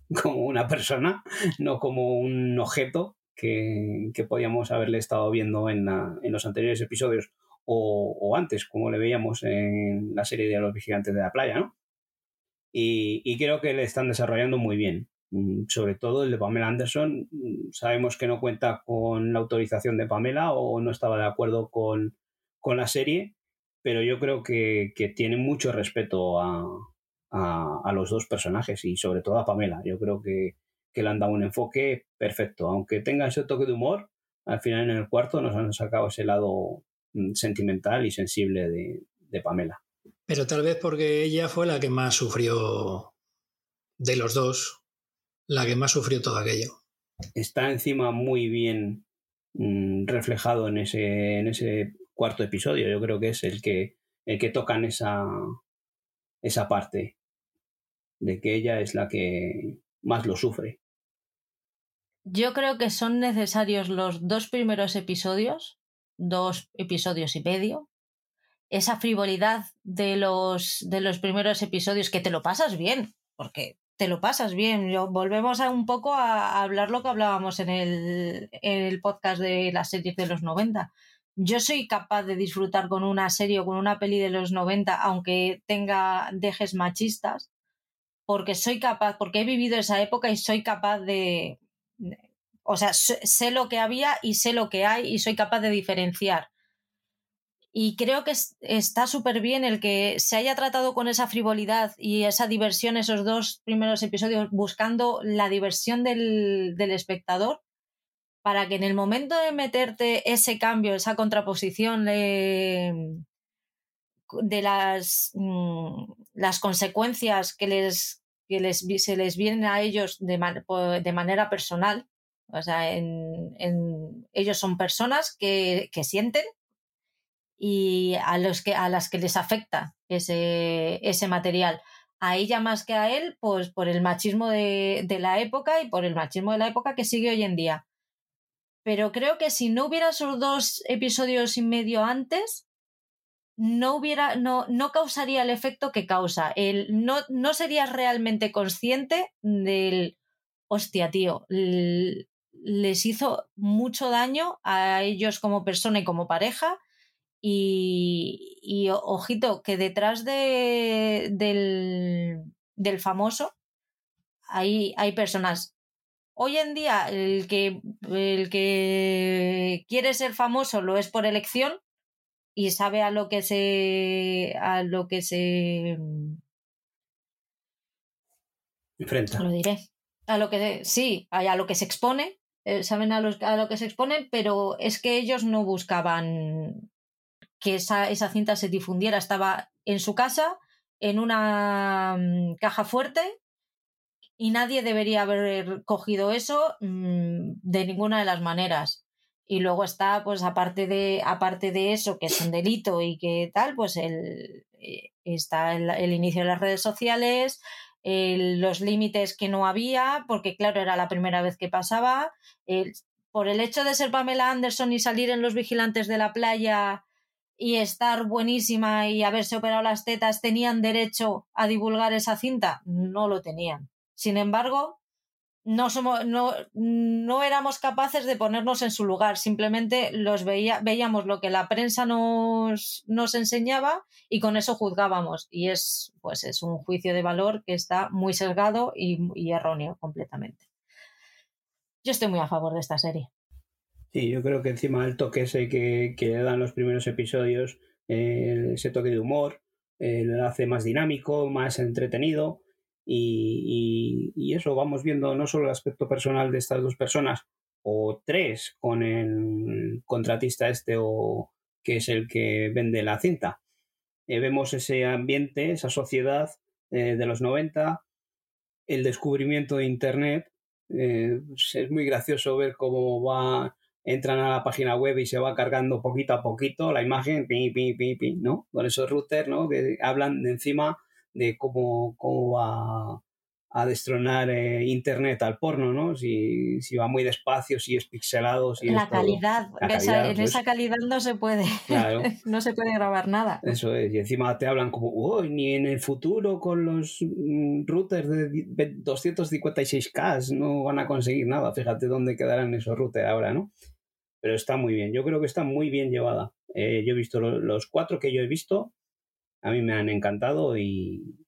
[SPEAKER 3] como una persona, no como un objeto que, que podíamos haberle estado viendo en, en los anteriores episodios o, o, antes, como le veíamos en la serie de los vigilantes de la playa, ¿no? Y, y creo que le están desarrollando muy bien. Mm, sobre todo el de Pamela Anderson, mm, sabemos que no cuenta con la autorización de Pamela o no estaba de acuerdo con, la serie, pero yo creo que, tiene mucho respeto a, los dos personajes y sobre todo a Pamela. Yo creo que, le han dado un enfoque perfecto. Aunque tenga ese toque de humor, al final en el cuarto nos han sacado ese lado mm, sentimental y sensible de, de Pamela.
[SPEAKER 2] Pero tal vez porque ella fue la que más sufrió de los dos la que más sufrió todo aquello.
[SPEAKER 3] Está encima muy bien mm, reflejado en ese, en ese cuarto episodio. Yo creo que es el que, el que tocan esa, esa parte de que ella es la que más lo sufre.
[SPEAKER 1] Yo creo que son necesarios los dos primeros episodios, dos episodios y medio. Esa frivolidad de los, de los primeros episodios que te lo pasas bien, porque te lo pasas bien. Yo, volvemos a un poco a, hablar lo que hablábamos en el, el, podcast de las series de los 90. Yo soy capaz de disfrutar con una serie o con una peli de los 90, aunque tenga dejes machistas, porque soy capaz, porque he vivido esa época y soy capaz de. O sea, sé lo que había y sé lo que hay y soy capaz de diferenciar. Y creo que está súper bien el que se haya tratado con esa frivolidad y esa diversión esos dos primeros episodios, buscando la diversión del, espectador, para que en el momento de meterte ese cambio, esa contraposición de, de las, mm, las consecuencias que, les, que les, se les vienen a ellos de, de manera personal, o sea, en, en, ellos son personas que, que sienten y a, los que, a las que les afecta ese, ese material. A ella más que a él, pues por el machismo de, de la época y por el machismo de la época que sigue hoy en día. Pero creo que si no hubiera esos dos episodios y medio antes, no hubiera, no, no causaría el efecto que causa. El, no, no serías realmente consciente del hostia, tío. Les hizo mucho daño a ellos como persona y como pareja y, ojito, que detrás de, del, famoso hay, hay personas. Hoy en día el que, el que quiere ser famoso lo es por elección y sabe a lo que se a lo que se
[SPEAKER 3] enfrenta.
[SPEAKER 1] Lo diré. A lo que sí, a lo que se expone, eh, saben a, los, a lo que se exponen, pero es que ellos no buscaban que esa, esa cinta se difundiera. Estaba en su casa, en una mm, caja fuerte, y nadie debería haber cogido eso mm, de ninguna de las maneras. Y luego está, pues aparte de, aparte de eso, que es un delito y que tal, pues el, eh, está el, inicio de las redes sociales, los límites que no había, porque claro, era la primera vez que pasaba. por el hecho de ser Pamela Anderson y salir en Los Vigilantes de la Playa y estar buenísima y haberse operado las tetas tenían derecho a divulgar esa cinta? No lo tenían. Sin embargo, no, somos, no, no éramos capaces de ponernos en su lugar, simplemente los veía, veíamos lo que la prensa nos, nos enseñaba y con eso juzgábamos. Y es, pues es un juicio de valor que está muy sesgado y, erróneo completamente. Yo estoy muy a favor de esta serie.
[SPEAKER 3] Sí, yo creo que encima el toque ese que, que le dan los primeros episodios, eh, ese toque de humor, eh, lo hace más dinámico, más entretenido y, eso, vamos viendo no solo el aspecto personal de estas dos personas, o tres con el contratista este o que es el que vende la cinta. Eh, vemos ese ambiente, esa sociedad eh, de los 90, el descubrimiento de Internet. Es muy gracioso ver cómo va, entran a la página web y se va cargando poquito a poquito la imagen, pi, pi, pi, ¿no? Con esos routers, ¿no? Que hablan de encima de cómo, cómo va a destronar eh, Internet al porno, ¿no? Si, si, va muy despacio, si es pixelado, si
[SPEAKER 1] la calidad, en esa calidad no se puede, no se puede grabar nada.
[SPEAKER 3] Eso es, y encima te hablan como, uy, ni en el futuro con los mm, routers de 256K no van a conseguir nada, fíjate dónde quedarán esos routers ahora, ¿no? Pero está muy bien, yo creo que está muy bien llevada. Eh, yo he visto los cuatro que yo he visto, a mí me han encantado y,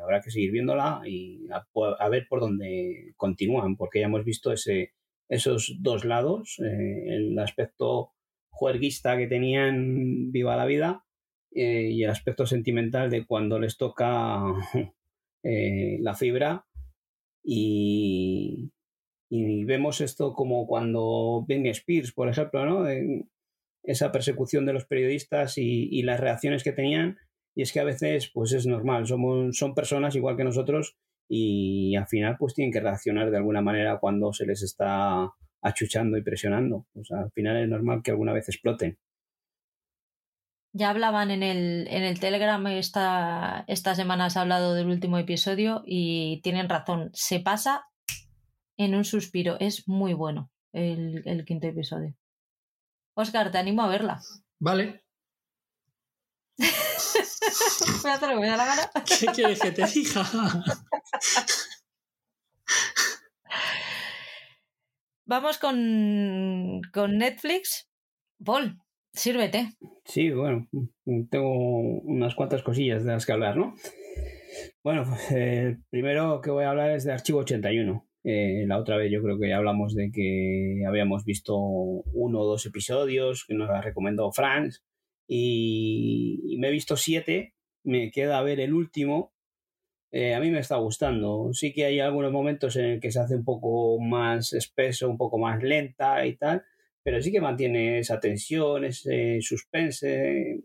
[SPEAKER 3] habrá que seguir viéndola y a, ver por dónde continúan, porque ya hemos visto ese, esos dos lados, eh, el aspecto juerguista que tenían Viva la Vida eh, y el aspecto sentimental de cuando les toca eh, la fibra y, vemos esto como cuando Benny Spears, por ejemplo, ¿no? esa persecución de los periodistas y las reacciones que tenían y es que a veces, pues es normal, somos, son personas igual que nosotros y al final pues tienen que reaccionar de alguna manera cuando se les está achuchando y presionando. O sea, al final es normal que alguna vez exploten.
[SPEAKER 1] Ya hablaban en el, en el Telegram esta, esta semana has hablado del último episodio y tienen razón. Se pasa en un suspiro. Es muy bueno el, el quinto episodio. Oscar, te animo a verla.
[SPEAKER 2] Vale.
[SPEAKER 1] Voy a hacer lo que me da la gana.
[SPEAKER 2] ¿Qué quieres que te diga?
[SPEAKER 1] Vamos con, con Netflix. Paul, sírvete.
[SPEAKER 3] Sí, bueno, tengo unas cuantas cosillas de las que hablar, ¿no? Bueno, pues, el primero que voy a hablar es de Archivo 81. Eh, la otra vez yo creo que hablamos de que habíamos visto uno o dos episodios que nos ha recomendado Franz y, me he visto siete, me queda ver el último. Eh, a mí me está gustando. Sí que hay algunos momentos en el que se hace un poco más espeso, un poco más lenta y tal, pero sí que mantiene esa tensión, ese suspense,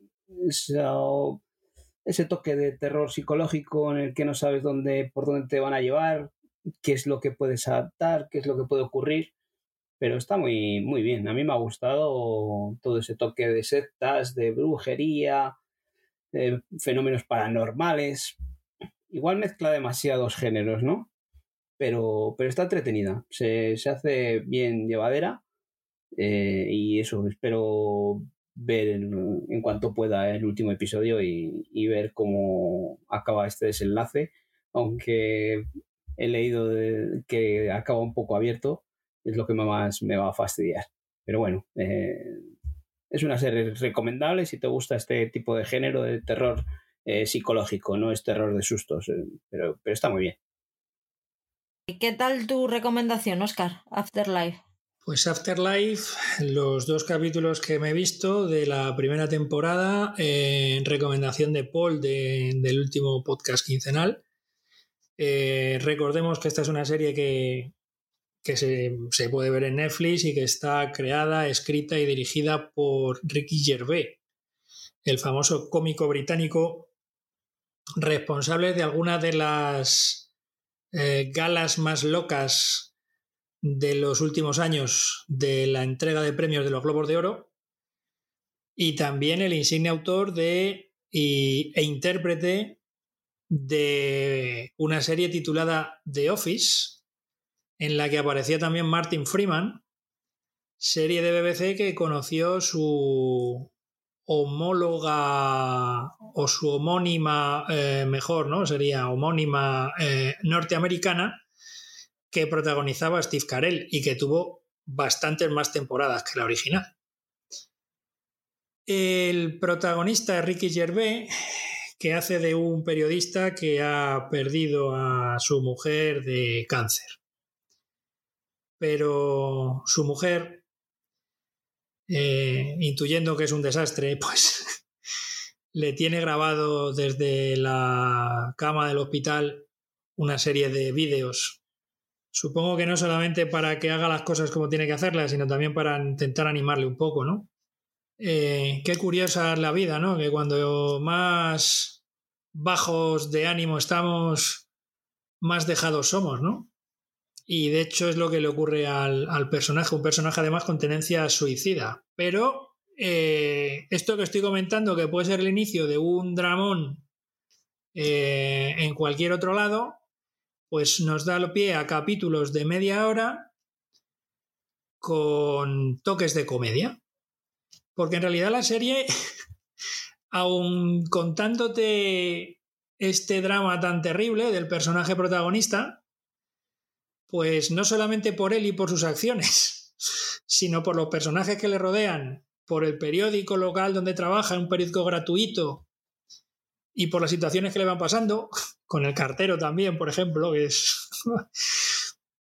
[SPEAKER 3] ese toque de terror psicológico en el que no sabes dónde, por dónde te van a llevar, qué es lo que puedes adaptar, qué es lo que puede ocurrir pero está muy, muy bien. A mí me ha gustado todo ese toque de sectas, de brujería, de fenómenos paranormales. Igual mezcla demasiados géneros, ¿no? Pero, pero está entretenida. Se, hace bien llevadera. Eh, y eso, espero ver en, cuanto pueda el último episodio y, y, ver cómo acaba este desenlace. Aunque he leído que acaba un poco abierto es lo que más me va a fastidiar. Pero bueno, eh, es una serie recomendable si te gusta este tipo de género de terror eh, psicológico, no es terror de sustos, eh, pero, pero está muy bien.
[SPEAKER 1] ¿Y qué tal tu recomendación, Oscar? Afterlife.
[SPEAKER 2] Pues Afterlife, los dos capítulos que me he visto de la primera temporada, en recomendación de Paul del último podcast quincenal. Recordemos que esta es una serie que, que se, puede ver en Netflix y que está creada, escrita y dirigida por Ricky Gervais, el famoso cómico británico responsable de algunas de las eh, galas más locas de los últimos años de la entrega de premios de los Globos de Oro y también el insigne autor de e intérprete de una serie titulada The Office, en la que aparecía también Martin Freeman, serie de BBC que conoció su homóloga o su homónima, eh, mejor, ¿no? Sería homónima eh, norteamericana que protagonizaba Steve Carell y que tuvo bastantes más temporadas que la original. El protagonista Ricky Gervais, que hace de un periodista que ha perdido a su mujer de cáncer. Pero su mujer, eh, intuyendo que es un desastre, pues le tiene grabado desde la cama del hospital una serie de vídeos. Supongo que no solamente para que haga las cosas como tiene que hacerlas, sino también para intentar animarle un poco, ¿no? Eh, qué curiosa es la vida, ¿no? Que cuando más bajos de ánimo estamos, más dejados somos, ¿no? Y de hecho es lo que le ocurre al, personaje, un personaje además con tendencia suicida. Pero eh, esto que estoy comentando, que puede ser el inicio de un dramón eh, en cualquier otro lado, pues nos da pie a capítulos de media hora con toques de comedia. Porque en realidad la serie, aun contándote este drama tan terrible del personaje protagonista, pues no solamente por él y por sus acciones, sino por los personajes que le rodean, por el periódico local donde trabaja, un periódico gratuito, y por las situaciones que le van pasando, con el cartero también, por ejemplo, es...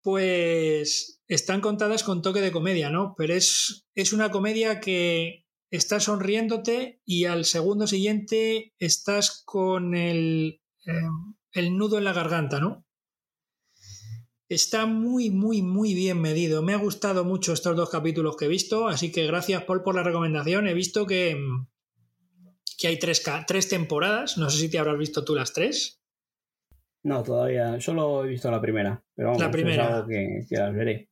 [SPEAKER 2] pues están contadas con toque de comedia, ¿no? Pero es, es una comedia que estás sonriéndote y al segundo siguiente estás con el, em, el nudo en la garganta, ¿no? Está muy, muy, muy bien medido. Me ha gustado mucho estos dos capítulos que he visto, así que gracias Paul por la recomendación. He visto que, em, que hay tres, tres temporadas. No sé si te habrás visto tú las tres.
[SPEAKER 3] No, todavía. Solo he visto la primera. Pero vamos,
[SPEAKER 2] la primera.
[SPEAKER 3] que, que las veré.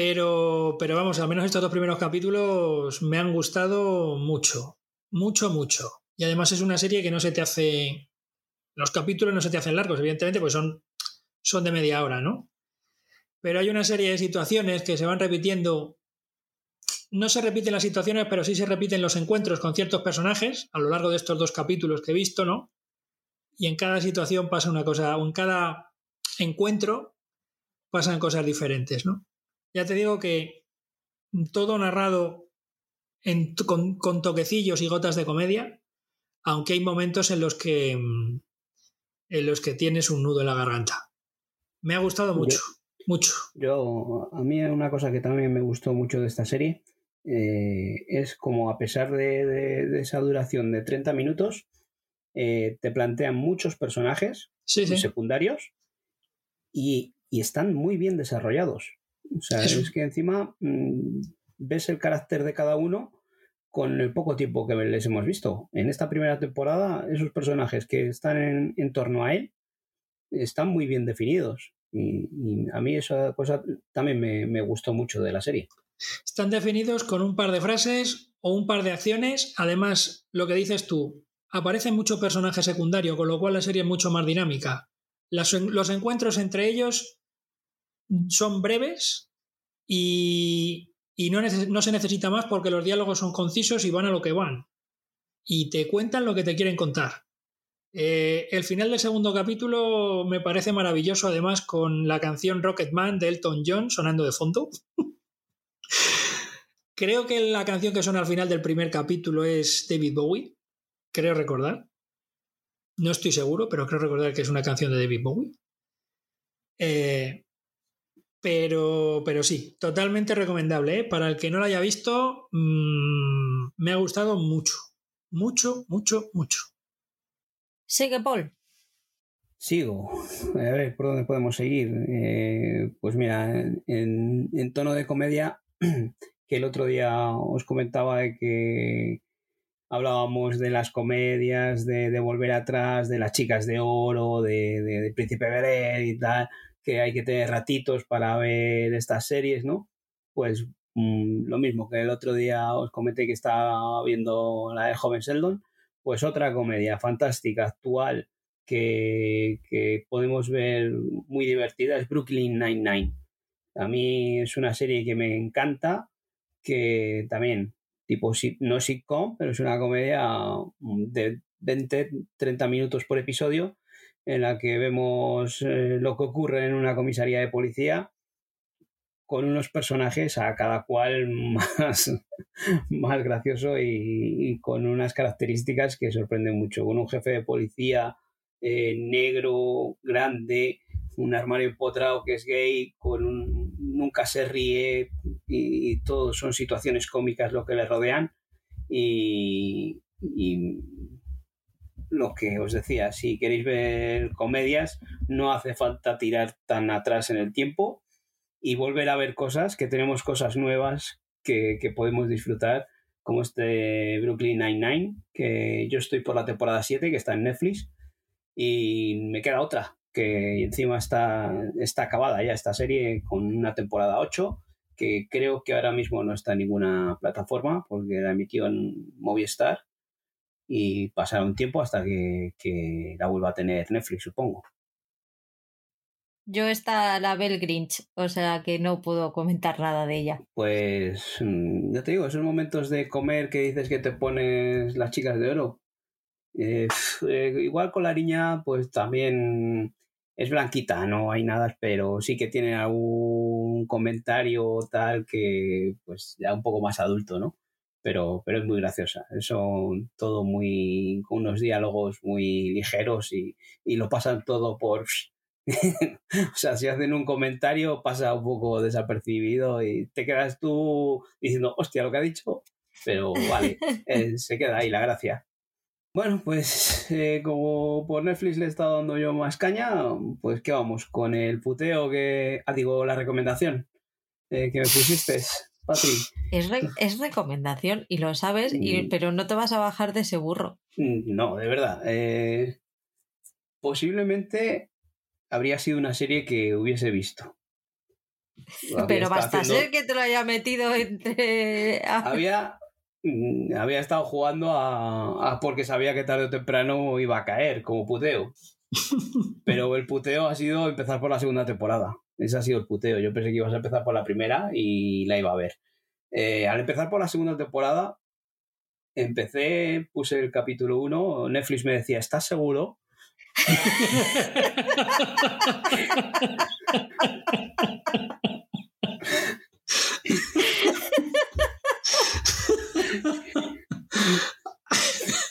[SPEAKER 2] Pero, pero vamos, al menos estos dos primeros capítulos me han gustado mucho, mucho, mucho. Y además es una serie que no se te hace... Los capítulos no se te hacen largos, evidentemente, pues son, son de media hora, ¿no? Pero hay una serie de situaciones que se van repitiendo. No se repiten las situaciones, pero sí se repiten los encuentros con ciertos personajes a lo largo de estos dos capítulos que he visto, ¿no? Y en cada situación pasa una cosa, o en cada encuentro pasan cosas diferentes, ¿no? Ya te digo que todo narrado con, toquecillos y gotas de comedia, aunque hay momentos en los que mm, en los que tienes un nudo en la garganta. Me ha gustado mucho, mucho.
[SPEAKER 3] Yo, a mí una cosa que también me gustó mucho de esta serie eh, es como a pesar de, esa duración de 30 minutos, eh, te plantean muchos personajes secundarios y, están muy bien desarrollados. O sea, es que encima mm, ves el carácter de cada uno con el poco tiempo que les hemos visto. En esta primera temporada, esos personajes que están en, torno a él están muy bien definidos. Y, a mí esa cosa también me, me, gustó mucho de la serie.
[SPEAKER 2] Están definidos con un par de frases o un par de acciones. Además, lo que dices tú, aparecen muchos personajes secundarios, con lo cual la serie es mucho más dinámica. los encuentros entre ellos son breves y, no, no, se necesita más porque los diálogos son concisos y van a lo que van. Y te cuentan lo que te quieren contar. Eh, el final del segundo capítulo me parece maravilloso, además, con la canción Rocket Man de Elton John sonando de fondo. creo que la canción que suena al final del primer capítulo es David Bowie, creo recordar. No estoy seguro, pero creo recordar que es una canción de David Bowie. Eh, pero, pero sí, totalmente recomendable. ¿eh? Para el que no lo haya visto, mm, me ha gustado mucho. Mucho, mucho, mucho.
[SPEAKER 1] Sigue, Paul.
[SPEAKER 3] Sigo. A ver, ¿por dónde podemos seguir? Eh, pues mira, en, tono de comedia, que el otro día os comentaba de que hablábamos de las comedias, de, volver atrás, de las chicas de oro, de, de Príncipe Beret y tal que hay que tener ratitos para ver estas series, ¿no? Pues mm, lo mismo que el otro día os comenté que estaba viendo la de Joven Sheldon, pues otra comedia fantástica, actual, que, podemos ver muy divertida es Brooklyn Nine-Nine. A mí es una serie que me encanta, que también, tipo, no sitcom, pero es una comedia mm, de 20, 30 minutos por episodio, en la que vemos eh, lo que ocurre en una comisaría de policía con unos personajes a cada cual más, más gracioso y, con unas características que sorprenden mucho. Con un jefe de policía eh, negro, grande, un armario empotrado que es gay, con un nunca se ríe y, y todo son situaciones cómicas lo que le rodean y lo que os decía, si queréis ver comedias, no hace falta tirar tan atrás en el tiempo y volver a ver cosas, que tenemos cosas nuevas que, podemos disfrutar, como este Brooklyn Nine-Nine, que yo estoy por la temporada 7, que está en Netflix, y me queda otra, que encima está, está acabada ya esta serie con una temporada 8, que creo que ahora mismo no está en ninguna plataforma, porque la emitió en Movistar, y pasará un tiempo hasta que, que la vuelva a tener Netflix, supongo.
[SPEAKER 1] Yo está la Bell Grinch, o sea que no puedo comentar nada de ella.
[SPEAKER 3] Pues mm, ya te digo, esos momentos de comer que dices que te pones las chicas de oro. Eh, eh, igual con la niña, pues también es blanquita, no hay nada, pero sí que tiene algún comentario tal que pues ya un poco más adulto, ¿no? Pero, pero es muy graciosa. Son todo muy, con unos diálogos muy ligeros y, y lo pasan todo por o sea, si hacen un comentario pasa un poco desapercibido y te quedas tú diciendo, hostia, lo que ha dicho, pero vale, eh, se queda ahí la gracia. Bueno, pues eh, como por Netflix le he estado dando yo más caña, pues ¿qué vamos? Con el puteo que... Ah, digo, la recomendación eh, que me pusiste, Patri.
[SPEAKER 1] Es, es recomendación y lo sabes, mm. pero no te vas a bajar de ese burro.
[SPEAKER 3] Mm, no, de verdad. posiblemente habría sido una serie que hubiese visto.
[SPEAKER 1] Pero basta ser que te lo haya metido entre.
[SPEAKER 3] había, mm, había estado jugando a, porque sabía que tarde o temprano iba a caer, como puteo. Pero el puteo ha sido empezar por la segunda temporada. Ese ha sido el puteo. Yo pensé que ibas a empezar por la primera y la iba a ver. Eh, al empezar por la segunda temporada, empecé, puse el capítulo 1, Netflix me decía, ¿estás seguro?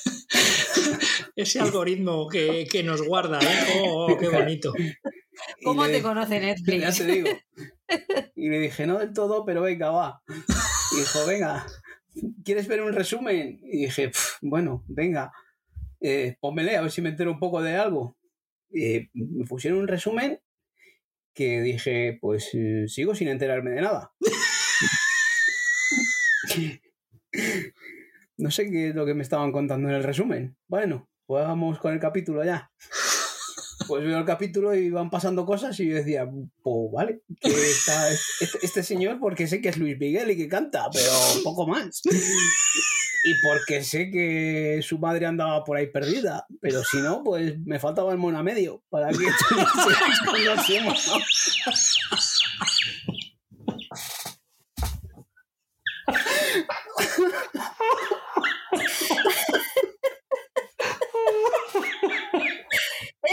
[SPEAKER 2] Ese algoritmo que, nos guarda, ¿eh? Oh, qué bonito.
[SPEAKER 1] ¿Cómo te conoce Netflix?
[SPEAKER 3] Ya te digo. Y le dije, no del todo, pero venga, va. Y dijo, venga, ¿quieres ver un resumen? Y dije, bueno, venga eh, pónmele a ver si me entero un poco de algo. Eh, me pusieron un resumen que dije, pues eh, sigo sin enterarme de nada. no sé qué es lo que me estaban contando en el resumen. Bueno, pues vamos con el capítulo ya. Pues veo el capítulo y van pasando cosas y yo decía, pues vale, que está este, este señor porque sé que es Luis Miguel y que canta, pero poco más y porque sé que su madre andaba por ahí perdida, pero si no, pues me faltaba el mono a medio para que conociéramos.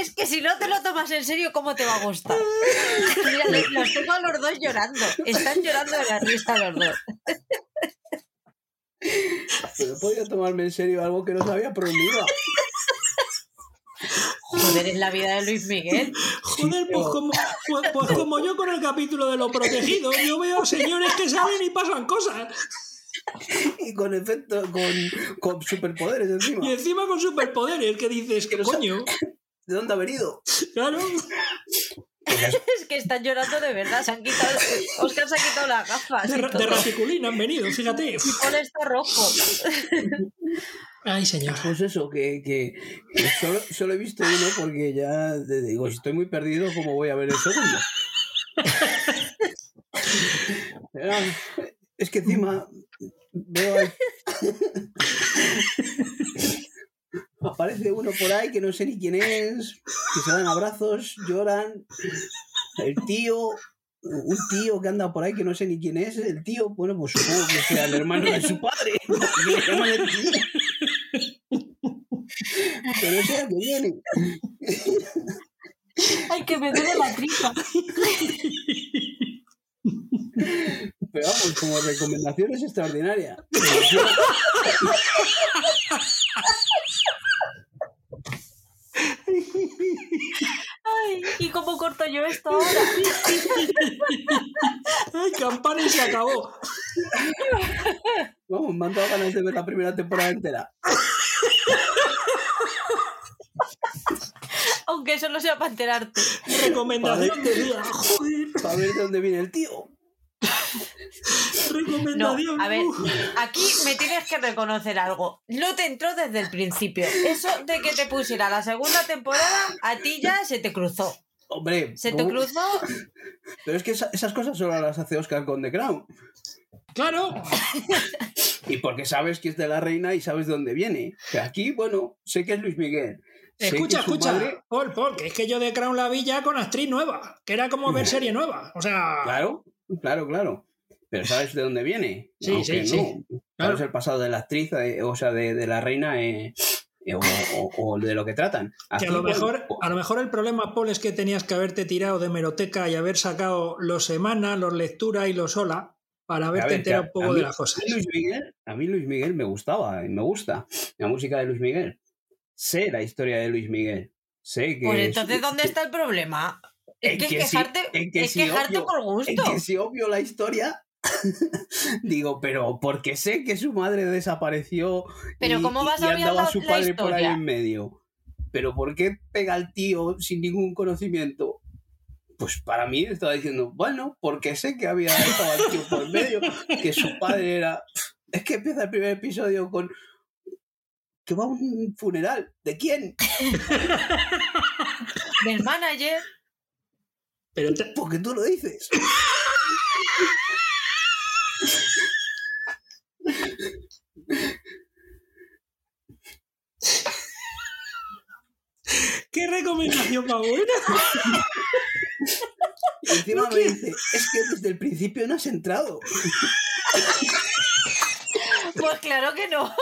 [SPEAKER 1] Es que si no te lo tomas en serio, ¿cómo te va a gustar? Mira, los tengo a los dos llorando. Están llorando de la risa los dos.
[SPEAKER 3] Pero podía tomarme en serio algo que no sabía un
[SPEAKER 1] Joder, es la vida de Luis Miguel.
[SPEAKER 2] Joder, pues como, pues, pues como yo con el capítulo de lo protegido, yo veo señores que salen y pasan cosas.
[SPEAKER 3] Y con efecto, con, con, superpoderes encima.
[SPEAKER 2] Y encima con superpoderes, que dices, que coño.
[SPEAKER 3] ¿De dónde ha venido?
[SPEAKER 2] Claro.
[SPEAKER 1] es que están llorando de verdad. Se han quitado. Oscar se ha quitado las gafas.
[SPEAKER 2] De, de raticulina han venido, fíjate.
[SPEAKER 1] Y Paul está rojo.
[SPEAKER 2] Ay, señor.
[SPEAKER 3] Pues eso, que, que, solo, solo, he visto uno porque ya digo, si estoy muy perdido, ¿cómo voy a ver el segundo? es que encima veo. Aparece uno por ahí que no sé ni quién es, que se dan abrazos, lloran. El tío, un tío que anda por ahí que no sé ni quién es, el tío, bueno, pues supongo que sea el hermano de su padre. Pero sea que viene.
[SPEAKER 1] Ay, que me duele la tripa.
[SPEAKER 3] Pero vamos, como recomendación es extraordinaria.
[SPEAKER 1] Ay, ¿y cómo corto yo esto ahora?
[SPEAKER 2] ¡Ay, campana y se acabó!
[SPEAKER 3] Vamos, me han dado ganas de ver la primera temporada entera.
[SPEAKER 1] Aunque solo sea para enterarte.
[SPEAKER 2] Recomendación de día. Joder.
[SPEAKER 3] Para ver de dónde viene el tío.
[SPEAKER 1] No,
[SPEAKER 2] Recomendación.
[SPEAKER 1] a ver, aquí me tienes que reconocer algo. No te entró desde el principio. Eso de que te pusiera la segunda temporada, a ti ya se te cruzó.
[SPEAKER 3] Hombre,
[SPEAKER 1] Se te cruzó.
[SPEAKER 3] pero es que esa- esas cosas solo las hace Oscar con The Crown.
[SPEAKER 2] Claro.
[SPEAKER 3] Y porque sabes que es de la reina y sabes de dónde viene. Que aquí, bueno, sé que es Luis Miguel.
[SPEAKER 2] Escucha, escucha.
[SPEAKER 3] madre-
[SPEAKER 2] Paul, Paul, que es que yo de Crown la vi ya con actriz nueva. Que era como ver serie nueva. O sea.
[SPEAKER 3] Claro, claro, claro. Pero sabes de dónde viene.
[SPEAKER 2] Sí,
[SPEAKER 3] Aunque
[SPEAKER 2] sí,
[SPEAKER 3] no.
[SPEAKER 2] sí.
[SPEAKER 3] Sabes
[SPEAKER 2] Claro.
[SPEAKER 3] el pasado de la actriz, eh, o sea, de, de la reina, eh, eh, o, o- o de lo que tratan.
[SPEAKER 2] Que a lo, mejor, a lo mejor el problema, Paul, es que tenías que haberte tirado de meroteca y haber sacado los semana, los lectura y los hola para haberte
[SPEAKER 3] ver,
[SPEAKER 2] enterado un poco
[SPEAKER 3] mí-
[SPEAKER 2] de las cosas.
[SPEAKER 3] a mí Luis Miguel, a mí Luis Miguel me gustaba y me gusta la música de Luis Miguel. Sé la historia de Luis Miguel. Sé que.
[SPEAKER 1] Pues
[SPEAKER 3] es-
[SPEAKER 1] entonces, ¿dónde
[SPEAKER 3] que-
[SPEAKER 1] está el problema? Es que,
[SPEAKER 3] que
[SPEAKER 1] quejarte,
[SPEAKER 3] que
[SPEAKER 1] es
[SPEAKER 3] sí,
[SPEAKER 1] quejarte
[SPEAKER 3] obvio,
[SPEAKER 1] por gusto.
[SPEAKER 3] que si obvio la historia. Digo, pero porque sé que su madre desapareció
[SPEAKER 1] Pero
[SPEAKER 3] y,
[SPEAKER 1] ¿cómo vas
[SPEAKER 3] y
[SPEAKER 1] a
[SPEAKER 3] andaba
[SPEAKER 1] la-
[SPEAKER 3] su
[SPEAKER 1] la
[SPEAKER 3] padre por ahí en medio. Pero ¿por qué pega al tío sin ningún conocimiento? Pues para mí estaba diciendo, bueno, porque sé que había estaba el tío por medio, que su padre era. Es que empieza el primer episodio con que va a un funeral. ¿De quién?
[SPEAKER 1] Del manager.
[SPEAKER 2] Pero te-
[SPEAKER 3] Porque tú lo dices.
[SPEAKER 2] ¿Qué recomendación más buena?
[SPEAKER 3] Encima me dice, es que desde el principio no has entrado.
[SPEAKER 1] Pues claro que no.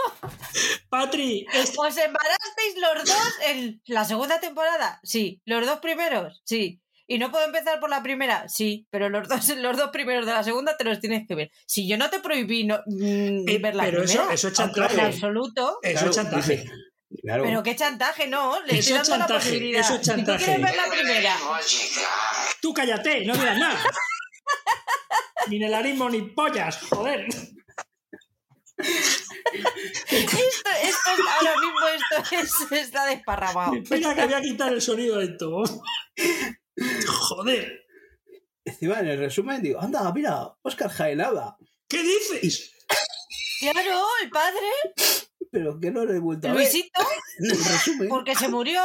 [SPEAKER 2] Patri, es-
[SPEAKER 1] ¿Os embarasteis los dos en la segunda temporada? Sí. ¿Los dos primeros? Sí. ¿Y no puedo empezar por la primera? Sí. Pero los dos, los dos primeros de la segunda te los tienes que ver. Si yo no te prohibí no, mm,
[SPEAKER 2] Eh,
[SPEAKER 1] ver la
[SPEAKER 2] pero eso-
[SPEAKER 1] primera.
[SPEAKER 2] eso es
[SPEAKER 1] aunque
[SPEAKER 2] chantaje.
[SPEAKER 1] En absoluto.
[SPEAKER 2] eso
[SPEAKER 3] Claro,
[SPEAKER 2] es chantaje.
[SPEAKER 3] Claro.
[SPEAKER 1] Pero qué chantaje, no. Le
[SPEAKER 2] Eso
[SPEAKER 1] estoy
[SPEAKER 2] es
[SPEAKER 1] dando la
[SPEAKER 2] chantaje,
[SPEAKER 1] posibilidad.
[SPEAKER 2] eso es
[SPEAKER 1] Si tú
[SPEAKER 2] chantaje.
[SPEAKER 1] quieres ver la primera.
[SPEAKER 2] Tú cállate, no digas nada. ni nelarismo ni pollas, joder.
[SPEAKER 1] Esto, esto es, ahora mismo esto es, está desparramado.
[SPEAKER 2] Espera que voy a quitar el sonido de esto. Joder.
[SPEAKER 3] Encima en el resumen digo, anda, mira, Oscar Jaenada.
[SPEAKER 2] ¿Qué dices?
[SPEAKER 1] Claro, el padre,
[SPEAKER 3] Pero que no lo he vuelto a ver.
[SPEAKER 1] Luisito,
[SPEAKER 3] En el resumen.
[SPEAKER 1] porque se murió.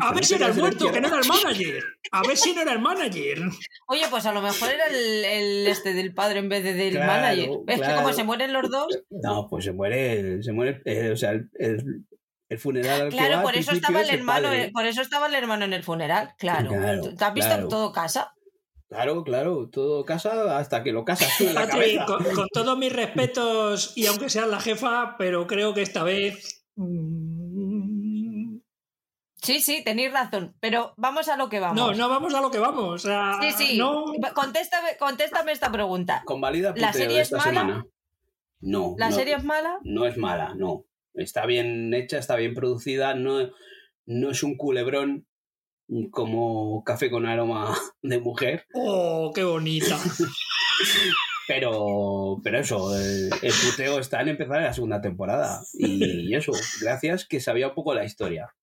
[SPEAKER 2] A ver si era el muerto, que no era el manager. A ver si no era el manager.
[SPEAKER 1] Oye, pues a lo mejor era el, el este del padre en vez de del
[SPEAKER 3] Claro,
[SPEAKER 1] manager. Es que como se mueren los dos,
[SPEAKER 3] No, pues se muere, se muere, eh, o sea, el, el- el funeral al que
[SPEAKER 1] claro,
[SPEAKER 3] va
[SPEAKER 1] por eso estaba el hermano,
[SPEAKER 3] padre.
[SPEAKER 1] por eso estaba el hermano en el funeral, claro.
[SPEAKER 3] Claro,
[SPEAKER 1] ¿Te has visto
[SPEAKER 3] claro.
[SPEAKER 1] todo casa?
[SPEAKER 3] Claro, claro, todo casa hasta que lo casas tú en la
[SPEAKER 2] Patri,
[SPEAKER 3] cabeza.
[SPEAKER 2] con, con todos mis respetos, y aunque seas la jefa, pero creo que esta vez. mm,
[SPEAKER 1] Sí, sí, tenéis razón, pero vamos a lo que vamos.
[SPEAKER 2] No, no vamos a lo que vamos. o sea,
[SPEAKER 1] Sí, sí.
[SPEAKER 2] No,
[SPEAKER 1] Contéstame, contéstame esta pregunta.
[SPEAKER 3] Convalida
[SPEAKER 1] ¿La serie
[SPEAKER 3] de
[SPEAKER 1] es
[SPEAKER 3] esta
[SPEAKER 1] mala?
[SPEAKER 3] semana. No.
[SPEAKER 1] ¿La
[SPEAKER 3] no,
[SPEAKER 1] serie es mala?
[SPEAKER 3] No es mala, no. Está bien hecha, está bien producida, no, no es un culebrón como café con aroma de mujer,
[SPEAKER 2] Oh, qué bonita.
[SPEAKER 3] pero, pero eso, el, el puteo está en empezar en la segunda temporada. Y eso, gracias que sabía un poco la historia.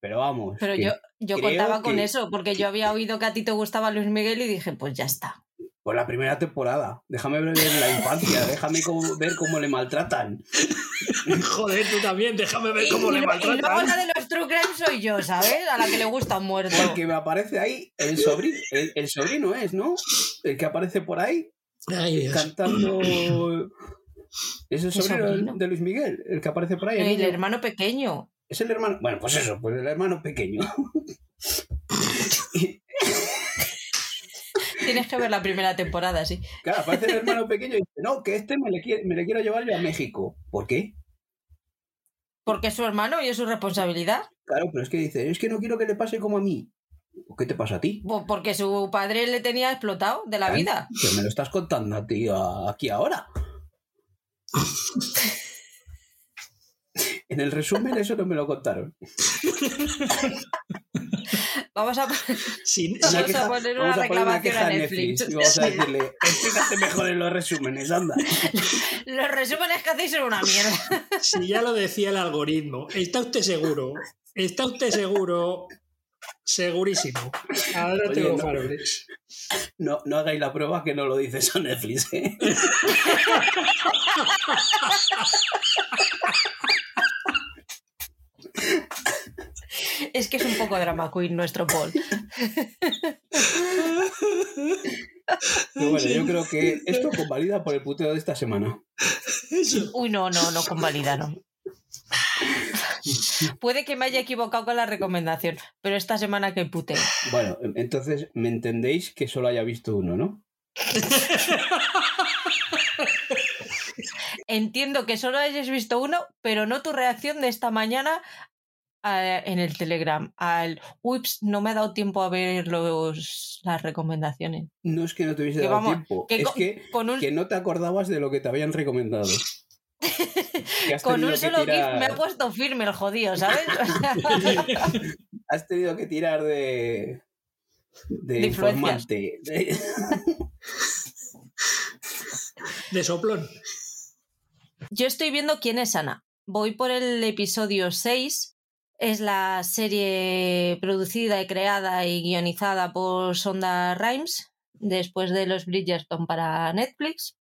[SPEAKER 3] Pero vamos.
[SPEAKER 1] Pero
[SPEAKER 3] que
[SPEAKER 1] yo, yo contaba con
[SPEAKER 3] que-
[SPEAKER 1] eso, porque yo había oído que a ti te gustaba Luis Miguel y dije, pues ya está.
[SPEAKER 3] Por la primera temporada. Déjame ver la infancia, déjame cómo- ver cómo le maltratan.
[SPEAKER 2] Joder, tú también, déjame ver cómo
[SPEAKER 1] y
[SPEAKER 2] le
[SPEAKER 1] lo- y
[SPEAKER 2] maltratan.
[SPEAKER 1] la de los True Crime soy yo, ¿sabes? A la que le gusta un muerto.
[SPEAKER 3] Porque me aparece ahí el sobrino, el, el sobrino es, ¿no? El que aparece por ahí
[SPEAKER 2] Ay, Dios.
[SPEAKER 3] cantando. Es el
[SPEAKER 1] ¿Qué
[SPEAKER 3] sobrino
[SPEAKER 1] sobrino?
[SPEAKER 3] de Luis Miguel, el que aparece por ahí. el
[SPEAKER 1] El hermano pequeño.
[SPEAKER 3] Es el hermano. Bueno, pues eso, pues el hermano pequeño. Y,
[SPEAKER 1] Tienes que ver la primera temporada, sí.
[SPEAKER 3] claro, aparece el hermano pequeño y dice: No, que este me le, quiere- me le quiero llevar yo a México. ¿Por qué?
[SPEAKER 1] Porque es su hermano y es su responsabilidad.
[SPEAKER 3] Claro, pero es que dice, es que no quiero que le pase como a mí. ¿Qué te pasa a ti?
[SPEAKER 1] Pues porque su padre le tenía explotado de la vida.
[SPEAKER 3] Que me lo estás contando a ti aquí ahora. en el resumen eso no me lo contaron.
[SPEAKER 1] Vamos a,
[SPEAKER 2] Sin-
[SPEAKER 1] vamos
[SPEAKER 3] Una
[SPEAKER 1] a
[SPEAKER 3] queja-
[SPEAKER 1] poner una
[SPEAKER 3] vamos a poner una
[SPEAKER 1] reclamación a
[SPEAKER 3] a
[SPEAKER 1] Netflix.
[SPEAKER 3] y vamos a decirle, explícate mejor en los resúmenes, anda.
[SPEAKER 1] Los resúmenes que hacéis son una mierda.
[SPEAKER 2] Si ya lo decía el algoritmo, ¿está usted seguro? ¿Está usted seguro? Segurísimo. Ahora
[SPEAKER 3] Oye,
[SPEAKER 2] tengo
[SPEAKER 3] no.
[SPEAKER 2] faroles.
[SPEAKER 3] No, no hagáis la prueba que no lo dices a Netflix, ¿eh?
[SPEAKER 1] Es que es un poco drama queen nuestro Paul.
[SPEAKER 3] Pero bueno, yo creo que esto convalida por el puteo de esta semana.
[SPEAKER 2] Eso.
[SPEAKER 1] Uy, no, no, no convalidaron. Puede que me haya equivocado con la recomendación, pero esta semana que puteo.
[SPEAKER 3] Bueno, entonces me entendéis que solo haya visto uno, ¿no?
[SPEAKER 1] Entiendo que solo hayas visto uno, pero no tu reacción de esta mañana en el Telegram. Al, ups, no me ha dado tiempo a ver los, las recomendaciones.
[SPEAKER 3] No es que no te hubiese
[SPEAKER 1] Que
[SPEAKER 3] dado
[SPEAKER 1] vamos,
[SPEAKER 3] tiempo,
[SPEAKER 1] que
[SPEAKER 3] es
[SPEAKER 1] con-
[SPEAKER 3] que,
[SPEAKER 1] Con un,
[SPEAKER 3] que no te acordabas de lo que te habían recomendado.
[SPEAKER 1] Con un solo GIF
[SPEAKER 3] tirar-
[SPEAKER 1] me ha puesto firme el jodido, ¿sabes?
[SPEAKER 3] Has tenido que tirar de. de,
[SPEAKER 1] De
[SPEAKER 3] informante. de-
[SPEAKER 2] De soplón.
[SPEAKER 1] Yo estoy viendo quién es Ana. Voy por el episodio 6. Es la serie producida y creada y guionizada por Sonda Rhimes después de los Bridgerton para Netflix.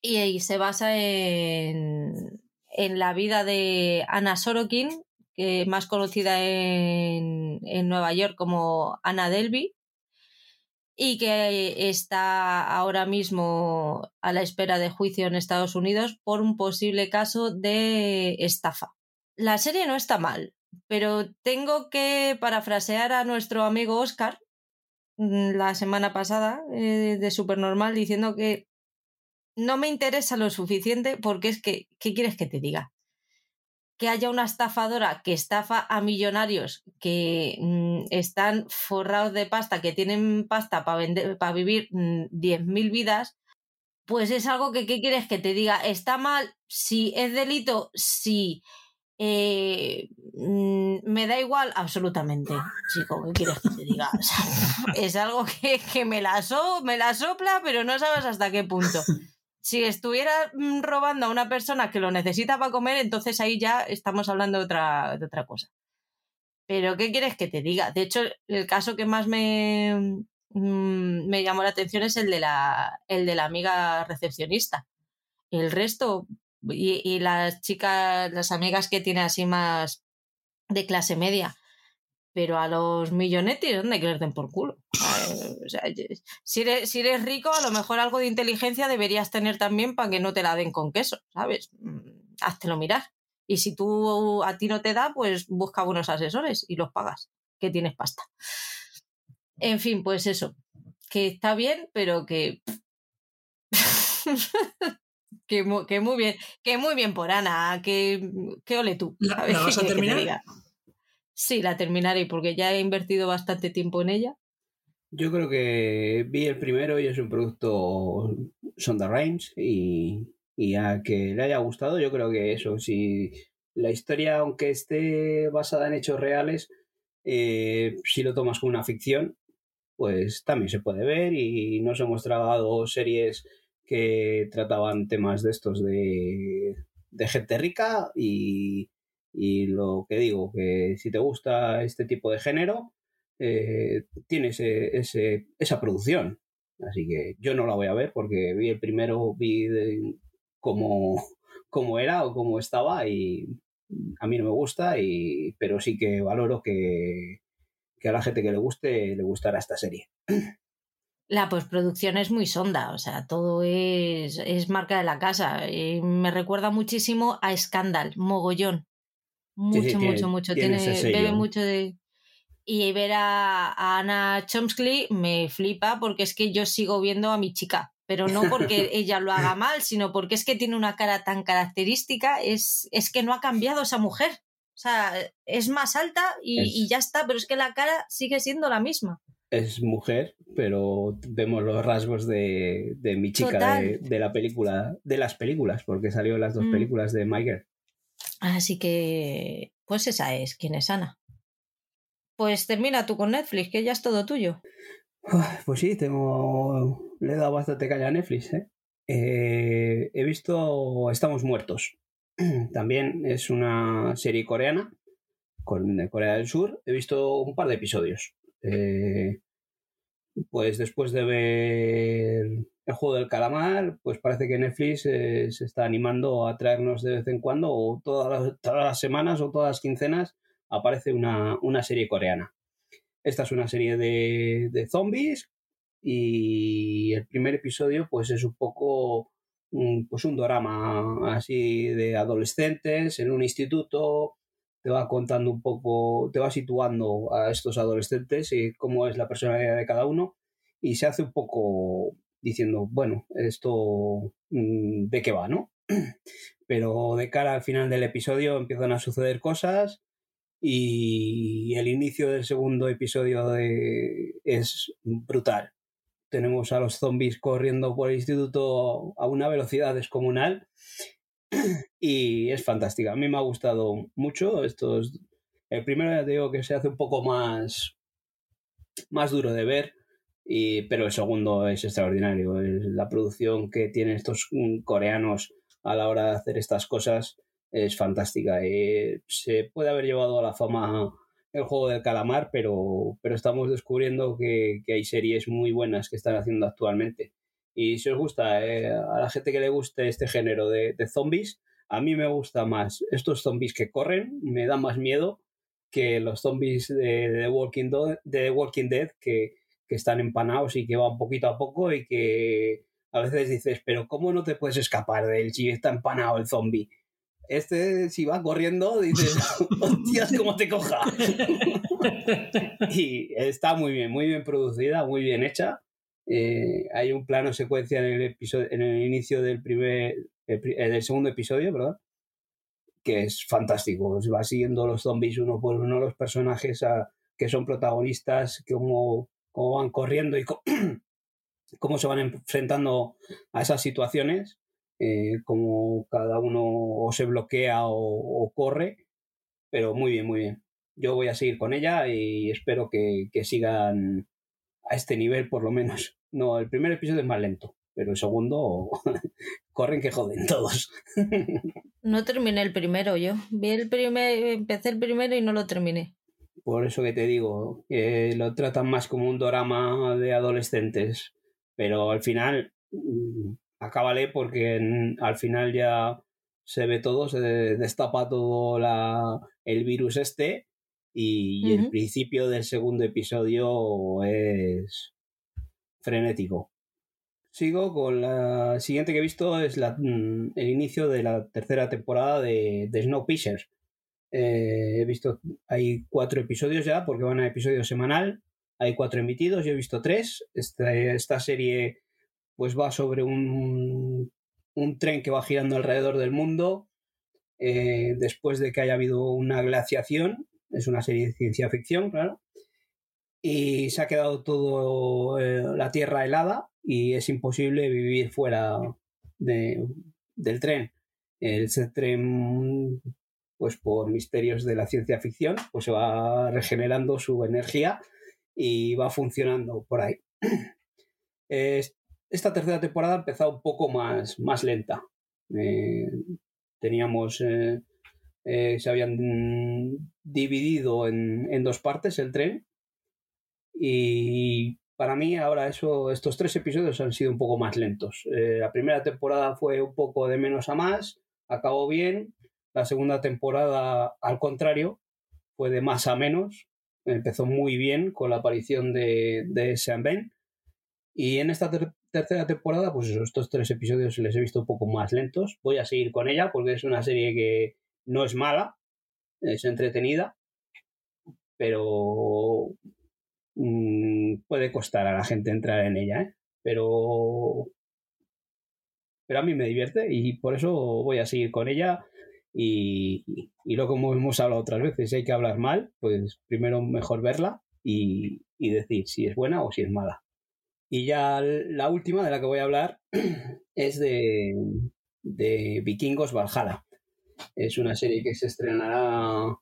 [SPEAKER 1] Y, se basa en, en la vida de Anna Sorokin, que más conocida en, en Nueva York como Anna Delvey, y que está ahora mismo a la espera de juicio en Estados Unidos por un posible caso de estafa. La serie no está mal, pero tengo que parafrasear a nuestro amigo Oscar mm, la semana pasada eh, de Supernormal diciendo que no me interesa lo suficiente porque es que, ¿qué quieres que te diga? Que haya una estafadora que estafa a millonarios que mm, están forrados de pasta, que tienen pasta para para vivir mm, 10.000 vidas, pues es algo que, ¿qué quieres que te diga? ¿Está mal? Si es delito, sí. Eh, mm, me da igual, absolutamente. Chico, ¿qué quieres que te diga? O sea, es algo que, que me, la so- me la sopla, pero no sabes hasta qué punto. Si estuviera mm, robando a una persona que lo necesita para comer, entonces ahí ya estamos hablando de otra, de otra cosa. Pero ¿qué quieres que te diga? De hecho, el caso que más me, mm, me llamó la atención es el de la, el de la amiga recepcionista. El resto, y, las chicas, las amigas que tiene así más de clase media, pero a los millonetis, ¿dónde que les den por culo? Eh, o sea, si, eres, si eres rico, a lo mejor algo de inteligencia deberías tener también para que no te la den con queso, ¿sabes? Mm, Háztelo mirar. Y si tú a ti no te da, pues busca buenos asesores y los pagas, que tienes pasta. En fin, pues eso, que está bien, pero que... que, mu- que muy bien, que muy bien por Ana, que, que ole tú.
[SPEAKER 2] ¿La- la vas a
[SPEAKER 1] ¿Qué quieres que te
[SPEAKER 2] terminar?
[SPEAKER 1] Sí, la terminaré porque ya he invertido bastante tiempo en ella.
[SPEAKER 3] Yo creo que vi el primero y es un producto Sonda Rhimes y, y a que le haya gustado, yo creo que eso, si la historia, aunque esté basada en hechos reales, eh, si lo tomas como una ficción, pues también se puede ver y nos hemos tragado series que trataban temas de estos de, de gente rica y, y lo que digo, que si te gusta este tipo de género, eh, tiene ese, ese- esa producción. Así que yo no la voy a ver porque vi el primero, vi de cómo, cómo era o cómo estaba y a mí no me gusta, y, pero sí que valoro que, que a la gente que le guste le gustará esta serie.
[SPEAKER 1] La postproducción es muy sonda, o sea, todo es, es marca de la casa. Y me recuerda muchísimo a Scandal, mogollón. Mucho,
[SPEAKER 3] Sí, sí, tiene-
[SPEAKER 1] mucho, mucho.
[SPEAKER 3] tiene
[SPEAKER 1] Tiene, bebe mucho de. Y ver a, a Anna Chomsky me flipa porque es que yo sigo viendo a mi chica. pero no porque ella lo haga mal, sino porque es que tiene una cara tan característica, es, es que no ha cambiado esa mujer. O sea, es más alta y, ya está, pero es que la cara sigue siendo la misma.
[SPEAKER 3] Es mujer, pero vemos los rasgos de, mi chica de, la película, de las películas, porque salió las dos mm. películas de Michael.
[SPEAKER 1] Así que, pues esa es quien es Ana. Pues termina tú con Netflix, que ya es todo tuyo.
[SPEAKER 3] Pues sí, tengo. Le he dado bastante caña a Netflix, ¿eh? Eh, he visto Estamos Muertos. También es una serie coreana, de Corea del Sur. He visto un par de episodios. Eh, pues después de ver el juego del calamar, pues parece que Netflix se está animando a traernos de vez en cuando, o todas las, semanas o todas las quincenas, aparece una, serie coreana. Esta es una serie de, de zombies y el primer episodio pues es un poco pues un drama así de adolescentes en un instituto, te va contando un poco, te va situando a estos adolescentes y cómo es la personalidad de cada uno y se hace un poco diciendo, bueno, esto mm, de qué va, ¿no? Pero de cara al final del episodio empiezan a suceder cosas y el inicio del segundo episodio es brutal tenemos a los zombies corriendo por el instituto a una velocidad descomunal y es fantástica. A mí me ha gustado mucho. Estos, el primero ya digo que se hace un poco más, más duro de ver, y, pero el segundo es extraordinario. La producción que tienen estos coreanos a la hora de hacer estas cosas es fantástica. Eh, se puede haber llevado a la fama el juego del calamar, pero, pero estamos descubriendo que, hay series muy buenas que están haciendo actualmente. Y si os gusta, eh, a la gente que le guste este género de, zombies, a mí me gusta más estos zombies que corren, me da más miedo que los zombies de, de, Walking, de Walking Dead que, que están empanados y que van poquito a poco y que a veces dices, pero ¿cómo no te puedes escapar de él si está empanado el zombie? Este, si va corriendo, dices, hostias, cómo te coja. y está muy bien, muy bien producida, muy bien hecha. Eh, hay un plano secuencia en el episodio, en el inicio del primer, del segundo episodio, ¿verdad? Que es fantástico. Va siguiendo los zombies uno por uno, los personajes que son protagonistas, cómo, cómo van corriendo y cómo se van enfrentando a esas situaciones eh, como cada uno o se bloquea o, corre, pero muy bien, muy bien. Yo voy a seguir con ella y espero que, sigan a este nivel por lo menos. No, el primer episodio es más lento, pero el segundo corren que joden todos.
[SPEAKER 1] no terminé el primero yo. Vi el primer, empecé el primero y no lo terminé.
[SPEAKER 3] Por eso que te digo, que lo tratan más como un drama de adolescentes, pero al final mm, acábale porque al final ya se ve todo, se destapa todo la, el virus este y, el principio del segundo episodio es frenético. Sigo con la siguiente que he visto, es la, mm, el inicio de la tercera temporada de, de Snowpiercer. Eh, he visto, hay cuatro episodios ya, porque van a episodio semanal. Hay cuatro emitidos, yo he visto tres. esta serie pues va sobre un, tren que va girando alrededor del mundo eh, después de que haya habido una glaciación. Es una serie de ciencia ficción, claro. Y se ha quedado todo eh, la tierra helada y es imposible vivir fuera del tren. Ese tren, pues por misterios de la ciencia ficción, pues se va regenerando su energía y va funcionando por ahí. Esta tercera temporada ha empezado un poco más, más lenta. Eh, teníamos. Eh, eh, se habían dividido en, dos partes el tren. Y para mí, ahora eso, estos tres episodios han sido un poco más lentos. la primera temporada fue un poco de menos a más, acabó bien. La segunda temporada, al contrario, fue de más a menos. Empezó muy bien con la aparición de, de Sean Ben. Y en esta tercera temporada, pues estos tres episodios les he visto un poco más lentos. Voy a seguir con ella porque es una serie que no es mala, es entretenida, pero mm, puede costar a la gente entrar en ella, ¿eh? Pero pero a mí me divierte y por eso voy a seguir con ella. Y, y, lo como hemos hablado otras veces, si hay que hablar mal, pues primero mejor verla y, y decir si es buena o si es mala. Y ya la última de la que voy a hablar es de, de Vikingos Valhalla. Es una serie que se estrenará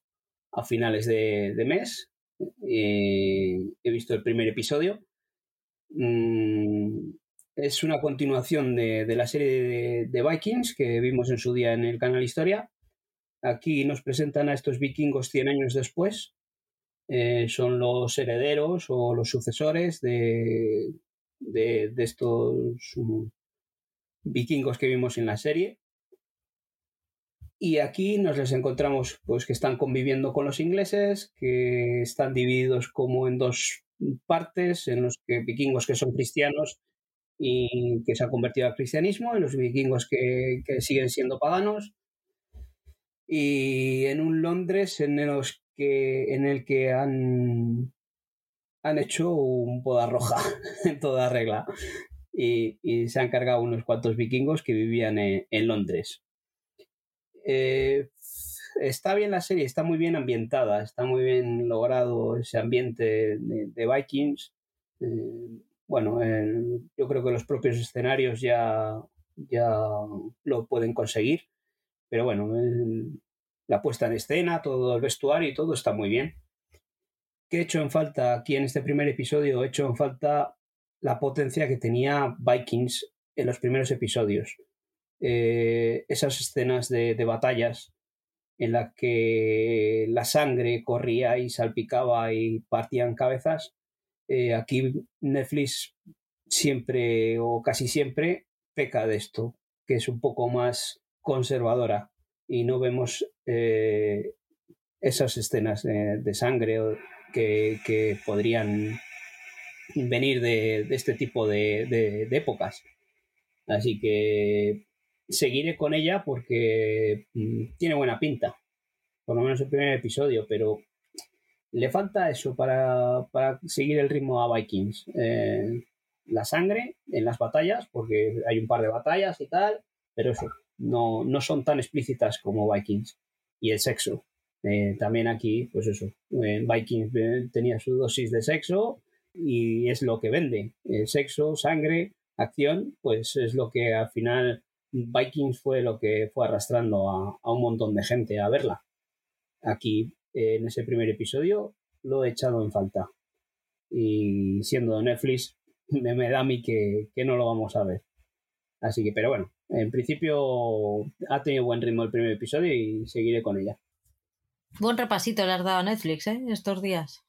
[SPEAKER 3] a finales de, mes. Eh, he visto el primer episodio. Mm, es una continuación de, la serie de, Vikings que vimos en su día en el canal Historia. Aquí nos presentan a estos vikingos 100 años después. Eh, son los herederos o los sucesores de, estos mm, vikingos que vimos en la serie. Y aquí nos les encontramos pues que están conviviendo con los ingleses, que están divididos como en dos partes, en los que vikingos que son cristianos y que se han convertido al cristianismo, y los vikingos que, siguen siendo paganos. Y en un Londres en, los que, en el que han, han hecho un poda roja en toda regla. Y, se han cargado unos cuantos vikingos que vivían en Londres. Eh, está bien la serie, está muy bien ambientada, está muy bien logrado ese ambiente de, Vikings. Eh, bueno, yo creo que los propios escenarios ya, ya lo pueden conseguir, pero bueno, la puesta en escena, todo el vestuario y todo está muy bien. ¿Qué he hecho en falta aquí en este primer episodio? He hecho en falta la potencia que tenía Vikings en los primeros episodios. Eh, esas escenas de, batallas en las que la sangre corría y salpicaba y partían cabezas. Eh, aquí Netflix siempre o casi siempre peca de esto, que es un poco más conservadora y no vemos eh, esas escenas de sangre que, que podrían venir de, este tipo de, épocas. Así que seguiré con ella porque mm, tiene buena pinta, por lo menos el primer episodio, pero le falta eso para, seguir el ritmo a Vikings. Eh, la sangre en las batallas, porque hay un par de batallas y tal, pero eso, no, no son tan explícitas como Vikings. Y el sexo. Eh, también aquí, pues eso, en Vikings eh, tenía su dosis de sexo y es lo que vende. sexo, sangre, acción, pues es lo que al final Vikings fue lo que fue arrastrando a, un montón de gente a verla. Aquí, en ese primer episodio, lo he echado en falta. Y siendo Netflix, me, da a mí que, no lo vamos a ver. Así que, pero bueno, en principio ha tenido buen ritmo el primer episodio y seguiré con ella.
[SPEAKER 1] Buen repasito le has dado a Netflix, ¿eh? Estos días.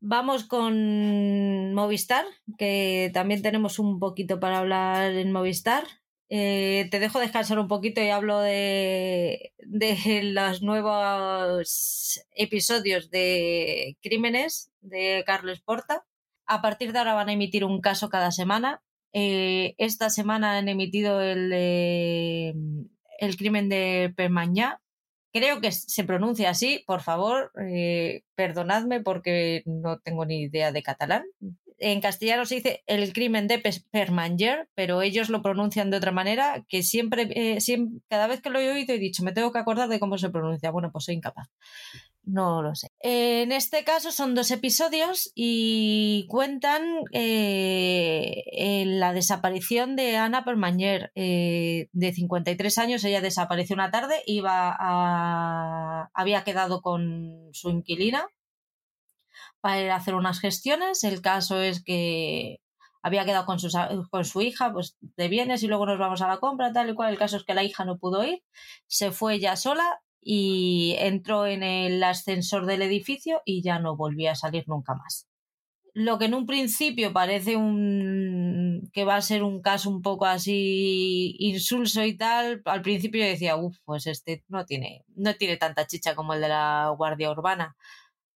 [SPEAKER 1] Vamos con Movistar, que también tenemos un poquito para hablar en Movistar. Eh, te dejo descansar un poquito y hablo de, de los nuevos episodios de Crímenes de Carlos Porta. A partir de ahora van a emitir un caso cada semana. Eh, esta semana han emitido el, el crimen de Permañá. Creo que se pronuncia así, por favor, eh, perdonadme porque no tengo ni idea de catalán en castellano se dice el crimen de Permanger, pero ellos lo pronuncian de otra manera que siempre, eh, siempre, cada vez que lo he oído he dicho, me tengo que acordar de cómo se pronuncia. Bueno, pues soy incapaz. No lo sé. En este caso son dos episodios y cuentan eh, la desaparición de Ana Permanger, eh, de 53 años. Ella desapareció una tarde, iba a, había quedado con su inquilina para ir hacer unas gestiones. El caso es que había quedado con, con su hija pues, de bienes y luego nos vamos a la compra, tal y cual. El caso es que la hija no pudo ir, se fue ella sola y entró en el ascensor del edificio y ya no volvió a salir nunca más. Lo que en un principio parece un que va a ser un caso un poco así insulso y tal, al principio yo decía, uff, pues este no tiene, no tiene tanta chicha como el de la Guardia Urbana.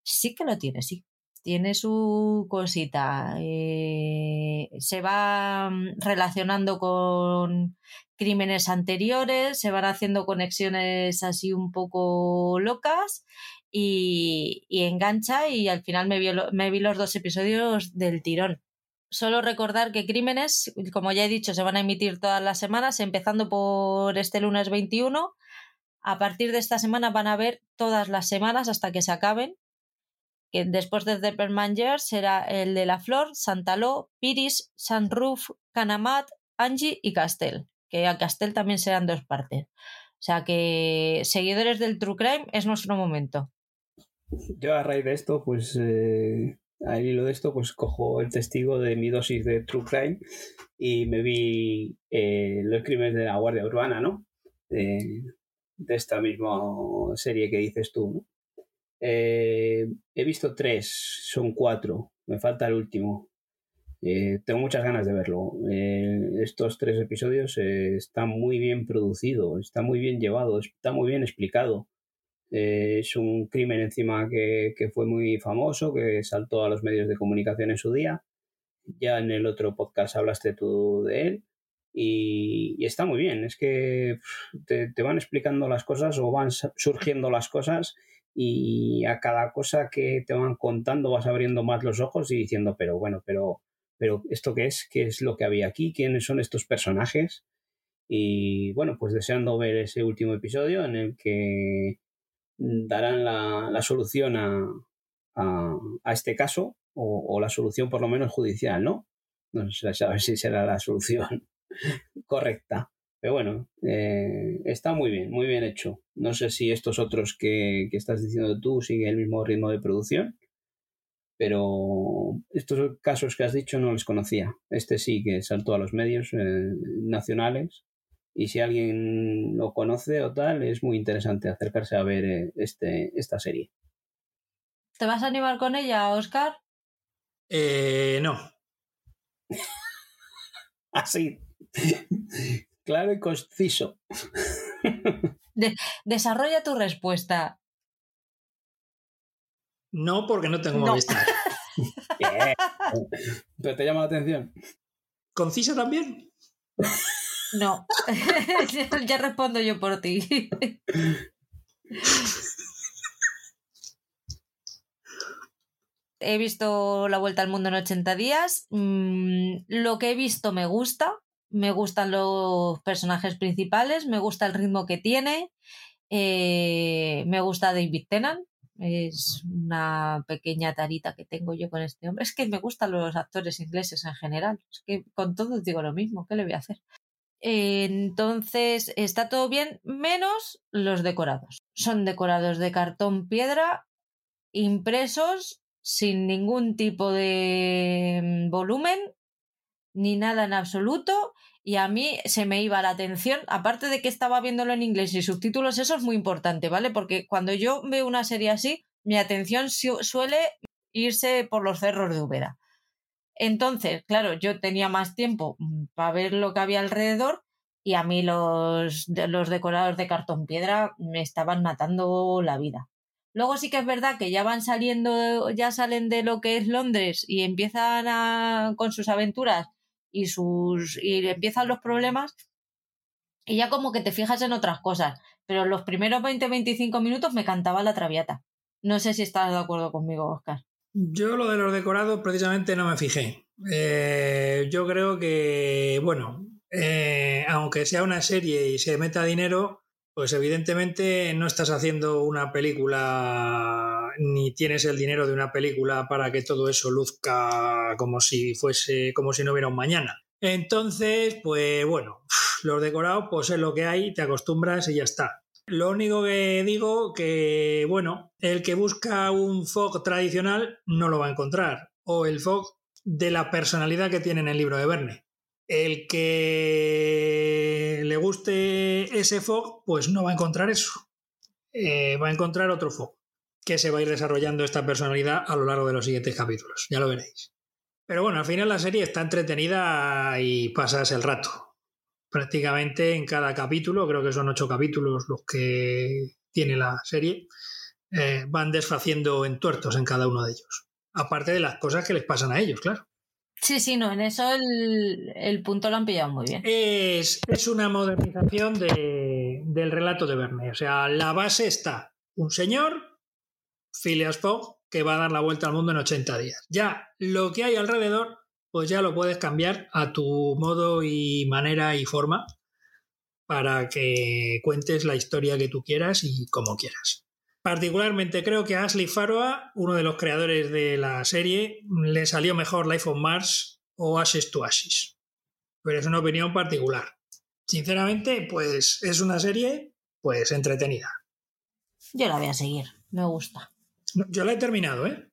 [SPEAKER 1] Sí que lo tiene, sí tiene su cosita. Eh, se va mm, relacionando con crímenes anteriores, se van haciendo conexiones así un poco locas y, engancha y al final me me vi los dos episodios del tirón. Solo recordar que Crímenes, como ya he dicho, se van a emitir todas las semanas, empezando por este lunes 21. A partir de esta semana van a ver todas las semanas hasta que se acaben. Que después de The Permanger será el de La Flor, Santaló, Piris, Sanruf, Canamat, Angie y Castel. Que a Castel también serán dos partes. O sea que seguidores del True Crime es nuestro momento.
[SPEAKER 3] Yo a raíz de esto, pues eh, al hilo de esto, pues cojo el testigo de mi dosis de True Crime y me vi eh, los crímenes de la Guardia Urbana, ¿no? De, esta misma serie que dices tú, ¿no? Eh, he visto tres, son cuatro, me falta el último. Eh, tengo muchas ganas de verlo. estos tres episodios están muy bien producidos, está muy bien llevado, está muy bien explicado. Eh, es un crimen encima que, fue muy famoso, que saltó a los medios de comunicación en su día. Ya en el otro podcast hablaste tú de él. Y, está muy bien, es que te, van explicando las cosas o van surgiendo las cosas y a cada cosa que te van contando vas abriendo más los ojos y diciendo, pero bueno, pero, pero ¿esto qué es? ¿Qué es lo que había aquí? ¿Quiénes son estos personajes? Y bueno, pues deseando ver ese último episodio en el que darán la, solución a, a, este caso o, la solución por lo menos judicial, ¿no? No sé si será la solución correcta. Pero bueno, eh, está muy bien, muy bien hecho. No sé si estos otros que, que estás diciendo tú siguen el mismo ritmo de producción, pero estos casos que has dicho no los conocía. Este sí que saltó a los medios eh, nacionales y si alguien lo conoce o tal, es muy interesante acercarse a ver eh, este, esta serie.
[SPEAKER 1] ¿Te vas a animar con ella, Oscar?
[SPEAKER 2] Eh, no.
[SPEAKER 3] Así. Claro y conciso.
[SPEAKER 1] desarrolla tu respuesta.
[SPEAKER 2] No, porque no tengo no.
[SPEAKER 3] ¿Pero te llama la atención?
[SPEAKER 2] ¿Concisa también?
[SPEAKER 1] No, ya respondo yo por ti. he visto La Vuelta al Mundo en 80 días. Mm, lo que he visto me gusta. Me gustan los personajes principales, me gusta el ritmo que tiene. Eh, me gusta David Tennant. Es una pequeña tarita que tengo yo con este hombre. Es que me gustan los actores ingleses en general. Es que con todos digo lo mismo. ¿Qué le voy a hacer? Entonces está todo bien, menos los decorados. Son decorados de cartón piedra, impresos sin ningún tipo de mm, volumen, ni nada en absoluto. Y a mí se me iba la atención, aparte de que estaba viéndolo en inglés y subtítulos, eso es muy importante, ¿vale? Porque cuando yo veo una serie así, mi atención suele irse por los cerros de Ubera. Entonces, claro, yo tenía más tiempo mm, para ver lo que había alrededor y a mí los, los decorados de cartón piedra me estaban matando la vida. Luego sí que es verdad que ya van saliendo, ya salen de lo que es Londres y empiezan a, con sus aventuras y sus y empiezan los problemas y ya como que te fijas en otras cosas. Pero los primeros 20-25 minutos me cantaba la traviata. No sé si estás de acuerdo conmigo, Oscar.
[SPEAKER 2] Yo lo de los decorados precisamente no me fijé. Eh, yo creo que, bueno, eh, aunque sea una serie y se meta dinero, pues evidentemente no estás haciendo una película ni tienes el dinero de una película para que todo eso luzca como si fuese, como si no hubiera un mañana. Entonces, pues bueno, los decorados, pues es lo que hay, te acostumbras y ya está. Lo único que digo que, bueno, el que busca un fog tradicional no lo va a encontrar. O el fog de la personalidad que tiene en el libro de Verne. El que le guste ese fog, pues no va a encontrar eso. Eh, va a encontrar otro fog que se va a ir desarrollando esta personalidad a lo largo de los siguientes capítulos. Ya lo veréis. Pero bueno, al final la serie está entretenida y pasas el rato prácticamente en cada capítulo, creo que son ocho capítulos los que tiene la serie, eh, van desfaciendo entuertos en cada uno de ellos. Aparte de las cosas que les pasan a ellos, claro.
[SPEAKER 1] Sí, sí, no, en eso el, punto lo han pillado muy bien.
[SPEAKER 2] Es, una modernización del relato de Verne. O sea, la base está un señor, Phileas Fogg, que va a dar la vuelta al mundo en 80 días. Ya lo que hay alrededor, pues ya lo puedes cambiar a tu modo y manera y forma para que cuentes la historia que tú quieras y como quieras. Particularmente creo que a Ashley Faroa, uno de los creadores de la serie, le salió mejor Life on Mars o Ashes to Ashes. Pero es una opinión particular. Sinceramente, pues es una serie pues entretenida.
[SPEAKER 1] Yo la voy a seguir, me gusta.
[SPEAKER 2] Yo la he terminado, ¿eh?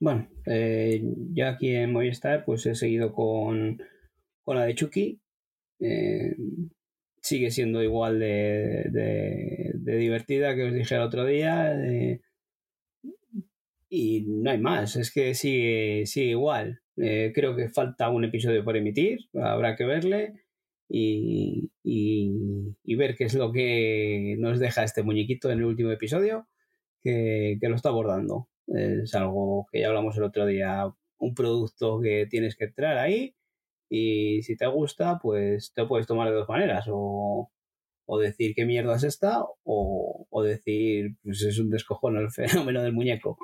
[SPEAKER 3] Bueno, eh, yo aquí en Movistar pues he seguido con, con la de Chucky. Eh, sigue siendo igual de, de, divertida que os dije el otro día. y no hay más, es que sigue, sigue igual. Eh, creo que falta un episodio por emitir, habrá que verle y, y, ver qué es lo que nos deja este muñequito en el último episodio que, lo está abordando. Es algo que ya hablamos el otro día, un producto que tienes que entrar ahí y si te gusta, pues te puedes tomar de dos maneras, o, o decir qué mierda es esta, o, o decir, pues es un descojón el fenómeno del muñeco.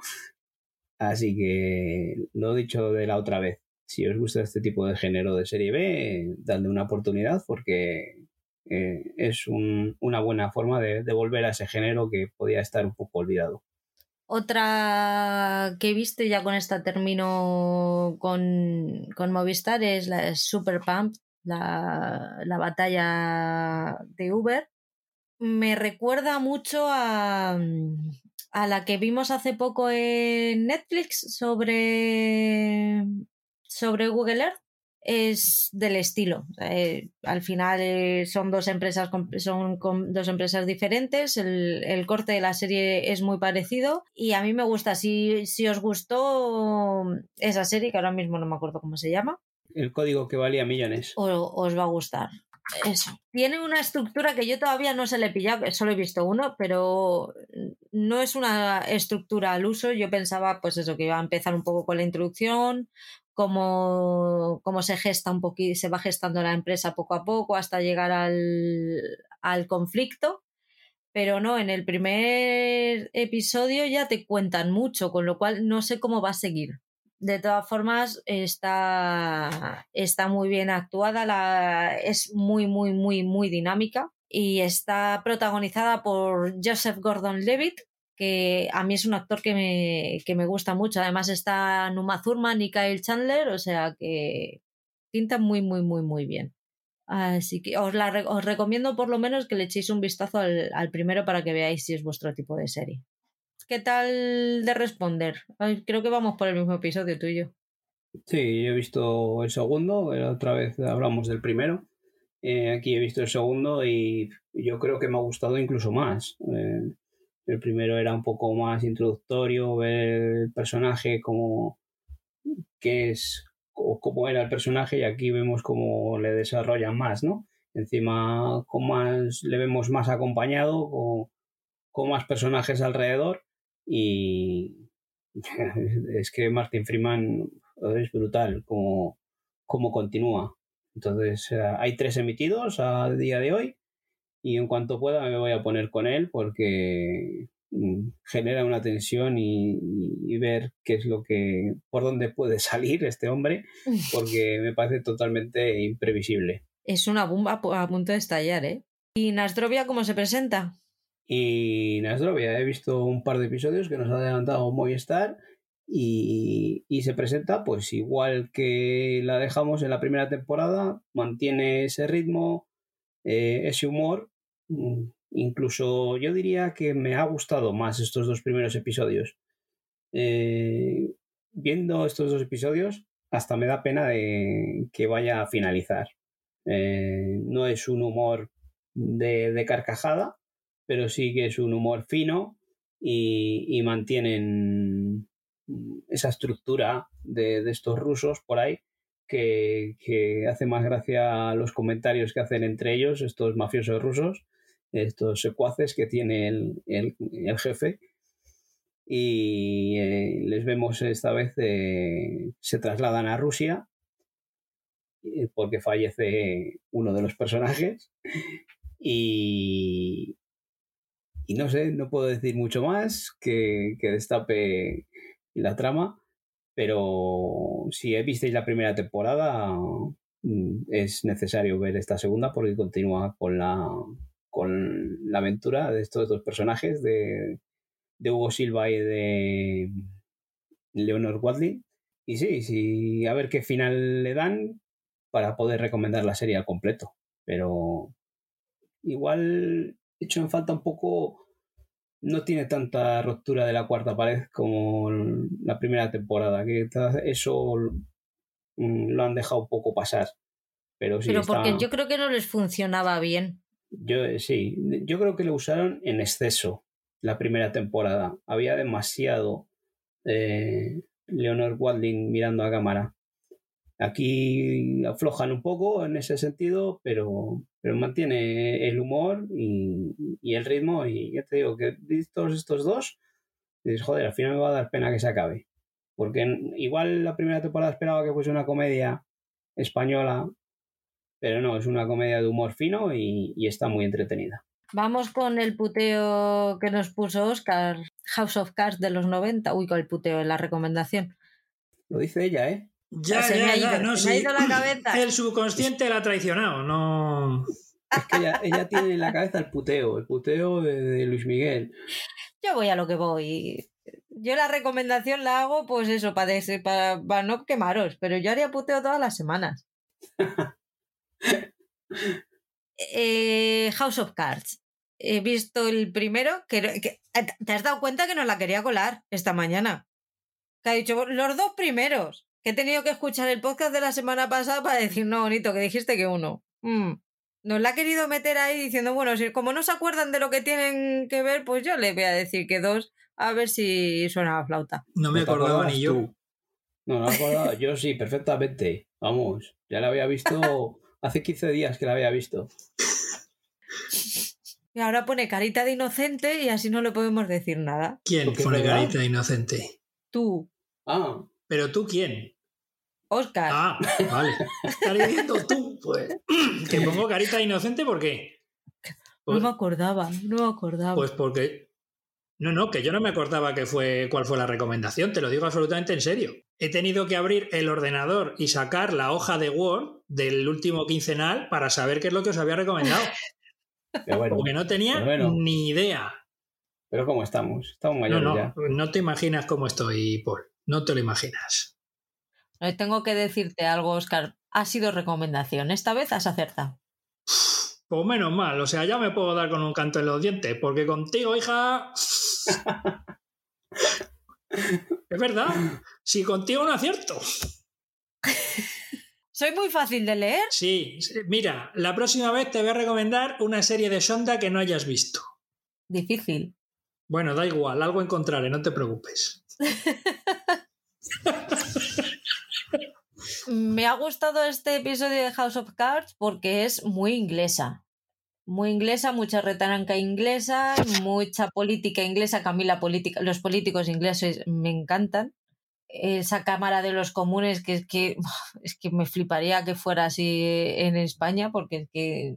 [SPEAKER 3] Así que lo dicho de la otra vez. Si os gusta este tipo de género de serie B, dadle una oportunidad porque eh, es un, una buena forma de, de volver a ese género que podía estar un poco olvidado.
[SPEAKER 1] Otra que he visto, ya con esta termino con, con Movistar, es la Super Pump, la, la, batalla de Uber. Me recuerda mucho a, a la que vimos hace poco en Netflix sobre, sobre Google Earth es del estilo. Eh, al final eh, son dos empresas son dos empresas diferentes. El, corte de la serie es muy parecido y a mí me gusta. Si, si os gustó esa serie, que ahora mismo no me acuerdo cómo se llama.
[SPEAKER 3] El código que valía millones.
[SPEAKER 1] os va a gustar. Eso. Tiene una estructura que yo todavía no se le he pillado, solo he visto uno, pero no es una estructura al uso. Yo pensaba, pues eso, que iba a empezar un poco con la introducción, cómo, cómo se gesta un poquito, se va gestando la empresa poco a poco hasta llegar al, al conflicto. Pero no, en el primer episodio ya te cuentan mucho, con lo cual no sé cómo va a seguir. De todas formas, está, está muy bien actuada, la, es muy, muy, muy, muy dinámica y está protagonizada por Joseph Gordon-Levitt, que a mí es un actor que me, que me gusta mucho. Además está Numa Thurman y Kyle Chandler, o sea que pinta muy, muy, muy, muy bien. Así que os, la, os recomiendo por lo menos que le echéis un vistazo al, al, primero para que veáis si es vuestro tipo de serie. ¿Qué tal de responder? creo que vamos por el mismo episodio tú y yo.
[SPEAKER 3] Sí, yo he visto el segundo, otra vez hablamos del primero. Eh, aquí he visto el segundo y yo creo que me ha gustado incluso más. Eh, el primero era un poco más introductorio, ver el personaje como es o cómo era el personaje y aquí vemos cómo le desarrollan más, ¿no? Encima con más le vemos más acompañado con, con más personajes alrededor y es que Martin Freeman es brutal como, como continúa. Entonces eh, hay tres emitidos a día de hoy y en cuanto pueda me voy a poner con él porque mm, genera una tensión y, ver qué es lo que por dónde puede salir este hombre porque me parece totalmente imprevisible
[SPEAKER 1] es una bomba a punto de estallar eh y Nasdrovia cómo se presenta
[SPEAKER 3] y Nasdrovia he visto un par de episodios que nos ha adelantado Movistar y, y, se presenta pues igual que la dejamos en la primera temporada mantiene ese ritmo eh, ese humor. Mm, incluso yo diría que me ha gustado más estos dos primeros episodios. Eh, viendo estos dos episodios, hasta me da pena de que vaya a finalizar. Eh, no es un humor de, carcajada, pero sí que es un humor fino y, mantienen esa estructura de, estos rusos por ahí que, hace más gracia los comentarios que hacen entre ellos, estos mafiosos rusos, estos secuaces que tiene el, el, jefe. Y eh, les vemos esta vez, eh, se trasladan a Rusia eh, porque fallece uno de los personajes. Y, y no sé, no puedo decir mucho más que, que destape la trama Pero si visteis la primera temporada, mm, es necesario ver esta segunda porque continúa con la, con la aventura de estos dos personajes, de, de Hugo Silva y de Leonor Wadley. Y sí, sí, a ver qué final le dan para poder recomendar la serie al completo. Pero igual hecho en falta un poco. No tiene tanta ruptura de la cuarta pared como la primera temporada, que eso lo han dejado un poco pasar. Pero, sí
[SPEAKER 1] Pero porque yo creo que no les funcionaba bien.
[SPEAKER 3] Yo sí, yo creo que lo usaron en exceso la primera temporada. Había demasiado eh, Leonor Wadling mirando a cámara. Aquí aflojan un poco en ese sentido, pero, pero mantiene el humor y, el ritmo. Y ya te digo que todos estos dos, dices, joder, al final me va a dar pena que se acabe. Porque igual la primera temporada esperaba que fuese una comedia española, pero no, es una comedia de humor fino y, y está muy entretenida.
[SPEAKER 1] Vamos con el puteo que nos puso Oscar, House of Cards de los 90. Uy, con el puteo en la recomendación.
[SPEAKER 3] Lo dice ella, ¿eh?
[SPEAKER 2] Ya, se ya, me ha ido, no, ha ido la cabeza. El subconsciente la ha traicionado, no.
[SPEAKER 3] Es que ella, tiene en la cabeza el puteo, el puteo de, Luis Miguel.
[SPEAKER 1] Yo voy a lo que voy. Yo la recomendación la hago, pues eso, para, para, para no quemaros, pero yo haría puteo todas las semanas. Eh, House of Cards. He visto el primero, que, eh, te has dado cuenta que nos la quería colar esta mañana. Que ha dicho los dos primeros. Que he tenido que escuchar el podcast de la semana pasada para decir, no, bonito, que dijiste que uno. Mm. Nos la ha querido meter ahí diciendo, bueno, si como no se acuerdan de lo que tienen que ver, pues yo le voy a decir que dos, a ver si suena la flauta.
[SPEAKER 2] No me acordaba ni yo.
[SPEAKER 3] No, no me acordaba. yo sí, perfectamente. Vamos, ya la había visto Hace 15 días que la había visto.
[SPEAKER 1] Y ahora pone carita de inocente y así no le podemos decir nada.
[SPEAKER 2] ¿Quién pone carita de inocente?
[SPEAKER 1] Tú.
[SPEAKER 3] Ah.
[SPEAKER 2] ¿Pero tú quién?
[SPEAKER 1] Oscar.
[SPEAKER 2] Ah, vale. Estás diciendo tú, pues. Que pongo carita de inocente, ¿por qué?
[SPEAKER 1] no me acordaba, no me acordaba.
[SPEAKER 2] Pues porque no, no, que yo no me acordaba que fue, cuál fue la recomendación, te lo digo absolutamente en serio. He tenido que abrir el ordenador y sacar la hoja de Word del último quincenal para saber qué es lo que os había recomendado. Porque no tenía ni idea.
[SPEAKER 3] Pero ¿cómo estamos? Estamos mayores
[SPEAKER 2] no,
[SPEAKER 3] no,
[SPEAKER 2] No te imaginas cómo estoy, Paul. No te lo imaginas.
[SPEAKER 1] Tengo que decirte algo, Oscar. Ha sido recomendación. Esta vez has acertado.
[SPEAKER 2] Pues menos mal. O sea, ya me puedo dar con un canto en los dientes. Porque contigo, hija es verdad. Si contigo no acierto.
[SPEAKER 1] ¿Soy muy fácil de leer?
[SPEAKER 2] Sí, mira, la próxima vez te voy a recomendar una serie de Sonda que no hayas visto.
[SPEAKER 1] Difícil.
[SPEAKER 2] Bueno, da igual, algo encontraré, no te preocupes.
[SPEAKER 1] Me ha gustado este episodio de House of Cards porque es muy inglesa muy inglesa, mucha retaranca inglesa, mucha política inglesa, que a mí la política, los políticos ingleses me encantan. Esa Cámara de los Comunes, que es que, es que me fliparía que fuera así en España, porque es que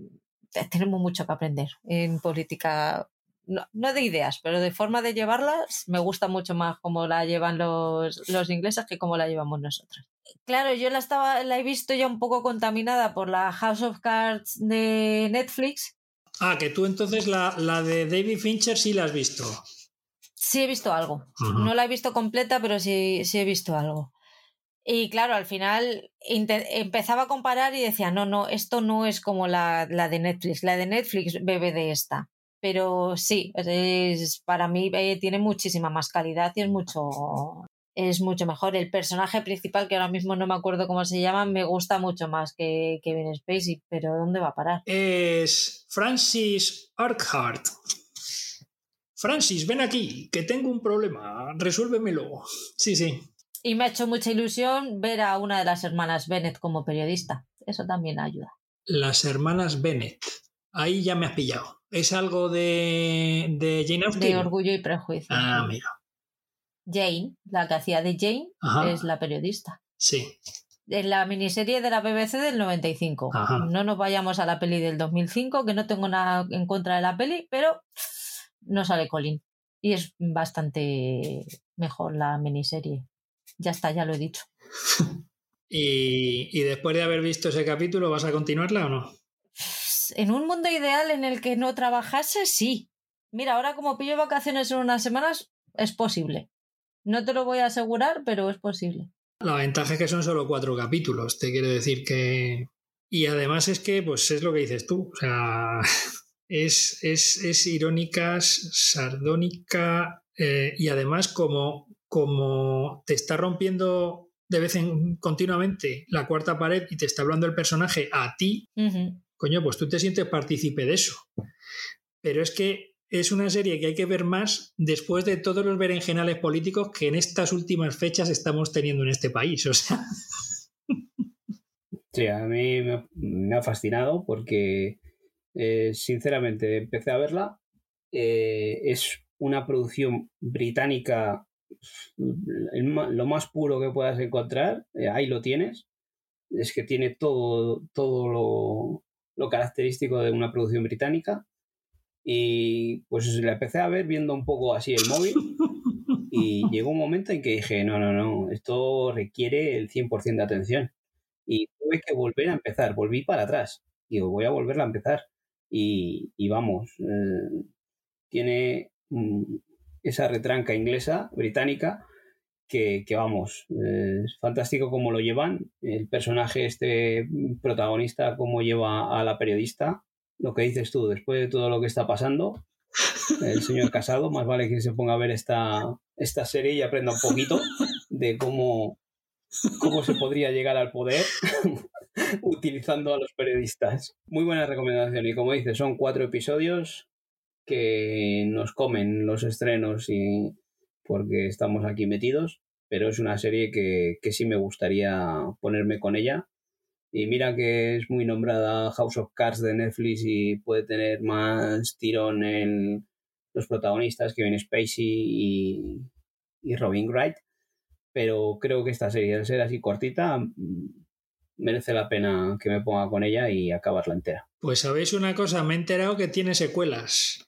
[SPEAKER 1] tenemos mucho que aprender en política, no, de ideas, pero de forma de llevarlas, me gusta mucho más cómo la llevan los, los ingleses que cómo la llevamos nosotros. Claro, yo la, estaba, la he visto ya un poco contaminada por la House of Cards de Netflix,
[SPEAKER 2] Ah, que tú entonces la, de David Fincher sí la has visto.
[SPEAKER 1] Sí, he visto algo. No la he visto completa, pero sí, sí he visto algo. Y claro, al final empezaba a comparar y decía, no, no, esto no es como la, la de Netflix. La de Netflix bebe de esta. Pero sí, es, para mí eh, tiene muchísima más calidad y es mucho, es mucho mejor. El personaje principal, que ahora mismo no me acuerdo cómo se llama, me gusta mucho más que Kevin Spacey, pero ¿dónde va a parar?
[SPEAKER 2] Es Francis Arkhart. Francis, ven aquí, que tengo un problema, resuélvemelo. Sí, sí.
[SPEAKER 1] Y me ha hecho mucha ilusión ver a una de las hermanas Bennett como periodista. Eso también ayuda.
[SPEAKER 2] Las hermanas Bennett. Ahí ya me has pillado. ¿Es algo de, de Jane Austen?
[SPEAKER 1] De Orgullo y Prejuicio.
[SPEAKER 2] Ah, mira.
[SPEAKER 1] Jane, la que hacía de Jane, es la periodista.
[SPEAKER 2] Sí.
[SPEAKER 1] En la miniserie de la BBC del 95. No nos vayamos a la peli del 2005, que no tengo nada en contra de la peli, pero no sale Colin. Y es bastante mejor la miniserie. Ya está, ya lo he dicho.
[SPEAKER 2] y, y después de haber visto ese capítulo, ¿vas a continuarla o no?
[SPEAKER 1] En un mundo ideal en el que no trabajase, sí. Mira, ahora como pillo vacaciones en unas semanas, es posible. No te lo voy a asegurar, pero es posible.
[SPEAKER 2] La ventaja es que son solo cuatro capítulos, te quiero decir que... Y además es que, pues es lo que dices tú, o sea, es, es, es irónica, sardónica eh, y además como, como te está rompiendo de vez en continuamente la cuarta pared y te está hablando el personaje a ti, coño, pues tú te sientes partícipe de eso. Pero es que es una serie que hay que ver más después de todos los berenjenales políticos que en estas últimas fechas estamos teniendo en este país. O sea.
[SPEAKER 3] Sí, a mí me, ha fascinado porque, eh, sinceramente, empecé a verla. Eh, es una producción británica lo más puro que puedas encontrar. Eh, ahí lo tienes. Es que tiene todo, todo lo, lo característico de una producción británica y pues la empecé a ver viendo un poco así el móvil. Y llegó un momento en que dije, no, no, no, esto requiere el 100% de atención. Y tuve que volver a empezar, volví para atrás. Digo, voy a volverla a empezar. Y, vamos, eh, tiene mm, esa retranca inglesa, británica, que, vamos, eh, es fantástico cómo lo llevan. El personaje, este protagonista, cómo lleva a la periodista, lo que dices tú, después de todo lo que está pasando, el señor Casado, más vale que se ponga a ver esta, esta serie y aprenda un poquito de cómo, cómo se podría llegar al poder utilizando a los periodistas. Muy buena recomendación y como dices, son cuatro episodios que nos comen los estrenos y porque estamos aquí metidos, pero es una serie que, que sí me gustaría ponerme con ella y mira que es muy nombrada House of Cards de Netflix y puede tener más tirón en los protagonistas, Kevin Spacey y, y Robin Wright. Pero creo que esta serie, al ser así cortita, merece la pena que me ponga con ella y acabarla entera.
[SPEAKER 2] Pues sabéis una cosa, me he enterado que tiene secuelas.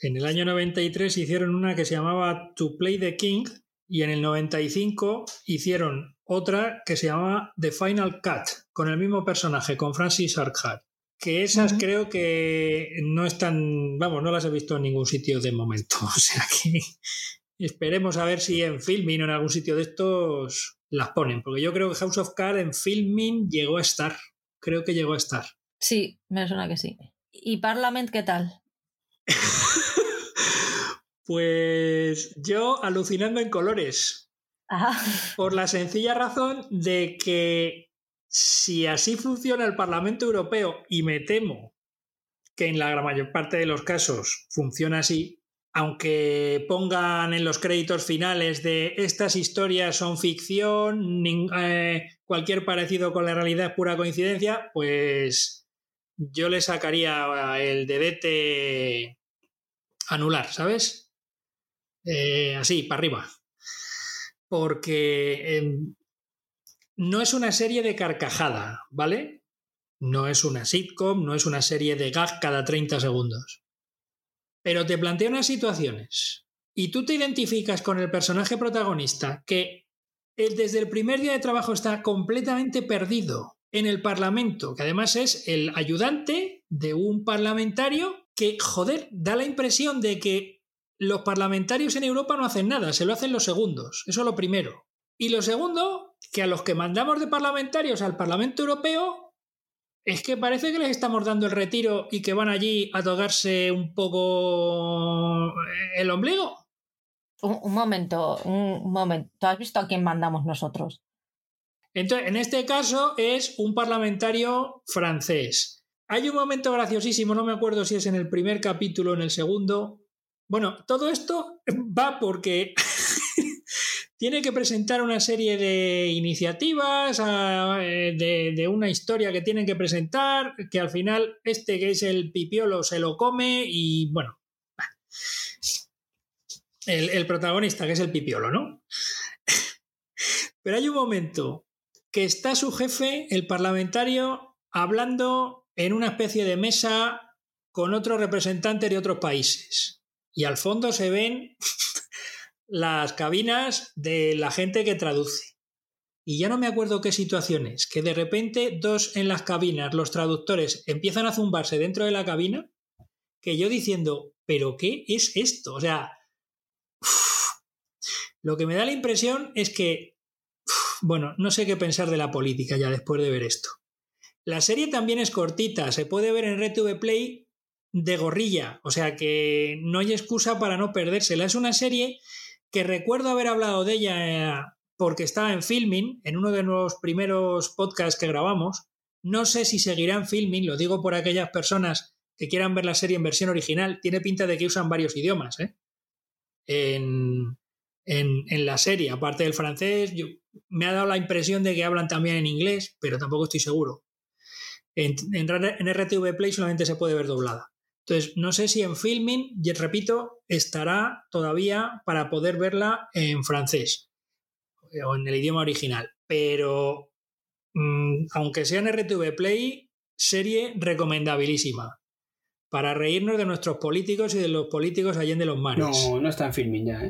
[SPEAKER 2] En el año 93 hicieron una que se llamaba To Play the King y en el 95 hicieron otra que se llama The Final Cut, con el mismo personaje, con Francis Arkhart. Que esas creo que no están, vamos, no las he visto en ningún sitio de momento. O sea que esperemos a ver si en Filming o en algún sitio de estos las ponen. Porque yo creo que House of Cards en Filming llegó a estar. Creo que llegó a estar.
[SPEAKER 1] Sí, me suena que sí. ¿Y Parliament qué tal?
[SPEAKER 2] pues yo alucinando en colores. Por la sencilla razón de que si así funciona el Parlamento Europeo, y me temo que en la mayor parte de los casos funciona así, aunque pongan en los créditos finales de estas historias son ficción, eh, cualquier parecido con la realidad es pura coincidencia, pues yo le sacaría el dedete anular, ¿sabes? Eh, así, para arriba porque em, no es una serie de carcajada, ¿vale? No es una sitcom, no es una serie de gag cada 30 segundos. Pero te plantea unas situaciones y tú te identificas con el personaje protagonista que desde el primer día de trabajo está completamente perdido en el Parlamento, que además es el ayudante de un parlamentario que, joder, da la impresión de que los parlamentarios en Europa no hacen nada, se lo hacen los segundos. Eso es lo primero. Y lo segundo, que a los que mandamos de parlamentarios al Parlamento Europeo, es que parece que les estamos dando el retiro y que van allí a tocarse un poco el ombligo.
[SPEAKER 1] Un, momento, un momento. ¿Tú has visto a quién mandamos nosotros?
[SPEAKER 2] Entonces, en este caso es un parlamentario francés. Hay un momento graciosísimo, no me acuerdo si es en el primer capítulo o en el segundo, bueno, todo esto va porque tiene que presentar una serie de iniciativas, ah, eh, de, una historia que tienen que presentar, que al final este que es el pipiolo se lo come y bueno, el, el protagonista que es el pipiolo, ¿no? Pero hay un momento que está su jefe, el parlamentario, hablando en una especie de mesa con otros representantes de otros países y al fondo se ven las cabinas de la gente que traduce. Y ya no me acuerdo qué situaciones, que de repente dos en las cabinas, los traductores, empiezan a zumbarse dentro de la cabina, que yo diciendo, ¿pero qué es esto? O sea, lo que me da la impresión es que, bueno, no sé qué pensar de la política ya después de ver esto. La serie también es cortita, se puede ver en RTV Play de gorrilla, o sea que no hay excusa para no perdérsela. Es una serie que recuerdo haber hablado de ella eh, porque estaba en filming, en uno de los primeros podcasts que grabamos. No sé si seguirá en filming, lo digo por aquellas personas que quieran ver la serie en versión original. Tiene pinta de que usan varios idiomas ¿eh? en, la serie, aparte del francés. me ha dado la impresión de que hablan también en inglés, pero tampoco estoy seguro. En, en RTV Play solamente se puede ver doblada. Entonces, no sé si en filming, y repito, estará todavía para poder verla en francés o en el idioma original. Pero, mm, aunque sea en RTV Play, serie recomendabilísima. Para reírnos de nuestros políticos y de los políticos allá de los mares.
[SPEAKER 3] No, no está en filming ya. ¿eh?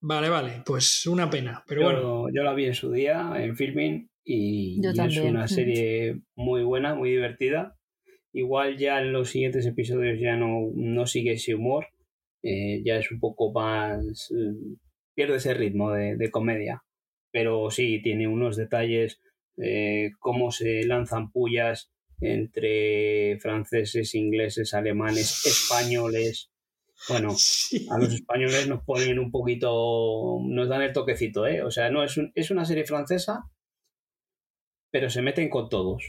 [SPEAKER 2] Vale, vale, pues una pena. Pero bueno.
[SPEAKER 3] Yo la vi en su día, en filming, y, y es una serie muy buena, muy divertida Igual ya en los siguientes episodios ya no, no sigue ese humor, eh, ya es un poco más... Eh, pierde ese ritmo de, comedia, pero sí, tiene unos detalles, eh, cómo se lanzan pullas entre franceses, ingleses, alemanes, españoles. Bueno, a los españoles nos ponen un poquito, nos dan el toquecito, ¿eh? O sea, no, es, es una serie francesa, pero se meten con todos,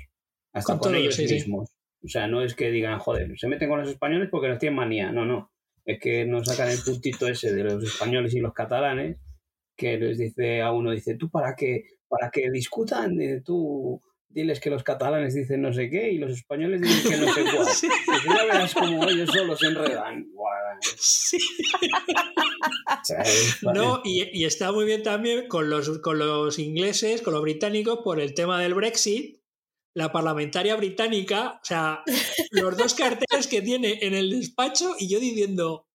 [SPEAKER 3] hasta con, ellos mismos. O sea, no es que digan, joder, se meten con los españoles porque nos tienen manía. No, no. Es que nos sacan el puntito ese de los españoles y los catalanes, que les dice a uno, dice, tú para que, para que discutan, tú diles que los catalanes dicen no sé qué y los españoles dicen que no sé cuál. Sí. Pues ya verás como ellos solo se enredan. Sí.
[SPEAKER 2] no, y, y, está muy bien también con los, con los ingleses, con los británicos, por el tema del Brexit, la parlamentaria británica, o sea, los dos carteles que tiene en el despacho y yo diciendo,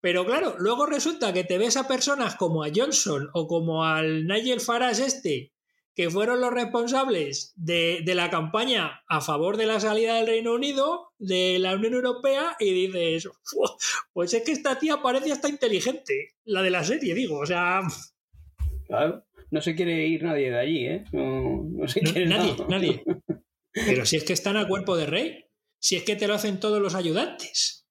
[SPEAKER 2] pero claro, luego resulta que te ves a personas como a Johnson o como al Nigel Farage este, que fueron los responsables de, la campaña a favor de la salida del Reino Unido, de la Unión Europea, y dices, pues es que esta tía parece hasta inteligente, la de la serie, digo, o sea...
[SPEAKER 3] Claro no se quiere ir nadie de allí, ¿eh? No, se quiere
[SPEAKER 2] nadie, nadie. Pero si es que están a cuerpo de rey, si es que te lo hacen todos los ayudantes.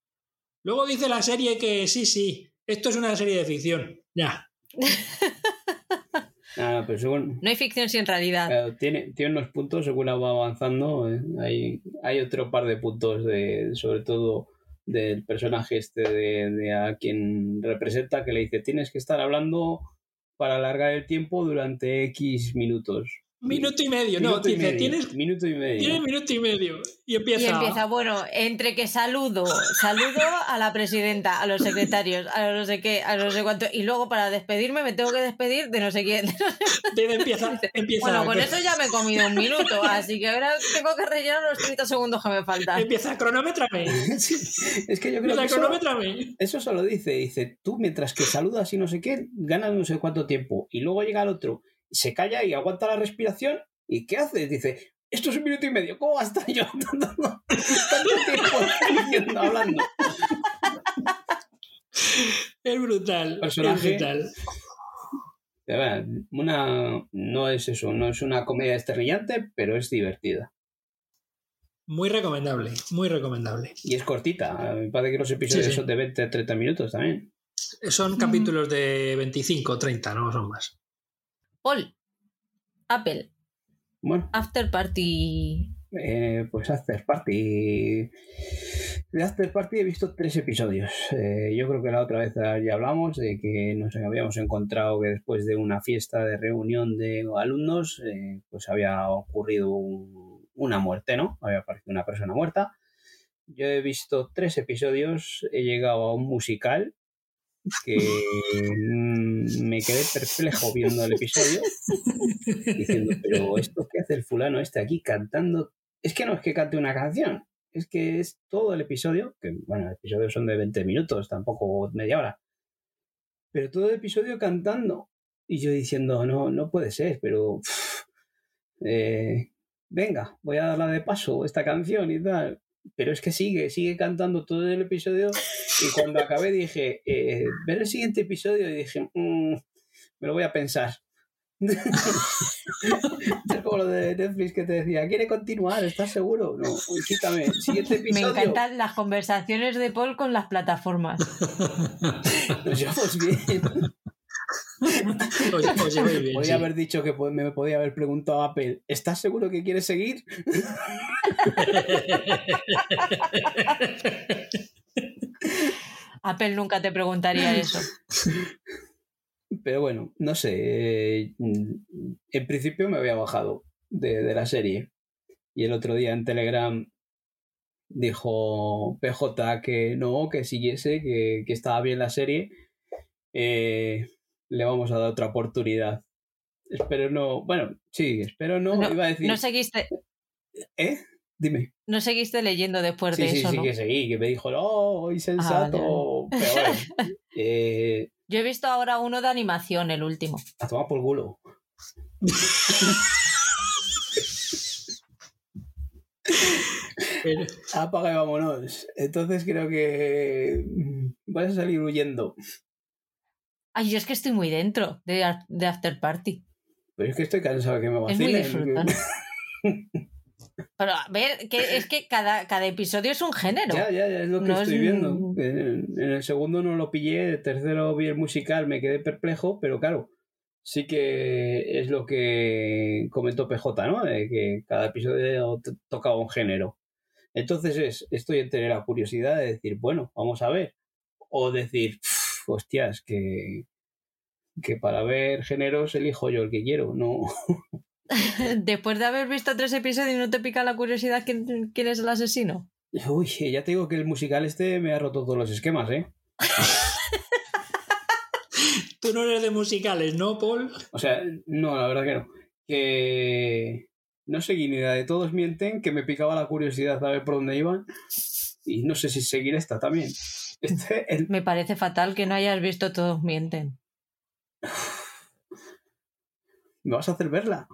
[SPEAKER 2] Luego dice la serie que sí, sí, esto es una serie de ficción. Ya.
[SPEAKER 3] Ah, no
[SPEAKER 1] hay ficción sin realidad.
[SPEAKER 3] tiene, tiene unos puntos según va avanzando. ¿eh? Hay, hay otro par de puntos, de, sobre todo del personaje este de, de, a quien representa, que le dice: Tienes que estar hablando para alargar el tiempo durante X minutos.
[SPEAKER 2] Minuto y medio, no, dice, tienes
[SPEAKER 3] minuto y medio.
[SPEAKER 2] Tienes minuto y medio. Y empieza.
[SPEAKER 1] Y empieza, bueno, entre que saludo, saludo a la presidenta, a los secretarios, a no sé qué, a no sé cuánto. Y luego para despedirme me tengo que despedir de no sé quién.
[SPEAKER 2] empieza, empieza,
[SPEAKER 1] bueno, con eso ya me he comido un minuto, así que ahora tengo que rellenar los 30 segundos que me faltan.
[SPEAKER 2] Empieza, cronómetrame.
[SPEAKER 3] es que yo creo que eso, eso solo dice, dice, tú mientras que saludas y no sé qué, ganas no sé cuánto tiempo. Y luego llega el otro se calla y aguanta la respiración. ¿Y qué hace? Dice, esto es un minuto y medio, ¿cómo va a estar yo tanto, tiempo hablando?
[SPEAKER 2] Es brutal. Personaje, es
[SPEAKER 3] brutal. Una, no es eso, no es una comedia estrellante, pero es divertida.
[SPEAKER 2] Muy recomendable, muy recomendable.
[SPEAKER 3] Y es cortita. Me parece que los episodios son de 20 30 minutos también.
[SPEAKER 2] Son capítulos de 25 30, no son más.
[SPEAKER 1] Paul, Apple.
[SPEAKER 3] Bueno.
[SPEAKER 1] After Party.
[SPEAKER 3] Eh, pues After Party. De After Party he visto tres episodios. Eh, yo creo que la otra vez ya hablamos de que nos habíamos encontrado que después de una fiesta de reunión de alumnos, eh, pues había ocurrido una muerte, ¿no? Había aparecido una persona muerta. Yo he visto tres episodios, he llegado a un musical que mm, me quedé perplejo viendo el episodio, diciendo, pero esto que hace el fulano este aquí cantando, es que no es que cante una canción, es que es todo el episodio, que bueno, el episodio son de 20 minutos, tampoco media hora, pero todo el episodio cantando. Y yo diciendo, no, no puede ser, pero eh, venga, voy a darla de paso esta canción y tal. Pero es que sigue, sigue cantando todo el episodio. Y cuando acabé dije, eh, ver el siguiente episodio y dije, mm, me lo voy a pensar. es como lo de Netflix que te decía, ¿quiere continuar? ¿Estás seguro? No, quítame. Siguiente episodio.
[SPEAKER 1] Me encantan las conversaciones de Paul con las plataformas.
[SPEAKER 3] Nos llevamos bien. podría haber dicho que me podía haber preguntado a Apple, ¿estás seguro que quieres seguir?
[SPEAKER 1] Apple nunca te preguntaría eso.
[SPEAKER 3] Pero bueno, no sé. Eh, en principio me había bajado de, la serie. Y el otro día en Telegram dijo PJ que no, que siguiese, que, que estaba bien la serie. Eh, le vamos a dar otra oportunidad. Espero no. Bueno, sí, espero no.
[SPEAKER 1] No,
[SPEAKER 3] iba a decir.
[SPEAKER 1] no seguiste.
[SPEAKER 3] ¿Eh? Dime.
[SPEAKER 1] No seguiste leyendo después de eso.
[SPEAKER 3] Sí, sí, que seguí, que me dijo, no, insensato. Ah, Pero bueno. Eh,
[SPEAKER 1] Yo he visto ahora uno de animación, el último.
[SPEAKER 3] A tomar por culo. Apaga y vámonos. Entonces creo que mm, vas a salir huyendo.
[SPEAKER 1] Ay, yo es que estoy muy dentro de, de After Party.
[SPEAKER 3] Pero es que estoy cansado de que me vacilen. Es muy
[SPEAKER 1] Pero a ver, que es que cada, cada episodio es un género.
[SPEAKER 3] Ya, ya, ya es lo que estoy viendo. En, el segundo no lo pillé, el tercero vi el musical, me quedé perplejo, pero claro, sí que es lo que comentó PJ, ¿no? que cada episodio tocaba un género. Entonces es, estoy en tener la curiosidad de decir, bueno, vamos a ver. O decir, hostias, que, que para ver géneros elijo yo el que quiero, no.
[SPEAKER 1] Después de haber visto tres episodios, ¿no te pica la curiosidad quién, quién es el asesino?
[SPEAKER 3] Uy, ya te digo que el musical este me ha roto todos los esquemas, ¿eh?
[SPEAKER 2] Tú no eres de musicales, ¿no, Paul?
[SPEAKER 3] O sea, no, la verdad que no. Que no seguí ni la de todos mienten, que me picaba la curiosidad ver por dónde iban. Y no sé si seguir esta también. Este,
[SPEAKER 1] Me parece fatal que no hayas visto Todos Mienten.
[SPEAKER 3] ¿Me vas a hacer verla?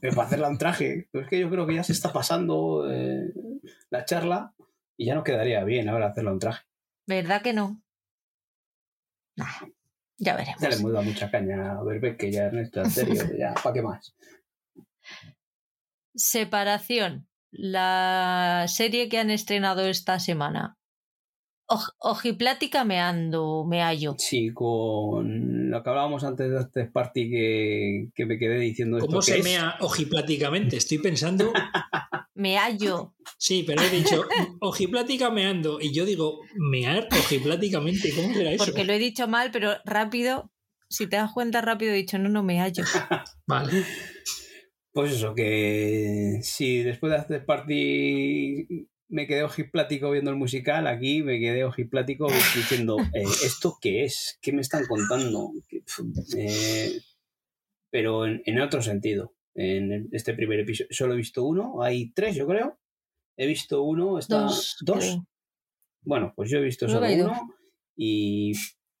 [SPEAKER 3] Me va a hacerla un traje. Pero es que yo creo que ya se está pasando eh, la charla y ya no quedaría bien ahora hacerla un traje.
[SPEAKER 1] ¿Verdad que no? ya veremos.
[SPEAKER 3] Ya le hemos dado mucha caña a ver que ya no está en serio. ya, ¿para qué más?
[SPEAKER 1] Separación la serie que han estrenado esta semana. Ojiplática me ando, me hallo.
[SPEAKER 3] Sí, con lo que hablábamos antes de este party que, que me quedé diciendo.
[SPEAKER 2] ¿Cómo se mea ojipláticamente? Estoy pensando.
[SPEAKER 1] me hallo.
[SPEAKER 2] Sí, pero he dicho ojiplática me ando. Y yo digo, mear ojipláticamente. ¿Cómo será eso?
[SPEAKER 1] Porque lo he dicho mal, pero rápido. Si te das cuenta rápido, he dicho, no, no me hallo.
[SPEAKER 2] vale.
[SPEAKER 3] Pues eso, que si después de hacer party me quedé ojiplático viendo el musical, aquí me quedé ojiplático diciendo, eh, ¿esto qué es? ¿Qué me están contando? Eh, pero en, otro sentido. En este primer episodio solo he visto uno, hay tres yo creo. He visto uno, está, dos. Bueno, pues yo he visto solo uno y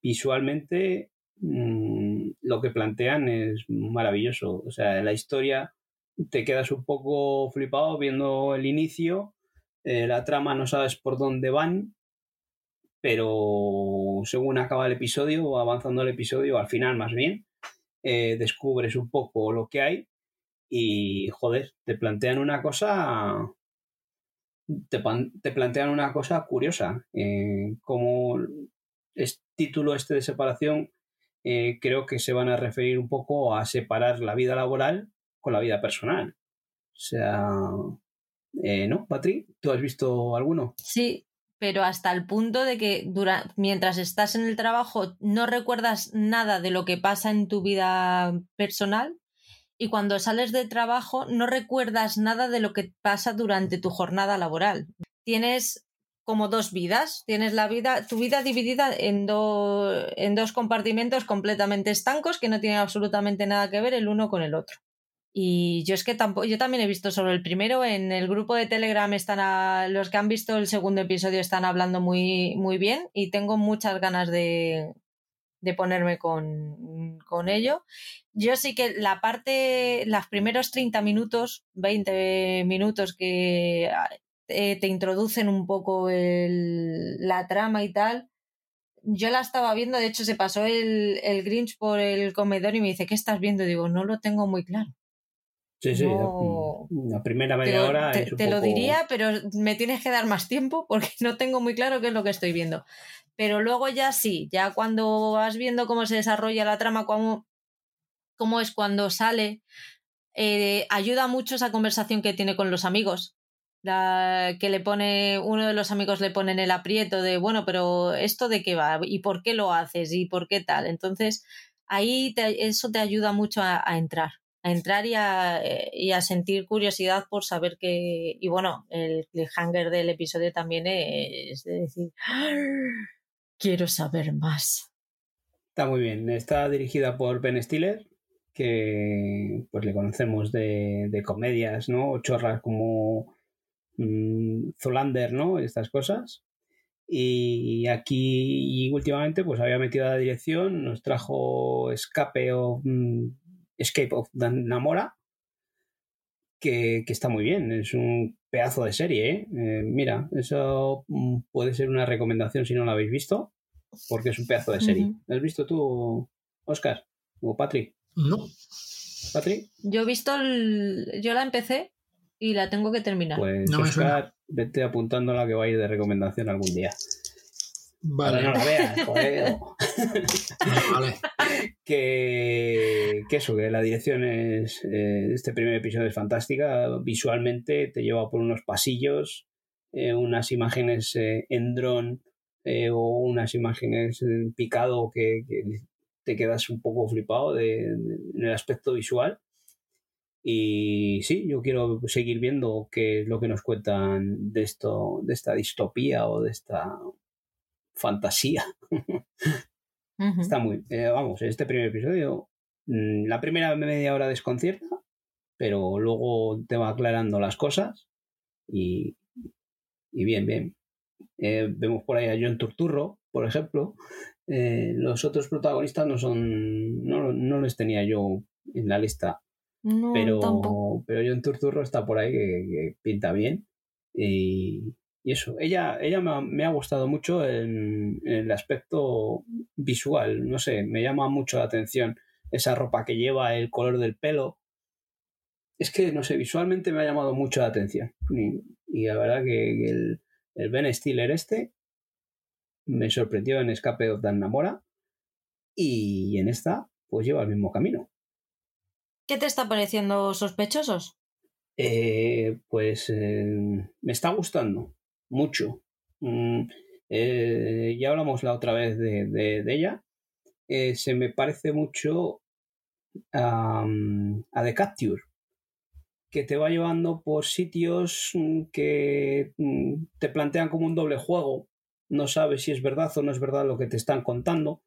[SPEAKER 3] visualmente mm, lo que plantean es maravilloso. O sea, la historia te quedas un poco flipado viendo el inicio, eh, la trama no sabes por dónde van, pero según acaba el episodio o avanzando el episodio, al final más bien, eh, descubres un poco lo que hay y joder, te plantean una cosa te, te plantean una cosa curiosa eh, como es título este de separación creo que se van a referir un poco a separar la vida laboral con la vida personal. O sea, eh, ¿no, Patri? ¿Tú has visto alguno?
[SPEAKER 1] Sí, pero hasta el punto de que mientras estás en el trabajo no recuerdas nada de lo que pasa en tu vida personal y cuando sales de trabajo no recuerdas nada de lo que pasa durante tu jornada laboral. Tienes como dos vidas, tienes la vida, tu vida dividida en, en dos compartimentos completamente estancos que no tienen absolutamente nada que ver el uno con el otro. Y yo es que tampoco, yo también he visto solo el primero. En el grupo de Telegram están los que han visto el segundo episodio están hablando muy, muy bien y tengo muchas ganas de, de ponerme con, con, ello. Yo sí que la parte, los primeros 30 minutos, 20 minutos que eh, te introducen un poco la trama y tal, yo la estaba viendo, de hecho se pasó el, el Grinch por el comedor y me dice, ¿qué estás viendo? Digo, no lo tengo muy claro.
[SPEAKER 3] Sí, sí, la, primera media hora.
[SPEAKER 1] Te, lo diría, pero me tienes que dar más tiempo porque no tengo muy claro qué es lo que estoy viendo. Pero luego ya sí, ya cuando vas viendo cómo se desarrolla la trama, cómo, cómo es cuando sale, eh, ayuda mucho esa conversación que tiene con los amigos. La, que le pone, uno de los amigos le pone en el aprieto de, bueno, pero ¿esto de qué va? ¿Y por qué lo haces? ¿Y por qué tal? Entonces, ahí eso te ayuda mucho a entrar a entrar y a, eh, y a, sentir curiosidad por saber que. Y bueno, el cliffhanger del episodio también es de decir. Quiero saber más.
[SPEAKER 3] Está muy bien. Está dirigida por Ben Stiller, que pues le conocemos de, de comedias, ¿no? Chorras como mm, Zolander, ¿no? Estas cosas. Y aquí y últimamente pues había metido a la dirección, nos trajo Escape o Escape of Namora, que, que, está muy bien, es un pedazo de serie. ¿eh? ¿eh? mira, eso mm, puede ser una recomendación si no la habéis visto, porque es un pedazo de serie. ¿Lo has visto tú, Oscar? ¿O Patrick?
[SPEAKER 2] No.
[SPEAKER 3] ¿Patrick?
[SPEAKER 1] Yo he visto, yo la empecé y la tengo que terminar.
[SPEAKER 3] Pues Oscar, vete apuntando a la que va a ir de recomendación algún día. Vale. no la veas, joder. vale. Que, que, eso, que la dirección es. Eh, este primer episodio es fantástica. Visualmente te lleva por unos pasillos, eh, unas imágenes eh, en dron o unas imágenes en picado que, te quedas un poco flipado de, en el aspecto visual. Y sí, yo quiero seguir viendo qué es lo que nos cuentan de esto, de esta distopía o de esta fantasía. Está muy. Eh, vamos, este primer episodio, mm, la primera media hora desconcierta, pero luego te va aclarando las cosas y, y bien, bien. Eh, vemos por ahí a John Turturro, por ejemplo. Eh, los otros protagonistas no son. No, no les tenía yo en la lista. pero, pero John Turturro está por ahí que, que pinta bien. Y, y eso, ella, ella me, ha, gustado mucho en, el aspecto visual, no sé, me llama mucho la atención esa ropa que lleva, el color del pelo. Es que, no sé, visualmente me ha llamado mucho la atención. Y, la verdad que, el, el, Ben Stiller este me sorprendió en Escape of Dan Namora y en esta pues lleva el mismo camino.
[SPEAKER 1] ¿Qué te está pareciendo sospechosos?
[SPEAKER 3] Eh, pues eh, me está gustando mucho. Mm, eh, ya hablamos la otra vez de, ella. Eh, se me parece mucho a, a The Capture, que te va llevando por sitios mm, que mm, te plantean como un doble juego. No sabes si es verdad o no es verdad lo que te están contando.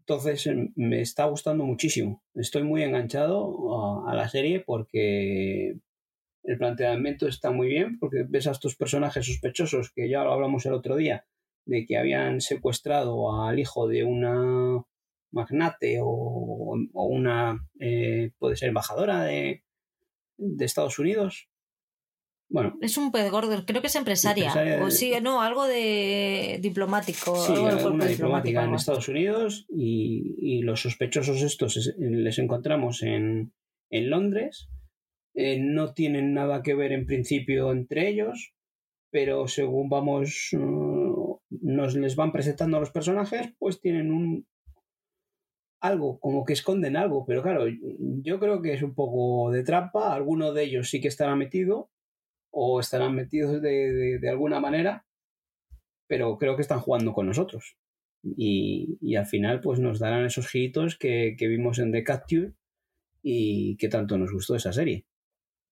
[SPEAKER 3] Entonces em, me está gustando muchísimo. Estoy muy enganchado a la serie porque el planteamiento está muy bien porque ves a estos personajes sospechosos que ya lo hablamos el otro día, de que habían secuestrado al hijo de una magnate o, una, eh, puede ser embajadora de, de, Estados Unidos. Bueno.
[SPEAKER 1] Es un pez gordo, creo que es empresaria. o sí, no, algo de diplomático.
[SPEAKER 3] Sí, algo diplomática en Estados Unidos y, y, los sospechosos estos les encontramos en, en Londres eh, no tienen nada que ver en principio entre ellos, pero según vamos, uh, nos les van presentando a los personajes, pues tienen un algo, como que esconden algo, pero claro, yo creo que es un poco de trampa, alguno de ellos sí que estará metido o estarán metidos de, alguna manera, pero creo que están jugando con nosotros. Y, al final pues nos darán esos giritos que, que vimos en The Capture y que tanto nos gustó esa serie.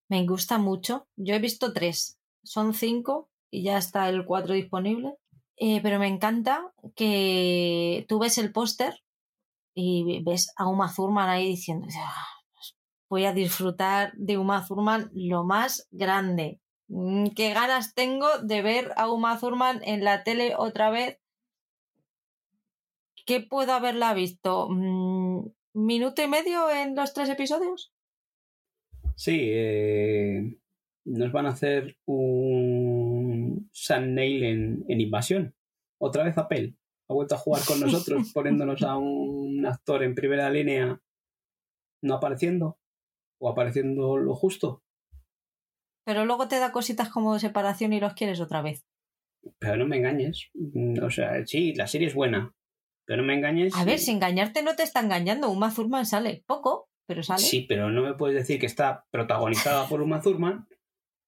[SPEAKER 1] Me gusta mucho. Yo he visto tres. Son cinco y ya está el cuatro disponible. Eh, pero me encanta que tú ves el póster y ves a Uma Thurman ahí diciendo, voy a disfrutar de Uma Thurman lo más grande. Mm, Qué ganas tengo de ver a Uma Thurman en la tele otra vez. ¿Qué puedo haberla visto? Mm, ¿Minuto y medio en los tres episodios?
[SPEAKER 3] Sí, eh, nos van a hacer un Sun Nail en, en Invasión. Otra vez Apple. Ha vuelto a jugar con nosotros poniéndonos a un actor en primera línea no apareciendo o apareciendo lo justo.
[SPEAKER 1] Pero luego te da cositas como separación y los quieres otra vez.
[SPEAKER 3] Pero no me engañes. Mm, O sea, sí, la serie es buena. Pero no me engañes.
[SPEAKER 1] A ver, si engañarte no te está engañando. Uma Thurman sale poco, pero sale.
[SPEAKER 3] Sí, pero no me puedes decir que está protagonizada por Uma Thurman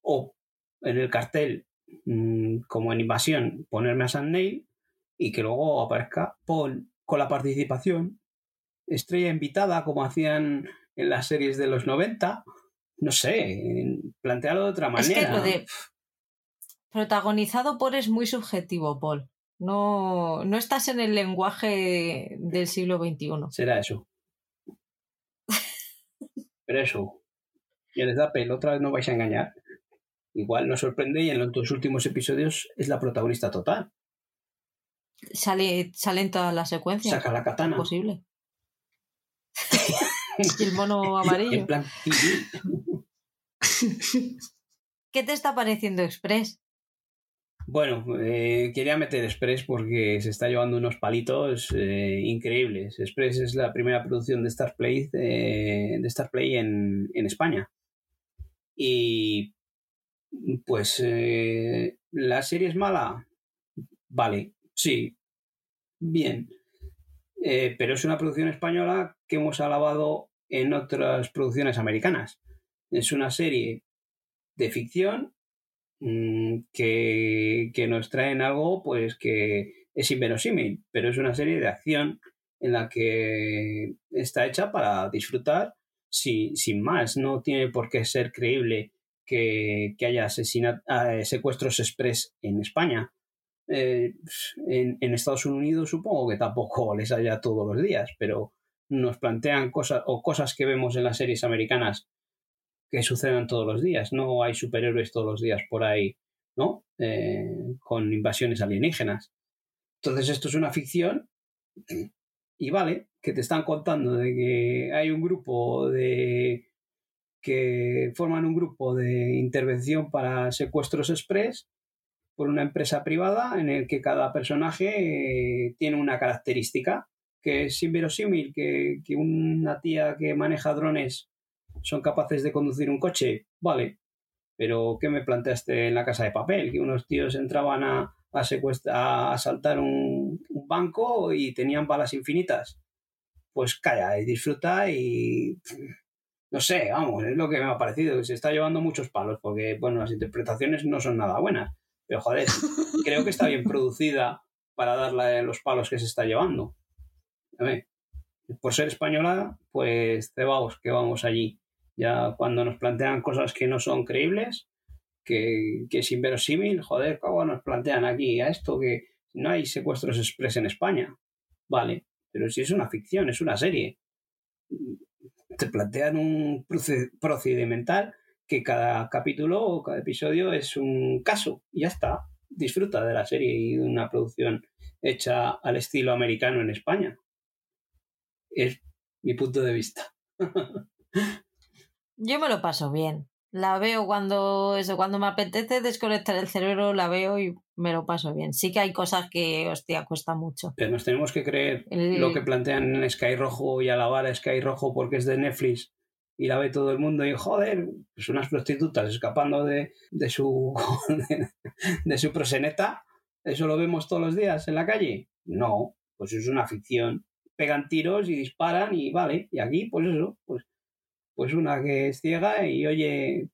[SPEAKER 3] o en el cartel, mm, como en Invasión, ponerme a Sam Neill y que luego aparezca Paul con la participación, estrella invitada, como hacían en las series de los 90. No sé, plantearlo de otra
[SPEAKER 1] Es que
[SPEAKER 3] manera.
[SPEAKER 1] lo de protagonizado por es muy subjetivo, Paul. No, no estás en el lenguaje del siglo XXI.
[SPEAKER 3] Será eso. Pero eso. Y les da pelo, otra vez no vais a engañar. Igual nos sorprende y en los dos últimos episodios es la protagonista total.
[SPEAKER 1] Sale, sale en todas las secuencias.
[SPEAKER 3] Saca la katana.
[SPEAKER 1] Posible. y el mono
[SPEAKER 3] En
[SPEAKER 1] amarillo.
[SPEAKER 3] plan,
[SPEAKER 1] ¿Qué te está pareciendo Express?
[SPEAKER 3] Bueno, eh, quería meter Express porque se está llevando unos palitos eh, increíbles. Express es la primera producción de Starplay, eh, de Starplay en, en España. Y pues eh, la serie es mala. Vale, sí, bien. Pero es una producción española que hemos alabado en otras producciones americanas. Es una serie de ficción que, que nos traen algo pues que es inverosímil, pero es una serie de acción en la que está hecha para disfrutar si- sin más. No tiene por qué ser creíble que, que haya eh, secuestros express en España. Eh, en Estados Unidos supongo que tampoco les haya todos los días, pero nos plantean cosas o cosas que vemos en las series americanas que sucedan todos los días. No hay superhéroes todos los días por ahí, ¿no? Eh, con invasiones alienígenas. Entonces esto es una ficción y vale, que te están contando de que hay un grupo de que forman un grupo de intervención para secuestros express por una empresa privada en el que cada personaje eh, tiene una característica que es inverosímil que, que una tía que maneja drones son capaces de conducir un coche, vale, pero ¿qué me planteaste en la casa de papel? Que unos tíos entraban a, a, a asaltar un, un banco y tenían balas infinitas. Pues calla y disfruta y no sé, vamos, es lo que me ha parecido. Se está llevando muchos palos porque, bueno, las interpretaciones no son nada buenas. Pero joder, creo que está bien producida para darle los palos que se está llevando. A ver, por ser española, pues cebaos que vamos allí. Ya cuando nos plantean cosas que no son creíbles, que, que es inverosímil, joder, ¿cómo nos plantean aquí a esto que no hay secuestros express en España? Vale, pero si es una ficción, es una serie. Te plantean un proce- procedimental que cada capítulo o cada episodio es un caso y ya está. Disfruta de la serie y de una producción hecha al estilo americano en España. Es mi punto de vista.
[SPEAKER 1] Yo me lo paso bien. La veo cuando eso, cuando me apetece desconectar el cerebro, la veo y me lo paso bien. Sí que hay cosas que, hostia, cuesta mucho.
[SPEAKER 3] Pero nos tenemos que creer
[SPEAKER 1] El-
[SPEAKER 3] lo que plantean en Sky Rojo y alabar a Sky Rojo porque es de Netflix y la ve todo el mundo y joder, pues unas prostitutas escapando de, de su de su proseneta, ¿eso lo vemos todos los días en la calle? No, pues es una ficción. Pegan tiros y disparan y vale, y aquí pues eso, pues, pues una que es ciega y oye,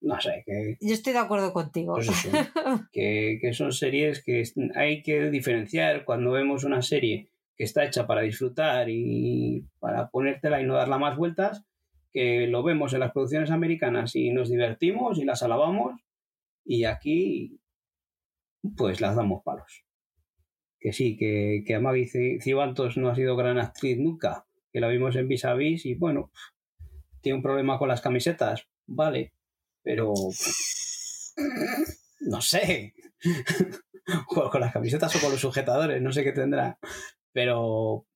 [SPEAKER 3] no sé, que,
[SPEAKER 1] Yo estoy de acuerdo contigo.
[SPEAKER 3] pues eso, que, que son series que hay que diferenciar cuando vemos una serie que está hecha para disfrutar y para ponértela y no darla más vueltas, que lo vemos en las producciones americanas y nos divertimos y las alabamos y aquí pues las damos palos. Que sí, que, que Amagi Ci- Cibantos no ha sido gran actriz nunca, que la vimos en Vis a Vis y bueno, tiene un problema con las camisetas, vale, pero no sé, con las camisetas o con los sujetadores, no sé qué tendrá, pero,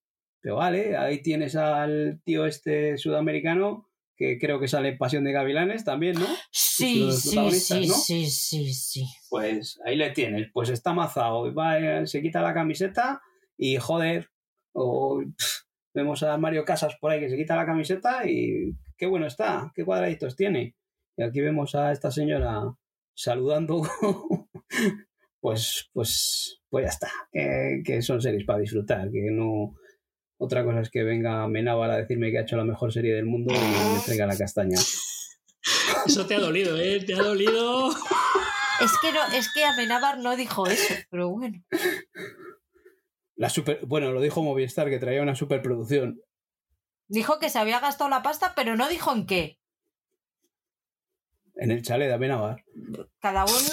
[SPEAKER 3] pero vale, ahí tienes al tío este sudamericano que creo que sale Pasión de Gavilanes también, ¿no?
[SPEAKER 1] Sí, sí, sí, sí, sí, sí.
[SPEAKER 3] Pues ahí le tienes, pues está amazado, va, se quita la camiseta y joder, o vemos a Mario Casas por ahí que se quita la camiseta y qué bueno está, qué cuadraditos tiene. Y aquí vemos a esta señora saludando, pues, pues, pues ya está, que, que son series para disfrutar, que no otra cosa es que venga Menábar a decirme que ha hecho la mejor serie del mundo y me traiga la castaña.
[SPEAKER 2] Eso te ha dolido, ¿eh? Te ha dolido.
[SPEAKER 1] Es que, no, es que Amenábar no dijo eso, pero bueno.
[SPEAKER 3] La super, bueno, lo dijo Movistar, que traía una superproducción.
[SPEAKER 1] Dijo que se había gastado la pasta, pero no dijo en qué.
[SPEAKER 3] En el chale de Amenábar.
[SPEAKER 1] Cada uno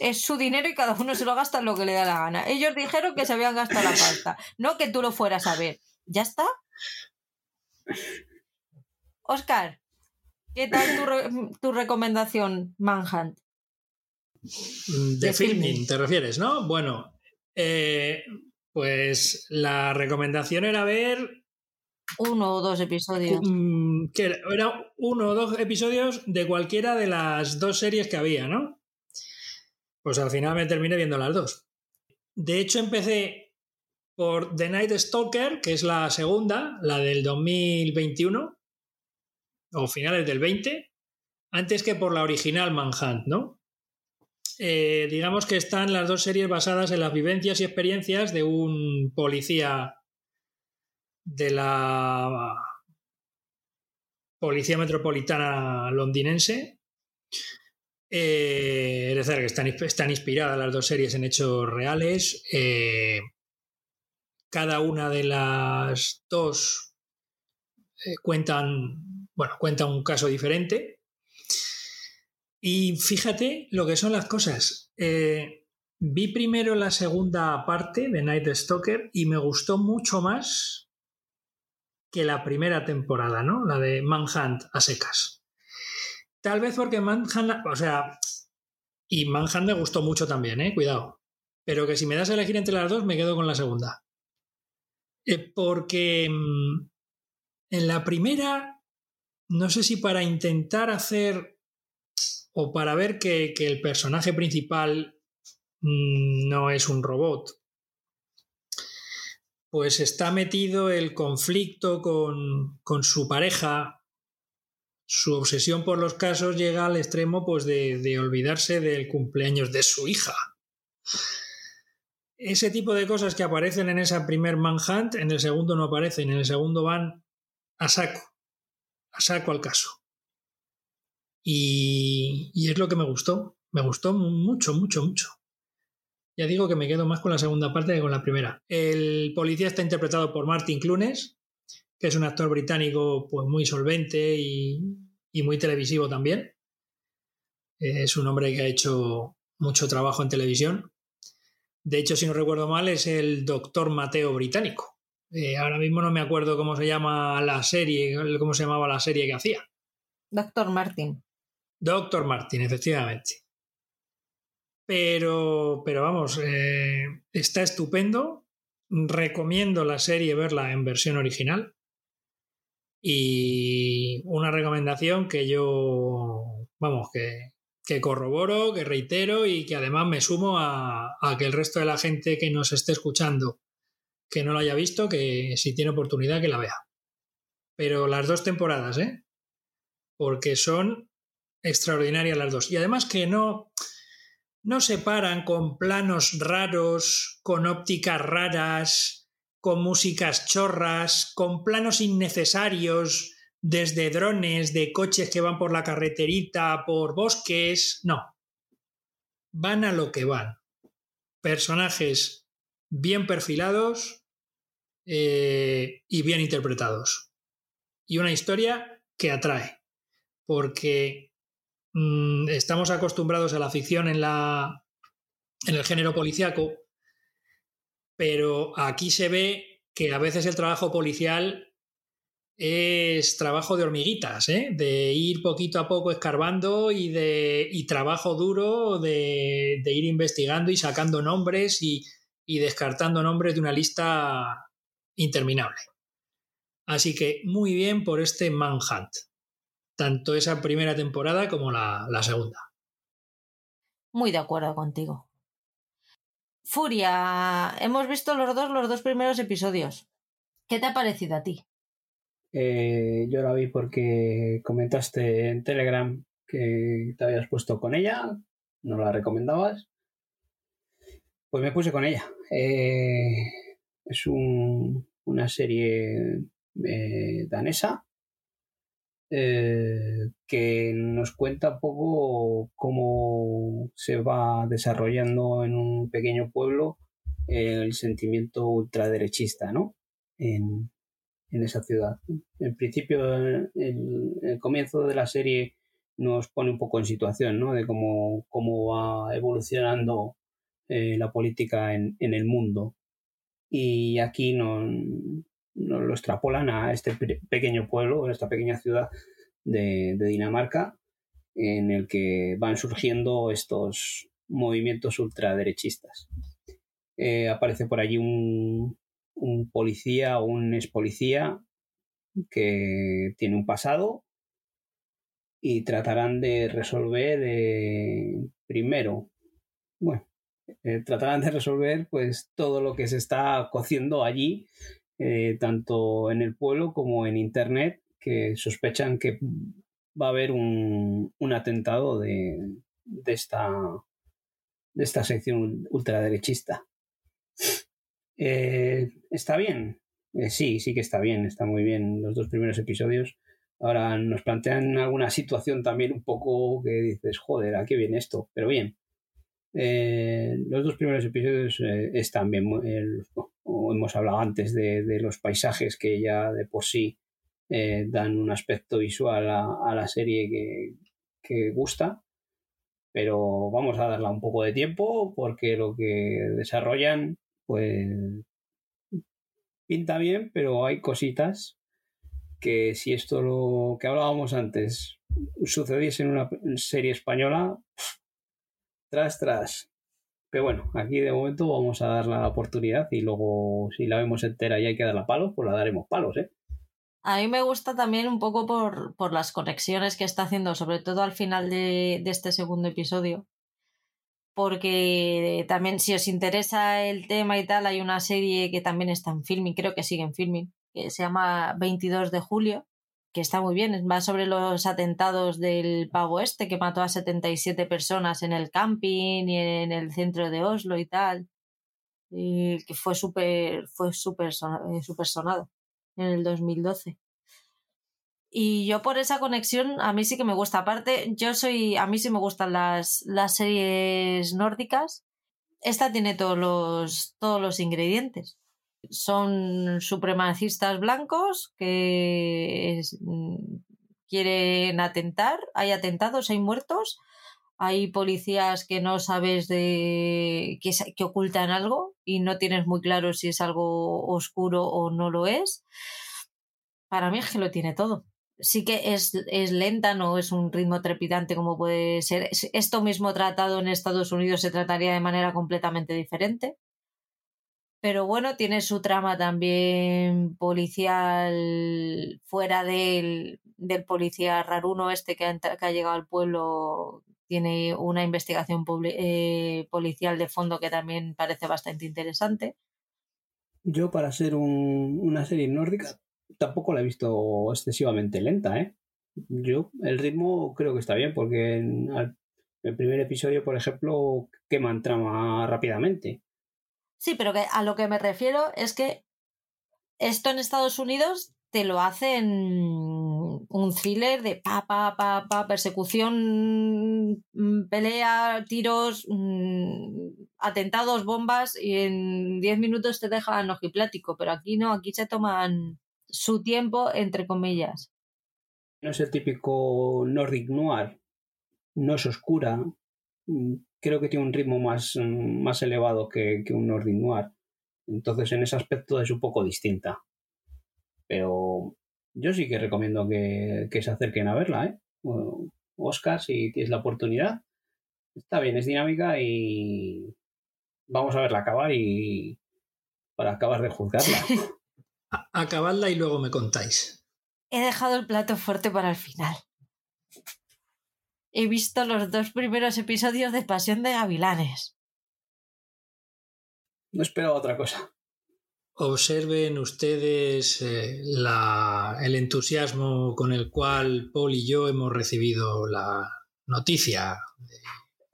[SPEAKER 1] es su dinero y cada uno se lo gasta en lo que le da la gana. Ellos dijeron que se habían gastado la pasta, no que tú lo fueras a ver. ¿Ya está? Oscar, ¿qué tal tu, tu recomendación, Manhunt?
[SPEAKER 2] De, de filming, te refieres, ¿no? Bueno, eh, pues la recomendación era ver.
[SPEAKER 1] Uno o dos episodios.
[SPEAKER 2] Que era uno o dos episodios de cualquiera de las dos series que había, ¿no? Pues al final me terminé viendo las dos. De hecho, empecé por The Night Stalker, que es la segunda, la del 2021, o finales del 20, antes que por la original Manhunt, ¿no? Eh, digamos que están las dos series basadas en las vivencias y experiencias de un policía de la Policía Metropolitana londinense. Eh, es decir, que están, están, inspiradas las dos series en hechos reales. Eh, cada una de las dos eh, cuentan, bueno, cuenta un caso diferente. Y fíjate lo que son las cosas. Vi primero la segunda parte de Night Stalker y me gustó mucho más que la primera temporada, ¿no? La de Manhunt a secas. Tal vez porque Manhunt, o sea, y Manhunt me gustó mucho también, ¿eh? Cuidado. Pero que si me das a elegir entre las dos, me quedo con la segunda. Eh, porque mm, en la primera, no sé si para intentar hacer o para ver que, el personaje principal mm, no es un robot, pues está metido el conflicto con, su pareja, su obsesión por los casos llega al extremo pues, de, de olvidarse del cumpleaños de su hija ese tipo de cosas que aparecen en esa primer Manhunt, en el segundo no aparecen, en el segundo van a saco, a saco al caso. Y, y, es lo que me gustó, me gustó mucho, mucho, mucho. Ya digo que me quedo más con la segunda parte que con la primera. El policía está interpretado por Martin Clunes, que es un actor británico pues, muy solvente y, y muy televisivo también. Es un hombre que ha hecho mucho trabajo en televisión de hecho, si no recuerdo mal, es el Doctor Mateo británico. Eh, ahora mismo no me acuerdo cómo se llama la serie, cómo se llamaba la serie que hacía.
[SPEAKER 1] Doctor Martin.
[SPEAKER 2] Doctor Martin, efectivamente. Pero, pero vamos, eh, está estupendo. Recomiendo la serie verla en versión original. Y una recomendación que yo, vamos, que, que corroboro, que reitero y que además me sumo a, que el resto de la gente que nos esté escuchando, que no lo haya visto, que si tiene oportunidad que la vea. Pero las dos temporadas, ¿eh? Porque son extraordinarias las dos. Y además que no, no se paran con planos raros, con ópticas raras, con músicas chorras, con planos innecesarios desde drones, de coches que van por la carreterita, por bosques, no. Van a lo que van. Personajes bien perfilados eh, y bien interpretados. Y una historia que atrae, porque mm, estamos acostumbrados a la ficción en, la, en el género policiaco, pero aquí se ve que a veces el trabajo policial es trabajo de hormiguitas, ¿eh? de ir poquito a poco escarbando y de y trabajo duro de, ir investigando y sacando nombres y, y descartando nombres de una lista interminable. Así que muy bien por este Manhunt, tanto esa primera temporada como la, la segunda.
[SPEAKER 1] Muy de acuerdo contigo. Furia, hemos visto los dos los dos primeros episodios. ¿Qué te ha parecido a ti?
[SPEAKER 3] Eh, yo la vi porque comentaste en Telegram que te habías puesto con ella, no la recomendabas. Pues me puse con ella. Eh, es una serie eh, danesa que nos cuenta un poco cómo se va desarrollando en un pequeño pueblo el sentimiento ultraderechista, ¿no? En, en esa ciudad. En principio, el, comienzo de la serie nos pone un poco en situación, ¿no? De cómo, cómo va evolucionando eh, la política en, el mundo. Y aquí nos, lo extrapolan a este pequeño pueblo, a esta pequeña ciudad de, Dinamarca, en el que van surgiendo estos movimientos ultraderechistas. Eh, aparece por allí un, policía o un ex policía que tiene un pasado y tratarán de resolver eh, primero, bueno, eh, tratarán de resolver pues todo lo que se está cociendo allí, eh, tanto en el pueblo como en internet, que sospechan que va a haber un, un atentado de, de, esta, de esta sección ultraderechista. Eh, ¿Está bien? Eh, sí, sí que está bien, está muy bien los dos primeros episodios. Ahora nos plantean alguna situación también un poco que dices, joder, ¿a qué viene esto? Pero bien. Los dos primeros episodios están bien. Hemos hablado antes de, los paisajes que ya de por sí dan un aspecto visual a, la serie que, que gusta pero vamos a darle un poco de tiempo porque lo que desarrollan pues pinta bien, pero hay cositas que si esto lo que hablábamos antes sucediese en una serie española, tras, tras. Pero bueno, aquí de momento vamos a dar la oportunidad y luego si la vemos entera y hay que darla palos, pues la daremos palos, ¿eh?
[SPEAKER 1] A mí me gusta también un poco por, por las conexiones que está haciendo, sobre todo al final de, de este segundo episodio, porque también si os interesa el tema y tal, hay una serie que también está en filming, creo que sigue en filming, que se llama 22 de julio, que está muy bien, va sobre los atentados del pavo este que mató a 77 personas en el camping y en el centro de Oslo y tal, y que fue súper fue súper eh, super sonado en el 2012. Y yo por esa conexión, a mí sí que me gusta. Aparte, yo soy, a mí sí me gustan las, las series nórdicas. Esta tiene todos los, todos los ingredientes. Son supremacistas blancos que mm, quieren atentar. Hay atentados, hay muertos. Hay policías que no sabes de que, que ocultan algo y no tienes muy claro si es algo oscuro o no lo es. Para mí es que lo tiene todo sí que es, es, lenta, no es un ritmo trepidante como puede ser. Esto mismo tratado en Estados Unidos se trataría de manera completamente diferente. Pero bueno, tiene su trama también policial fuera del, del policía raruno este que ha, llegado al pueblo. Tiene una investigación eh, policial de fondo que también parece bastante interesante.
[SPEAKER 3] Yo, para ser un, una serie nórdica, tampoco la he visto excesivamente lenta, ¿eh? Yo, el ritmo creo que está bien, porque en el primer episodio, por ejemplo, queman trama rápidamente.
[SPEAKER 1] Sí, pero que a lo que me refiero es que esto en Estados Unidos te lo hacen un thriller de pa, pa, pa, pa, persecución, mm, pelea, tiros, mm, atentados, bombas y en 10 minutos te dejan ojiplático, pero aquí no, aquí se toman su tiempo, entre comillas.
[SPEAKER 3] No es el típico Nordic Noir, no es oscura, mm, creo que tiene un ritmo más, mm, más elevado que, un Nordic Noir. Entonces, en ese aspecto es un poco distinta. Pero yo sí que recomiendo que, que se acerquen a verla, ¿eh? Oscar, si tienes la oportunidad. Está bien, es dinámica y vamos a verla acabar y para acabar de juzgarla.
[SPEAKER 2] Acabadla y luego me contáis.
[SPEAKER 1] He dejado el plato fuerte para el final. He visto los dos primeros episodios de Pasión de Gavilanes.
[SPEAKER 3] No esperaba otra cosa.
[SPEAKER 2] Observen ustedes eh, la, el entusiasmo con el cual Paul y yo hemos recibido la noticia.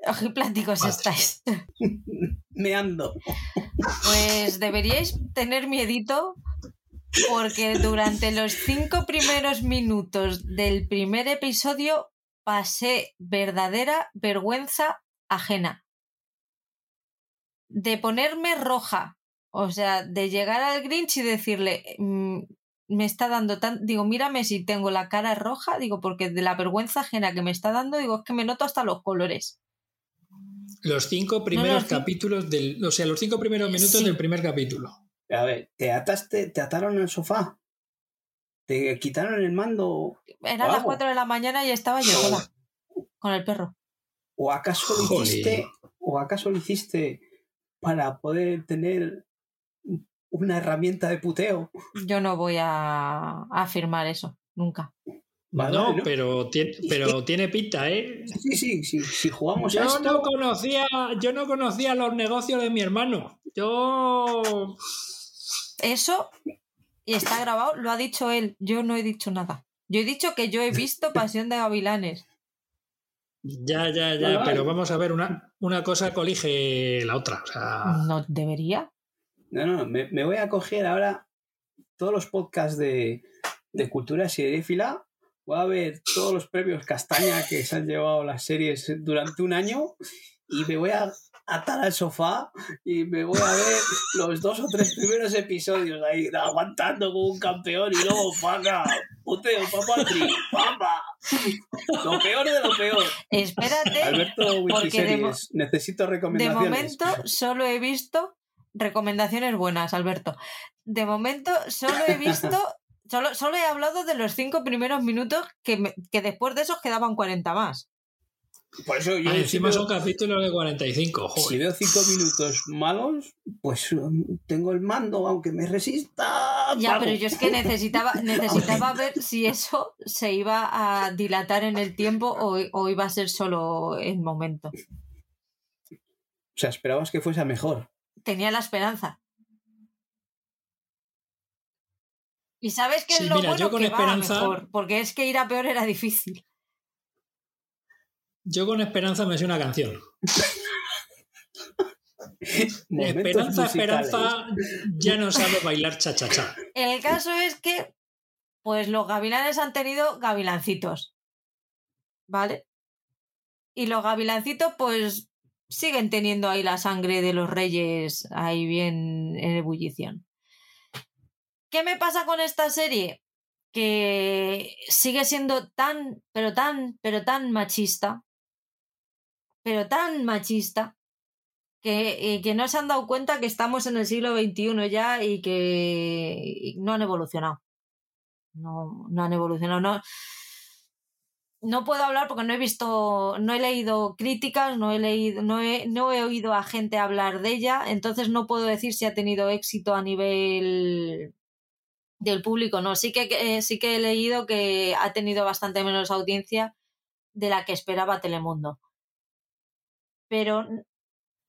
[SPEAKER 1] Ojipláticos estáis.
[SPEAKER 3] Meando.
[SPEAKER 1] Pues deberíais tener miedito porque durante los cinco primeros minutos del primer episodio pasé verdadera vergüenza ajena. De ponerme roja, o sea, de llegar al Grinch y decirle, mm, me está dando tan. Digo, mírame si tengo la cara roja, digo, porque de la vergüenza ajena que me está dando, digo, es que me noto hasta los colores.
[SPEAKER 2] Los cinco primeros capítulos del. O sea, los cinco primeros minutos del primer capítulo.
[SPEAKER 3] A ver, ¿te ataste, te ataron al sofá? ¿Te quitaron el mando?
[SPEAKER 1] Eran las 4 de la mañana y estaba yo sola. Con el perro.
[SPEAKER 3] ¿O acaso lo hiciste? ¿O acaso lo hiciste para poder tener una herramienta de puteo?
[SPEAKER 1] Yo no voy a afirmar eso, nunca.
[SPEAKER 2] no, pero tiene, pero tiene pinta, ¿eh?
[SPEAKER 3] Sí, sí, sí. Si jugamos
[SPEAKER 2] yo
[SPEAKER 3] a esto...
[SPEAKER 2] no conocía, yo no conocía los negocios de mi hermano. Yo
[SPEAKER 1] eso, y está grabado, lo ha dicho él. Yo no he dicho nada. Yo he dicho que yo he visto Pasión de Gavilanes.
[SPEAKER 2] Ya, ya, ya, pero vamos a ver, una, una cosa colige la otra.
[SPEAKER 1] ¿No debería?
[SPEAKER 3] No, no, me, me, voy a coger ahora todos los podcasts de, de cultura seriéfila. Voy a ver todos los premios castaña que se han llevado las series durante un año y me voy a atar al sofá y me voy a ver los dos o tres primeros episodios ahí aguantando como un campeón y luego paga puteo papatri papa lo peor de lo peor.
[SPEAKER 1] Espérate
[SPEAKER 3] Alberto Wikiseries necesito recomendaciones.
[SPEAKER 1] de momento solo he visto recomendaciones buenas Alberto. De momento solo he visto Solo, solo, he hablado de los cinco primeros minutos que, que después de esos quedaban 40 más.
[SPEAKER 3] Por eso yo.
[SPEAKER 2] Ah, encima son capítulos de 45. Joder.
[SPEAKER 3] Si veo 5 minutos malos, pues um, tengo el mando, aunque me resista.
[SPEAKER 1] Ya, pero yo es que necesitaba, necesitaba ver si eso se iba a dilatar en el tiempo o, o iba a ser solo el momento.
[SPEAKER 3] O sea, esperabas que fuese mejor.
[SPEAKER 1] Tenía la esperanza. Y sabes que es lo bueno que esperanza... va mejor, porque es que ir a peor era difícil.
[SPEAKER 2] Yo con Esperanza me sé una canción. esperanza, Esperanza ya no sabe bailar cha-cha-cha.
[SPEAKER 1] El caso es que, pues los gavilanes han tenido gavilancitos. ¿Vale? Y los gavilancitos, pues siguen teniendo ahí la sangre de los reyes ahí bien en ebullición. ¿Qué me pasa con esta serie? Que sigue siendo tan, pero tan, pero tan machista pero tan machista que, que, no se han dado cuenta que estamos en el siglo XXI ya y que no han evolucionado. No, no han evolucionado. No, puedo hablar porque no he visto, no he leído críticas, no he leído, no he, no he oído a gente hablar de ella, entonces no puedo decir si ha tenido éxito a nivel del público. No, sí que, eh, sí que he leído que ha tenido bastante menos audiencia de la que esperaba Telemundo pero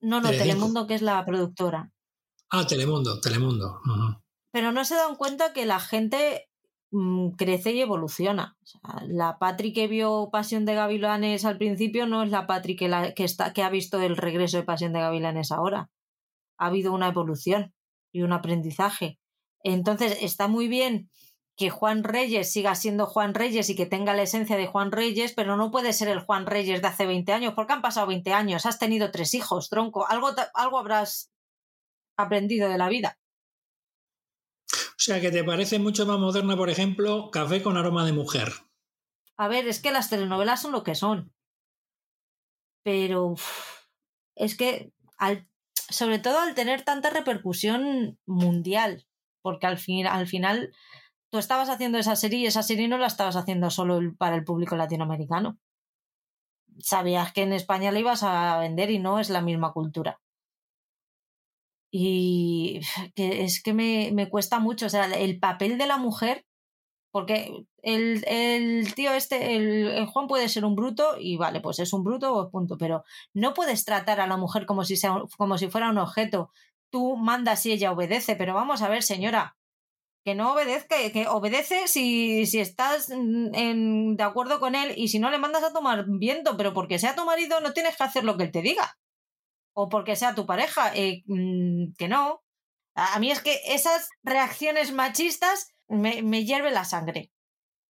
[SPEAKER 1] no, no, Telemundo, que es la productora.
[SPEAKER 2] Ah, Telemundo, Telemundo.
[SPEAKER 1] Pero no se dan cuenta que la gente mm, crece y evoluciona. la Patri que vio Pasión de Gavilanes al principio no es la Patri que, la, que, está, que ha visto el regreso de Pasión de Gavilanes ahora. Ha habido una evolución y un aprendizaje. Entonces está muy bien que Juan Reyes siga siendo Juan Reyes y que tenga la esencia de Juan Reyes, pero no puede ser el Juan Reyes de hace 20 años, porque han pasado 20 años, has tenido tres hijos, tronco, algo, algo habrás aprendido de la vida.
[SPEAKER 2] O sea, que te parece mucho más moderna, por ejemplo, Café con aroma de mujer.
[SPEAKER 1] A ver, es que las telenovelas son lo que son. Pero es que, al, sobre todo al tener tanta repercusión mundial, porque al, fin, al final tú estabas haciendo esa serie y esa serie no la estabas haciendo solo para el público latinoamericano. Sabías que en España la ibas a vender y no es la misma cultura. Y que es que me, me cuesta mucho, o sea, el papel de la mujer porque el, el tío este, el, Juan puede ser un bruto y vale, pues es un bruto, punto. Pero no puedes tratar a la mujer como si, sea, como si fuera un objeto. Tú mandas y ella obedece, pero vamos a ver, señora, que no obedezca, que obedece si, si estás en, de acuerdo con él y si no le mandas a tomar viento, pero porque sea tu marido no tienes que hacer lo que él te diga. O porque sea tu pareja, eh, mm, que no. A mí es que esas reacciones machistas me, me hierve la sangre.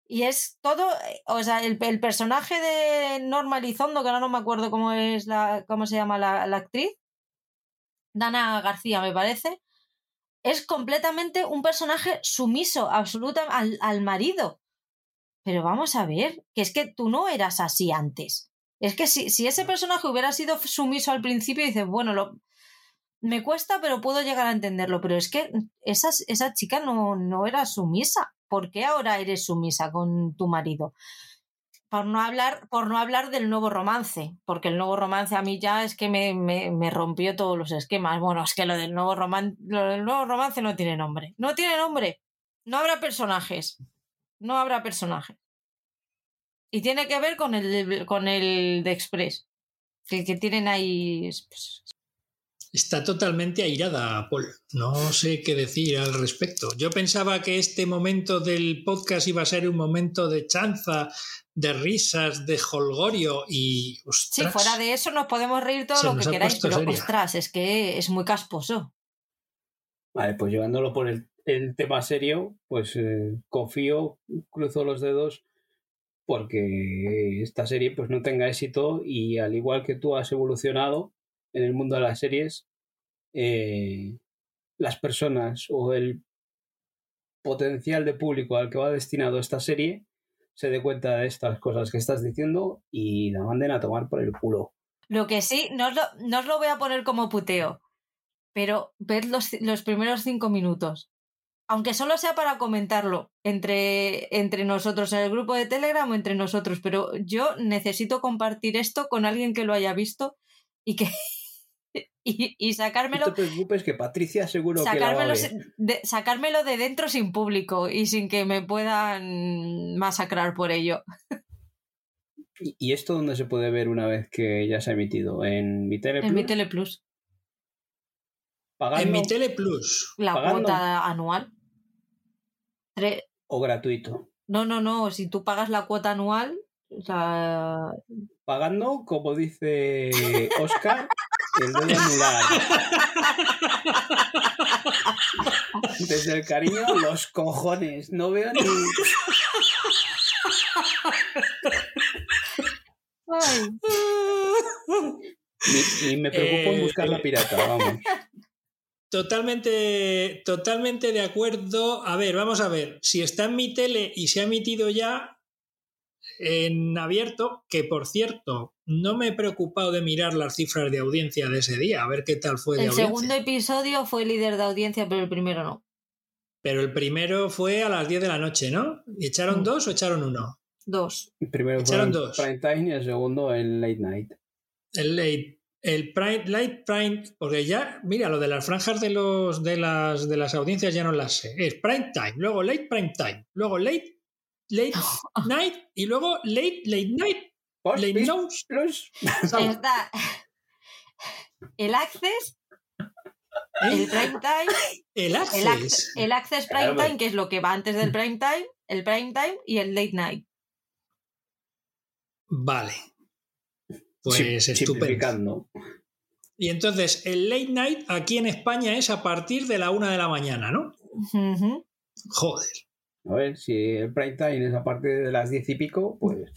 [SPEAKER 1] Y es todo, o sea, el, el, personaje de Norma Elizondo, que ahora no me acuerdo cómo es la, cómo se llama la, la actriz, Dana García me parece, es completamente un personaje sumiso, absoluta al, al marido. Pero vamos a ver, que es que tú no eras así antes. Es que si, si ese personaje hubiera sido sumiso al principio, dices, bueno, lo, me cuesta, pero puedo llegar a entenderlo. Pero es que esa, esa chica no, no era sumisa. ¿Por qué ahora eres sumisa con tu marido? Por no, hablar, por no hablar del nuevo romance, porque el nuevo romance a mí ya es que me, me, rompió todos los esquemas. Bueno, es que lo del, nuevo romance, lo del nuevo romance no tiene nombre. No tiene nombre. No habrá personajes. No habrá personajes. Y tiene que ver con el, con el de Express. Que, que tienen ahí pues,
[SPEAKER 2] Está totalmente airada, Paul. No sé qué decir al respecto. Yo pensaba que este momento del podcast iba a ser un momento de chanza, de risas, de holgorio y.
[SPEAKER 1] sí, fuera de eso nos podemos reír todo lo que queráis, pero ostras, es que es muy casposo.
[SPEAKER 3] Vale, pues llevándolo por el, tema serio, pues eh, confío, cruzo los dedos porque esta serie pues no tenga éxito y al igual que tú has evolucionado en el mundo de las series, eh, las personas o el potencial de público al que va destinado esta serie se dé cuenta de estas cosas que estás diciendo y la manden a tomar por el culo.
[SPEAKER 1] Lo que sí, no os lo, no os lo voy a poner como puteo, pero ved los, los, primeros cinco minutos. Aunque solo sea para comentarlo entre, entre nosotros en el grupo de Telegram o entre nosotros, pero yo necesito compartir esto con alguien que lo haya visto y que, y, y, sacármelo.
[SPEAKER 3] No te preocupes que Patricia seguro sacármelo, que
[SPEAKER 1] de, sacármelo de dentro sin público y sin que me puedan masacrar por ello.
[SPEAKER 3] ¿Y esto dónde se puede ver una vez que ya se ha emitido? ¿En mi Tele Plus?
[SPEAKER 1] En mi Tele Plus.
[SPEAKER 2] ¿Pagando? En mi Tele Plus.
[SPEAKER 1] La cuota anual. Tre...
[SPEAKER 3] ¿O gratuito?
[SPEAKER 1] No, no, no. Si tú pagas la cuota anual. O sea...
[SPEAKER 3] Pagando, como dice Oscar, el dedo anular. Desde el cariño, los cojones. No veo ni. Ni, me preocupo en buscar la pirata, vamos.
[SPEAKER 2] Totalmente, totalmente de acuerdo. A ver, vamos a ver. Si está en mi tele y se ha emitido ya, en abierto, que por cierto, no me he preocupado de mirar las cifras de audiencia de ese día, a ver qué tal fue de
[SPEAKER 1] el segundo episodio fue líder de audiencia, pero el primero no.
[SPEAKER 2] Pero el primero fue a las 10 de la noche, ¿no? ¿Y echaron mm. dos o echaron uno?
[SPEAKER 1] Dos.
[SPEAKER 3] El primero echaron fue dos. prime time y el segundo el late night.
[SPEAKER 2] El late. El prime, light prime, porque ya, mira, lo de las franjas de, los, de, las, de las audiencias ya no las sé. Es prime time, luego late prime time, luego late late night y luego late, late night. Late
[SPEAKER 1] Está el access, el prime time,
[SPEAKER 2] el access,
[SPEAKER 1] el, access prime time, que es lo que va antes del prime time, el prime time y el late night.
[SPEAKER 2] Vale. Pues estupendo. Y entonces, el late night aquí en España es a partir de la una de la mañana, ¿no? Joder.
[SPEAKER 3] A ver, si el prime time es a partir de las diez y pico, pues...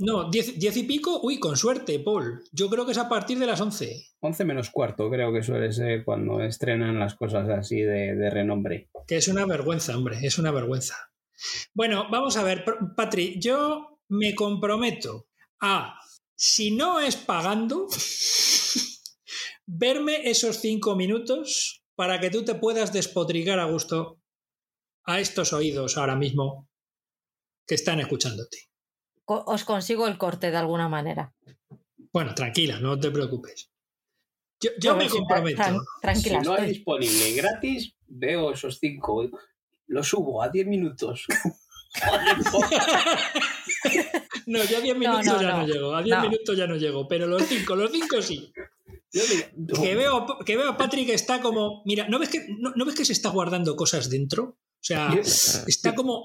[SPEAKER 2] No, diez, y pico, uy, con suerte, Paul. Yo creo que es a partir de las once.
[SPEAKER 3] Once menos cuarto, creo que suele ser cuando estrenan las cosas así de, de renombre.
[SPEAKER 2] Que es una vergüenza, hombre, es una vergüenza. Bueno, vamos a ver, Patri, yo me comprometo a, si no es pagando, verme esos cinco minutos para que tú te puedas despotricar a gusto a estos oídos ahora mismo que están escuchándote.
[SPEAKER 1] Os consigo el corte de alguna manera.
[SPEAKER 2] Bueno, tranquila, no te preocupes. Yo, yo me comprometo.
[SPEAKER 1] tran- tranquila,
[SPEAKER 3] si no hay
[SPEAKER 1] estoy.
[SPEAKER 3] disponible gratis, veo esos cinco. Lo subo a 10 minutos.
[SPEAKER 2] No, yo a 10
[SPEAKER 1] No,
[SPEAKER 2] minutos
[SPEAKER 1] no,
[SPEAKER 2] ya no.
[SPEAKER 1] no.
[SPEAKER 2] llego. A 10
[SPEAKER 1] No.
[SPEAKER 2] minutos ya no llego. Pero los 5, los 5 sí. Que veo, que veo a Patrick está como. Mira, ¿no ves, que, no, no ves que se está guardando cosas dentro? O sea, está como.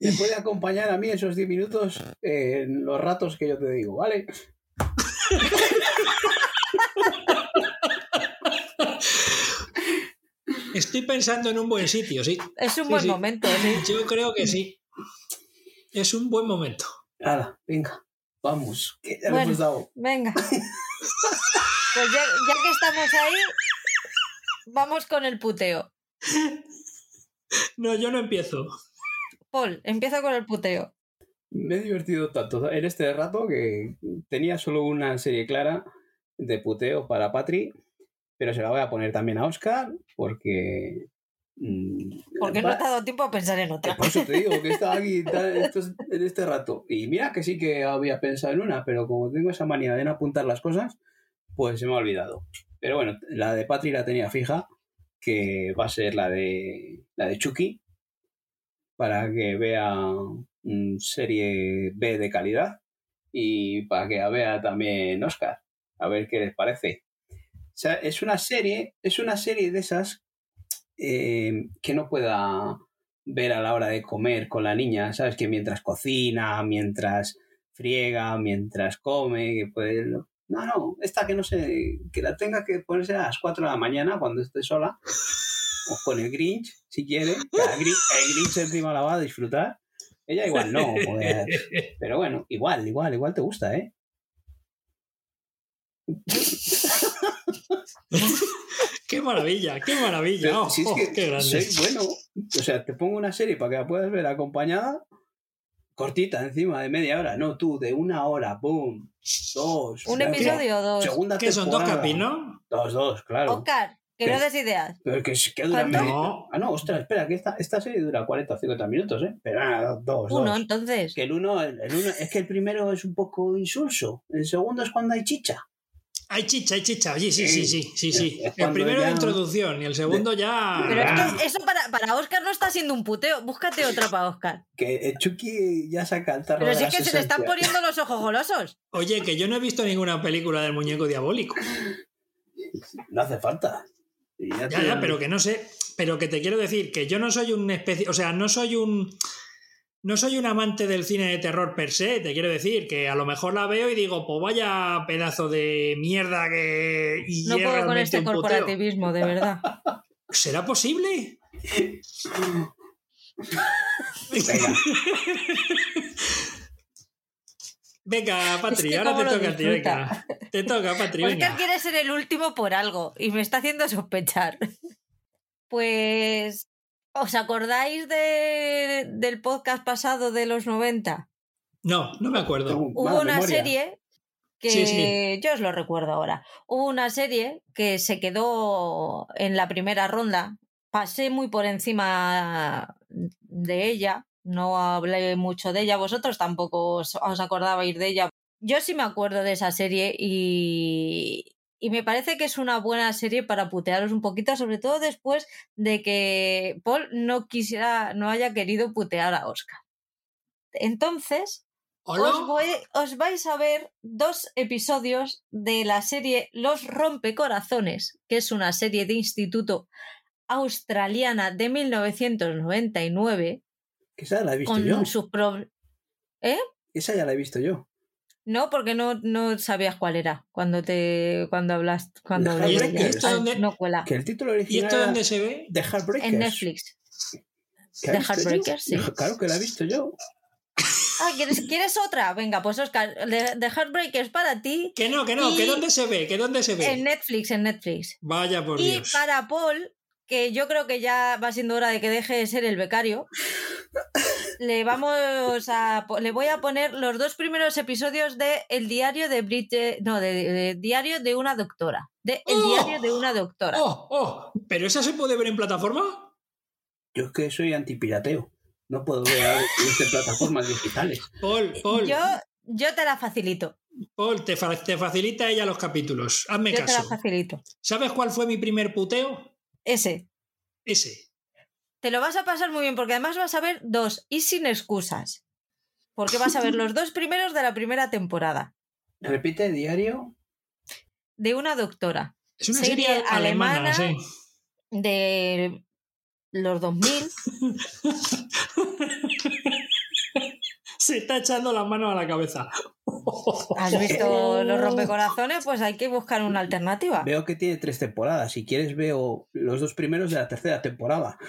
[SPEAKER 3] Te puede acompañar a mí esos 10 minutos eh, en los ratos que yo te digo, ¿vale?
[SPEAKER 2] Estoy pensando en un buen sitio, sí.
[SPEAKER 1] Es un
[SPEAKER 2] Sí,
[SPEAKER 1] buen
[SPEAKER 2] sí.
[SPEAKER 1] momento, sí.
[SPEAKER 2] Yo creo que sí. Es un buen momento.
[SPEAKER 3] Nada, venga, vamos, que ya hemos dado.
[SPEAKER 1] Venga. Pues ya, ya que estamos ahí, vamos con el puteo.
[SPEAKER 2] No, yo no empiezo.
[SPEAKER 1] Paul, empieza con el puteo.
[SPEAKER 3] Me he divertido tanto en este rato que tenía solo una serie clara de puteo para Patri, pero se la voy a poner también a Oscar porque... mm,
[SPEAKER 1] Porque no te ha dado tiempo a pensar en otra.
[SPEAKER 3] Por eso te digo que estaba aquí en este rato. Y mira que sí que había pensado en una, pero como tengo esa manía de no apuntar las cosas, pues se me ha olvidado. Pero bueno, la de Patri la tenía fija, que va a ser la de la de Chucky, para que vea mm, serie B de calidad y para que vea también Oscar, a ver qué les parece. Es una serie, es una serie de esas eh, que no pueda ver a la hora de comer con la niña, ¿sabes? Que mientras cocina, mientras friega, mientras come, que puede... No, no, esta que no sé, que la tenga que ponerse a las 4 de la mañana cuando esté sola, o con el Grinch, si quiere, que el Grinch, encima la va a disfrutar. Ella igual no, pero bueno, igual, igual, igual te gusta, ¿eh?
[SPEAKER 2] ¡Qué maravilla! ¡Qué maravilla! ¡Oh,
[SPEAKER 3] si es
[SPEAKER 2] oh,
[SPEAKER 3] que
[SPEAKER 2] ¡Qué grande!
[SPEAKER 3] soy bueno. O sea, te pongo una serie para que la puedas ver acompañada, cortita encima de media hora. No, tú, de una hora, boom, dos.
[SPEAKER 1] Un episodio o dos.
[SPEAKER 3] Segunda
[SPEAKER 2] ¿Qué son dos no?
[SPEAKER 3] Dos, dos, claro.
[SPEAKER 1] Oscar, que no des ideas.
[SPEAKER 3] Pero que, que dura
[SPEAKER 2] No.
[SPEAKER 3] Ah, no, ostras, espera, que esta, esta serie dura 40 o 50 minutos, ¿eh? Pero nada, dos,
[SPEAKER 1] Uno,
[SPEAKER 3] dos.
[SPEAKER 1] entonces.
[SPEAKER 3] Que el uno, el, el uno, es que el primero es un poco insulso. El segundo es cuando hay chicha.
[SPEAKER 2] Hay chicha, hay chicha. Sí, sí, sí, sí, sí, sí.
[SPEAKER 3] Es
[SPEAKER 2] El primero
[SPEAKER 3] ya-
[SPEAKER 2] la introducción y el segundo ya.
[SPEAKER 1] Pero es
[SPEAKER 3] Ah.
[SPEAKER 1] que eso para, para Oscar no está siendo un puteo. Búscate otra para Oscar.
[SPEAKER 3] Que el Chucky ya saca el tarro
[SPEAKER 1] Pero
[SPEAKER 3] de
[SPEAKER 1] sí
[SPEAKER 3] las
[SPEAKER 1] que se le están poniendo los ojos golosos.
[SPEAKER 2] Oye, que yo no he visto ninguna película del muñeco diabólico.
[SPEAKER 3] No hace falta. Y ya
[SPEAKER 2] Ya,
[SPEAKER 3] te-
[SPEAKER 2] ya, pero que no sé. Pero que te quiero decir que yo no soy un especie. O sea, no soy un. No soy un amante del cine de terror per se, te quiero decir, que a lo mejor la veo y digo, pues vaya pedazo de mierda que. Y
[SPEAKER 1] No
[SPEAKER 2] es
[SPEAKER 1] puedo con este corporativismo, de verdad.
[SPEAKER 2] ¿Será posible?
[SPEAKER 3] Venga,
[SPEAKER 2] Venga, Patri,
[SPEAKER 1] Es que
[SPEAKER 2] ahora te toca a ti, venga. Te toca, Patri,
[SPEAKER 1] Oscar
[SPEAKER 2] venga.
[SPEAKER 1] quiere ser el último por algo y me está haciendo sospechar. Pues, ¿os acordáis de, del podcast pasado de los 90?
[SPEAKER 2] No, no me acuerdo.
[SPEAKER 1] Hubo una
[SPEAKER 3] memoria.
[SPEAKER 1] serie que
[SPEAKER 2] Sí, sí.
[SPEAKER 1] yo os lo recuerdo ahora. Hubo una serie que se quedó en la primera ronda. Pasé muy por encima de ella. No hablé mucho de ella. Vosotros tampoco os, os acordabais de ella. Yo sí me acuerdo de esa serie y, y me parece que es una buena serie para putearos un poquito, sobre todo después de que Paul no quisiera, no haya querido putear a Oscar. Entonces, os, voy- os vais a ver dos episodios de la serie Los Rompecorazones, que es una serie de instituto australiana de 1999
[SPEAKER 3] Que esa la he visto
[SPEAKER 1] con
[SPEAKER 3] yo.
[SPEAKER 1] sus pro-
[SPEAKER 3] Esa ya la he visto yo.
[SPEAKER 1] No, porque no, no sabías cuál era cuando te cuando hablas cuando
[SPEAKER 3] ¿Y
[SPEAKER 1] de
[SPEAKER 3] esto- y esto
[SPEAKER 1] No cuela.
[SPEAKER 3] Que el título
[SPEAKER 2] ¿Y
[SPEAKER 3] original
[SPEAKER 2] esto
[SPEAKER 3] era
[SPEAKER 2] dónde se ve?
[SPEAKER 3] The Heartbreakers.
[SPEAKER 1] En Netflix.
[SPEAKER 3] ¿Que
[SPEAKER 1] The
[SPEAKER 3] yo?
[SPEAKER 1] Heartbreakers, sí.
[SPEAKER 3] Claro que la he visto yo.
[SPEAKER 1] Ah, ¿quieres, ¿quieres otra? Venga, pues Oscar, de, de Heartbreakers para ti
[SPEAKER 2] Que no, que no, que
[SPEAKER 1] Y-
[SPEAKER 2] dónde se ve, que dónde se ve.
[SPEAKER 1] en Netflix, en Netflix.
[SPEAKER 2] Vaya por
[SPEAKER 1] Y
[SPEAKER 2] Dios.
[SPEAKER 1] para Paul, que yo creo que ya va siendo hora de que deje de ser el becario, le vamos a le voy a poner los dos primeros episodios de El diario de Bridget, no, de, de Diario de una doctora, de El
[SPEAKER 2] ¡Oh!
[SPEAKER 1] diario de una doctora.
[SPEAKER 2] Oh, oh, ¿pero esa se puede ver en plataforma?
[SPEAKER 3] Yo es que soy antipirateo. No puedo ver en plataformas digitales.
[SPEAKER 2] Paul, Paul.
[SPEAKER 1] Yo, yo te la facilito.
[SPEAKER 2] Paul, te, fa- te facilita ella los capítulos. Hazme
[SPEAKER 1] Yo te la
[SPEAKER 2] caso.
[SPEAKER 1] facilito.
[SPEAKER 2] ¿Sabes cuál fue mi primer puteo?
[SPEAKER 1] Ese.
[SPEAKER 2] Ese.
[SPEAKER 1] Te lo vas a pasar muy bien porque además vas a ver dos y sin excusas. Porque vas a ver los dos primeros de la primera temporada.
[SPEAKER 3] Repite diario.
[SPEAKER 1] De una doctora.
[SPEAKER 2] Es una
[SPEAKER 1] Serie
[SPEAKER 2] serie, alemana,
[SPEAKER 1] alemana.
[SPEAKER 2] sí.
[SPEAKER 1] De los 2000.
[SPEAKER 2] Se está echando las manos a la cabeza.
[SPEAKER 1] ¿Has visto los rompecorazones? Pues hay que buscar una alternativa.
[SPEAKER 3] Veo que tiene tres temporadas. Si quieres, veo los dos primeros de la tercera temporada.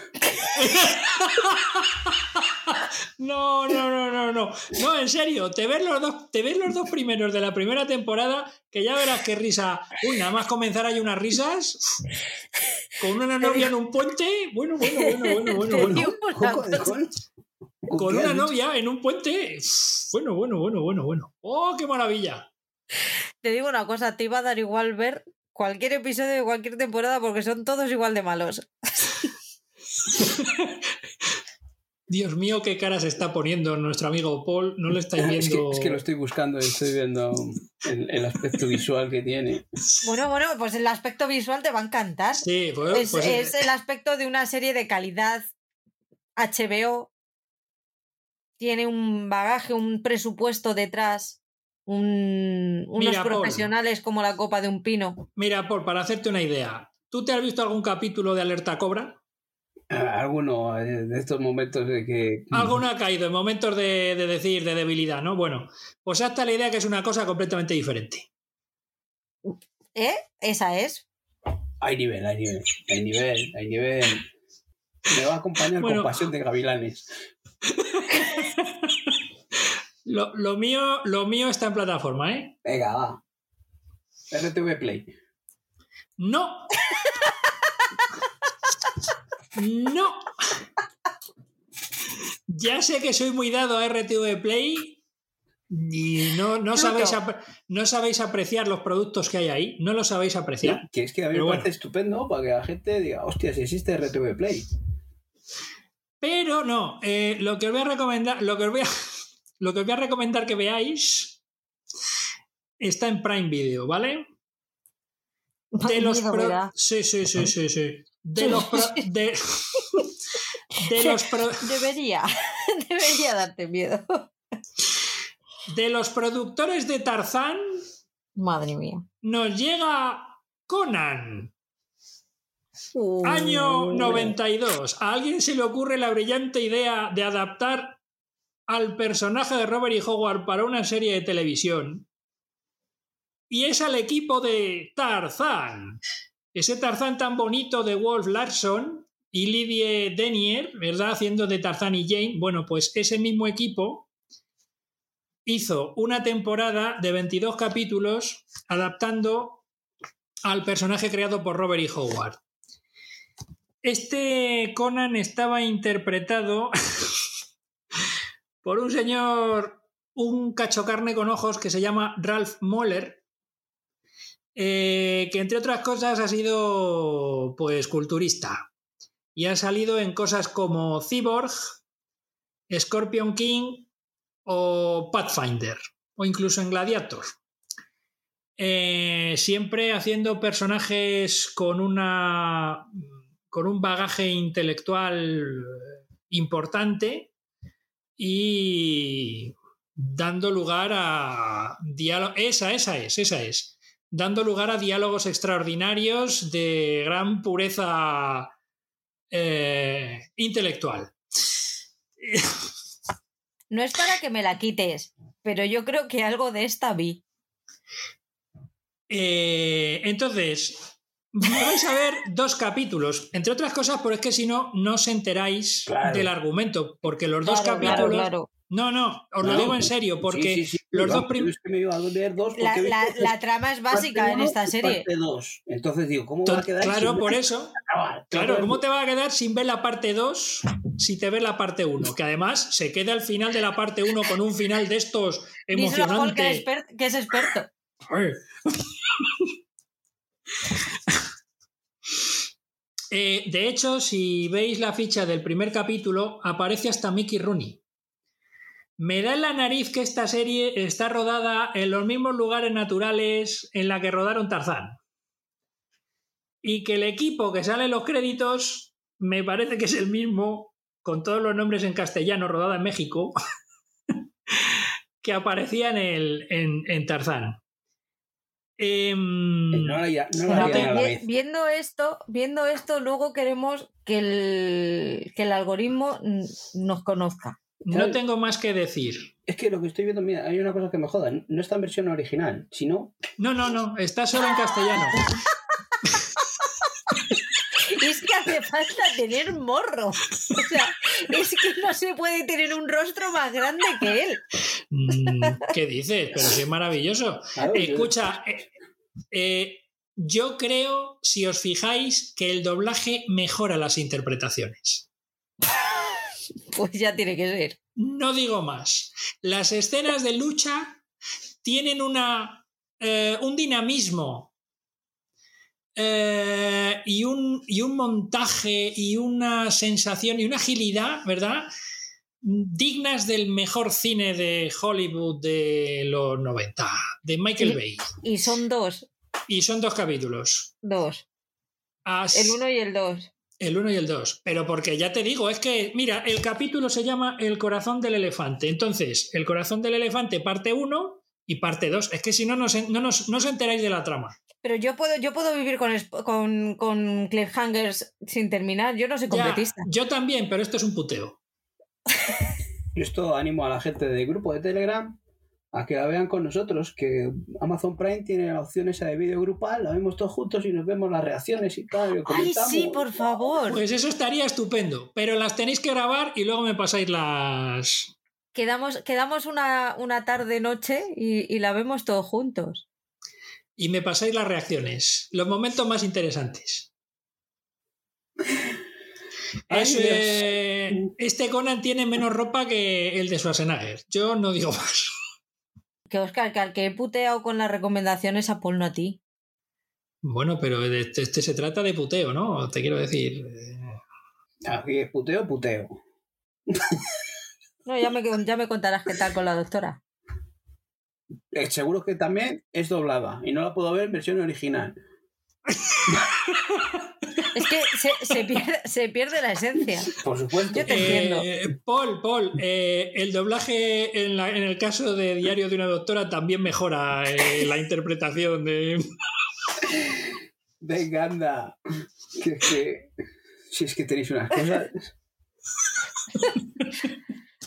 [SPEAKER 2] No, no, no, no, no. No, en serio, te ves los dos, te ves los dos primeros de la primera temporada, que ya verás qué risa. Uy, nada más comenzar hay unas risas. Con una novia en un puente. Bueno, bueno, bueno, bueno, bueno, bueno.
[SPEAKER 3] ¿Con-
[SPEAKER 2] una novia en un puente. Bueno, bueno, bueno, bueno, bueno. ¡Oh, qué maravilla!
[SPEAKER 1] Te digo una cosa, te iba a dar igual ver cualquier episodio de cualquier temporada porque son todos igual de malos.
[SPEAKER 2] Dios mío, qué cara se está poniendo nuestro amigo Paul. No lo estáis
[SPEAKER 3] Es que,
[SPEAKER 2] viendo.
[SPEAKER 3] es que lo estoy buscando y estoy viendo el, el aspecto visual que tiene.
[SPEAKER 1] Bueno, bueno, pues el aspecto visual te va a encantar.
[SPEAKER 2] Sí, pues,
[SPEAKER 1] es,
[SPEAKER 2] pues,
[SPEAKER 1] es el aspecto de una serie de calidad HBO. Tiene un bagaje, un presupuesto detrás, un- unos
[SPEAKER 2] Mira, Paul.
[SPEAKER 1] profesionales como la copa de un pino.
[SPEAKER 2] Mira, Paul, para hacerte una idea. ¿Tú te has visto algún capítulo de Alerta Cobra?
[SPEAKER 3] Ah, Alguno eh, de estos momentos de que.
[SPEAKER 2] Alguno ha caído en momentos de, de decir, de debilidad, ¿no? Bueno, pues hasta la idea que es una cosa completamente diferente.
[SPEAKER 1] ¿Eh? Esa es.
[SPEAKER 3] Hay nivel, hay nivel. Hay nivel, hay nivel. Me va a acompañar
[SPEAKER 2] Bueno.
[SPEAKER 3] con pasión de gavilanes.
[SPEAKER 2] Lo, lo mío, lo mío está en plataforma, ¿eh?
[SPEAKER 3] Venga, va. RTV Play.
[SPEAKER 2] No. No. Ya sé que soy muy dado a RTV Play y no, no, sabéis, no sabéis apreciar los productos que hay ahí. No lo sabéis apreciar.
[SPEAKER 3] Que es que a mí me
[SPEAKER 2] bueno.
[SPEAKER 3] parece estupendo para que la gente diga, hostia, si existe RTV Play.
[SPEAKER 2] Pero no, eh, lo que os voy a recomendar, lo que os voy a, lo que os voy a recomendar que veáis está en Prime Video, ¿vale? De los pro- sí, sí, sí, sí, sí. De los pro- de, de los pro-
[SPEAKER 1] Debería, debería darte miedo.
[SPEAKER 2] de los productores de Tarzán
[SPEAKER 1] Madre mía.
[SPEAKER 2] nos llega Conan, Año 92. A alguien se le ocurre la brillante idea de adaptar al personaje de Robert E. Howard para una serie de televisión. Y es al equipo de Tarzán. Ese Tarzán tan bonito de Wolf Larson y Lydie Denier, ¿verdad? Haciendo de Tarzán y Jane. Bueno, pues ese mismo equipo hizo una temporada de 22 capítulos adaptando al personaje creado por Robert E. Howard. Este Conan estaba interpretado por un señor, un cacho carne con ojos que se llama Ralph Moller, eh, que entre otras cosas ha sido pues culturista y ha salido en cosas como Cyborg, Scorpion King o Pathfinder o incluso en Gladiator. Eh, siempre haciendo personajes con una con un bagaje intelectual importante y dando lugar a diálogos. Esa, esa es, esa es. Dando lugar a diálogos extraordinarios de gran pureza eh, intelectual.
[SPEAKER 1] No es para que me la quites, pero yo creo que algo de esta vi.
[SPEAKER 2] Eh, entonces, vais a ver dos capítulos, entre otras cosas, porque es que si no, no os enteráis
[SPEAKER 3] Claro.
[SPEAKER 2] del argumento, porque los dos
[SPEAKER 1] Claro,
[SPEAKER 2] capítulos.
[SPEAKER 1] claro, claro.
[SPEAKER 2] No, no, os lo
[SPEAKER 3] No,
[SPEAKER 2] digo en serio, porque
[SPEAKER 3] Sí, sí, sí.
[SPEAKER 2] los dos prim-
[SPEAKER 3] yo Es que me iba a leer dos porque
[SPEAKER 1] La, la- la trama es
[SPEAKER 3] parte
[SPEAKER 1] básica en esta serie.
[SPEAKER 3] parte dos. Entonces digo, ¿cómo va a quedar?
[SPEAKER 2] Claro, por eso.
[SPEAKER 3] acabar?
[SPEAKER 2] Claro, ¿cómo te va a quedar sin ver la parte 2 si te ves la parte 1? Que además se queda al final de la parte 1 con un final de estos
[SPEAKER 1] Díselo a Paul, que, es
[SPEAKER 2] emocionante.
[SPEAKER 1] exper- que es experto.
[SPEAKER 2] Ay. Eh, de hecho, si veis la ficha del primer capítulo, aparece hasta Mickey Rooney. Me da en la nariz que esta serie está rodada en los mismos lugares naturales en la que rodaron Tarzán. Y que el equipo que sale en los créditos me parece que es el mismo, con todos los nombres en castellano, rodada en México, que aparecía en, el, en, en Tarzán. Em,
[SPEAKER 3] No la haría- no la
[SPEAKER 1] Pero
[SPEAKER 3] haría
[SPEAKER 1] que
[SPEAKER 3] a la
[SPEAKER 1] vi-
[SPEAKER 3] vez.
[SPEAKER 1] viendo esto, viendo esto, luego queremos que el, que el algoritmo nos conozca.
[SPEAKER 2] no tengo más que decir.
[SPEAKER 3] Es que lo que estoy viendo, mira, hay una cosa que me joda. No está en versión original, sino
[SPEAKER 2] No, no, no, está solo en castellano.
[SPEAKER 1] Es que hace falta tener morro. O sea, es que no se puede tener un rostro más grande que él.
[SPEAKER 2] Mm, ¿Qué dices? Pero sí es maravilloso.
[SPEAKER 3] Claro,
[SPEAKER 2] Escucha, eh, eh, yo creo, si os fijáis, que el doblaje mejora las interpretaciones.
[SPEAKER 1] Pues ya tiene que ser.
[SPEAKER 2] No digo más. Las escenas de lucha tienen una, eh, un dinamismo eh, y, un, y un montaje y una sensación y una agilidad, ¿verdad? Dignas del mejor cine de Hollywood de los 90, de Michael. Bay.
[SPEAKER 1] Y son dos.
[SPEAKER 2] Y son dos capítulos.
[SPEAKER 1] Dos.
[SPEAKER 2] As-
[SPEAKER 1] El uno y el dos.
[SPEAKER 2] el uno y el 2. Pero porque ya te digo, es que, mira, el capítulo se llama El corazón del elefante. Entonces, El corazón del elefante, parte 1 y parte 2. Es que si no, no, no, no os enteráis de la trama.
[SPEAKER 1] Pero yo puedo, yo puedo vivir con, con, con cliffhangers sin terminar. Yo no soy
[SPEAKER 2] Ya,
[SPEAKER 1] completista.
[SPEAKER 2] yo también, pero esto es un puteo.
[SPEAKER 3] Esto animo a la gente del grupo de Telegram a que la vean con nosotros, que Amazon Prime tiene la opción esa de vídeo grupal, la vemos todos juntos y nos vemos las reacciones y tal. y
[SPEAKER 1] Ay,
[SPEAKER 3] comentamos.
[SPEAKER 1] sí, por favor.
[SPEAKER 2] Pues eso estaría estupendo. Pero las tenéis que grabar y luego me pasáis las.
[SPEAKER 1] Quedamos, quedamos una, una tarde-noche y, y la vemos todos juntos.
[SPEAKER 2] Y me pasáis las reacciones. Los momentos más interesantes. Eso, eh, este Conan tiene menos ropa que el de Schwarzenegger. Yo no digo más.
[SPEAKER 1] Que Oscar, que al que he puteado con las recomendaciones a Paul, no a ti.
[SPEAKER 2] Bueno, pero de este, este se trata de puteo, ¿no? Te quiero decir. eh,
[SPEAKER 3] Aquí es puteo, puteo.
[SPEAKER 1] No, ya me, ya me contarás qué tal con la doctora.
[SPEAKER 3] Eh, seguro que también es doblada y no la puedo ver en versión original.
[SPEAKER 1] Es que se, se pierde, se pierde la esencia.
[SPEAKER 3] Por supuesto.
[SPEAKER 1] Yo te entiendo.
[SPEAKER 2] eh, Paul, Paul, eh, el doblaje en, la- en el caso de Diario de una doctora también mejora eh, la interpretación de.
[SPEAKER 3] Venga, anda. Que- si es que tenéis unas cosas.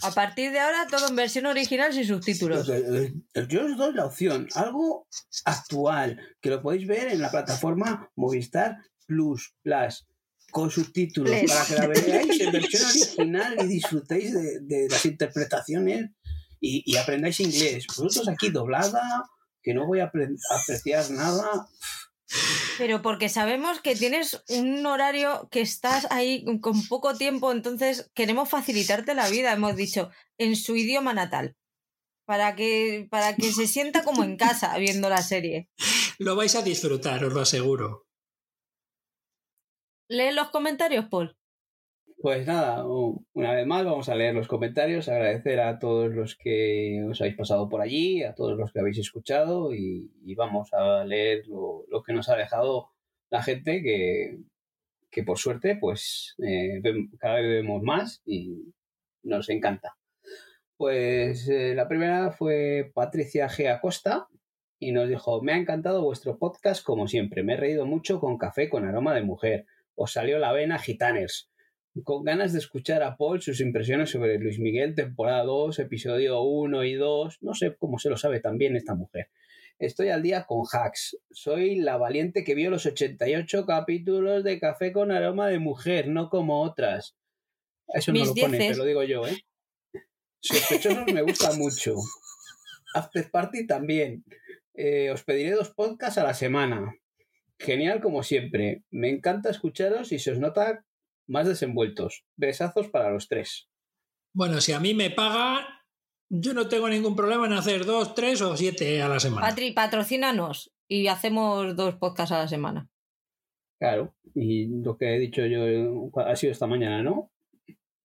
[SPEAKER 1] A partir de ahora, todo en versión original sin subtítulos.
[SPEAKER 3] Yo os doy la opción, algo actual, que lo podéis ver en la plataforma Movistar Plus, Plus con subtítulos, para que la veáis en versión original y disfrutéis de, de las interpretaciones y, y aprendáis inglés. Vosotros aquí doblada, que no voy a apre- apreciar nada.
[SPEAKER 1] Pero porque sabemos que tienes un horario que estás ahí con poco tiempo, entonces queremos facilitarte la vida, hemos dicho, en su idioma natal. Para que, para que se sienta como en casa viendo la serie.
[SPEAKER 2] Lo vais a disfrutar, os lo aseguro.
[SPEAKER 1] Lee los comentarios, Paul.
[SPEAKER 3] Pues nada, una vez más vamos a leer los comentarios, agradecer a todos los que os habéis pasado por allí, a todos los que habéis escuchado y, vamos a leer lo, que nos ha dejado la gente que, que por suerte pues eh, cada vez vemos más y nos encanta. Pues eh, la primera fue Patricia G. Acosta y nos dijo, me ha encantado vuestro podcast como siempre, me he reído mucho con café con aroma de mujer, os salió la vena gitaners con ganas de escuchar a Paul sus impresiones sobre Luis Miguel, temporada 2, episodio 1 y 2. No sé cómo se lo sabe también esta mujer. Estoy al día con hacks. Soy la valiente que vio los 88 capítulos de Café con aroma de mujer, no como otras. Eso no
[SPEAKER 1] Mis
[SPEAKER 3] lo pone, te lo digo yo, ¿eh? Sospechosos me gusta mucho. After Party también. Eh, os pediré dos podcasts a la semana. Genial como siempre. Me encanta escucharos y se os nota más desenvueltos. Besazos para los tres.
[SPEAKER 2] Bueno, si a mí me pagan, yo no tengo ningún problema en hacer dos, tres o siete a la semana.
[SPEAKER 1] Patri, patrocínanos y hacemos dos podcasts a la semana.
[SPEAKER 3] Claro, y lo que he dicho yo ha sido esta mañana, ¿no?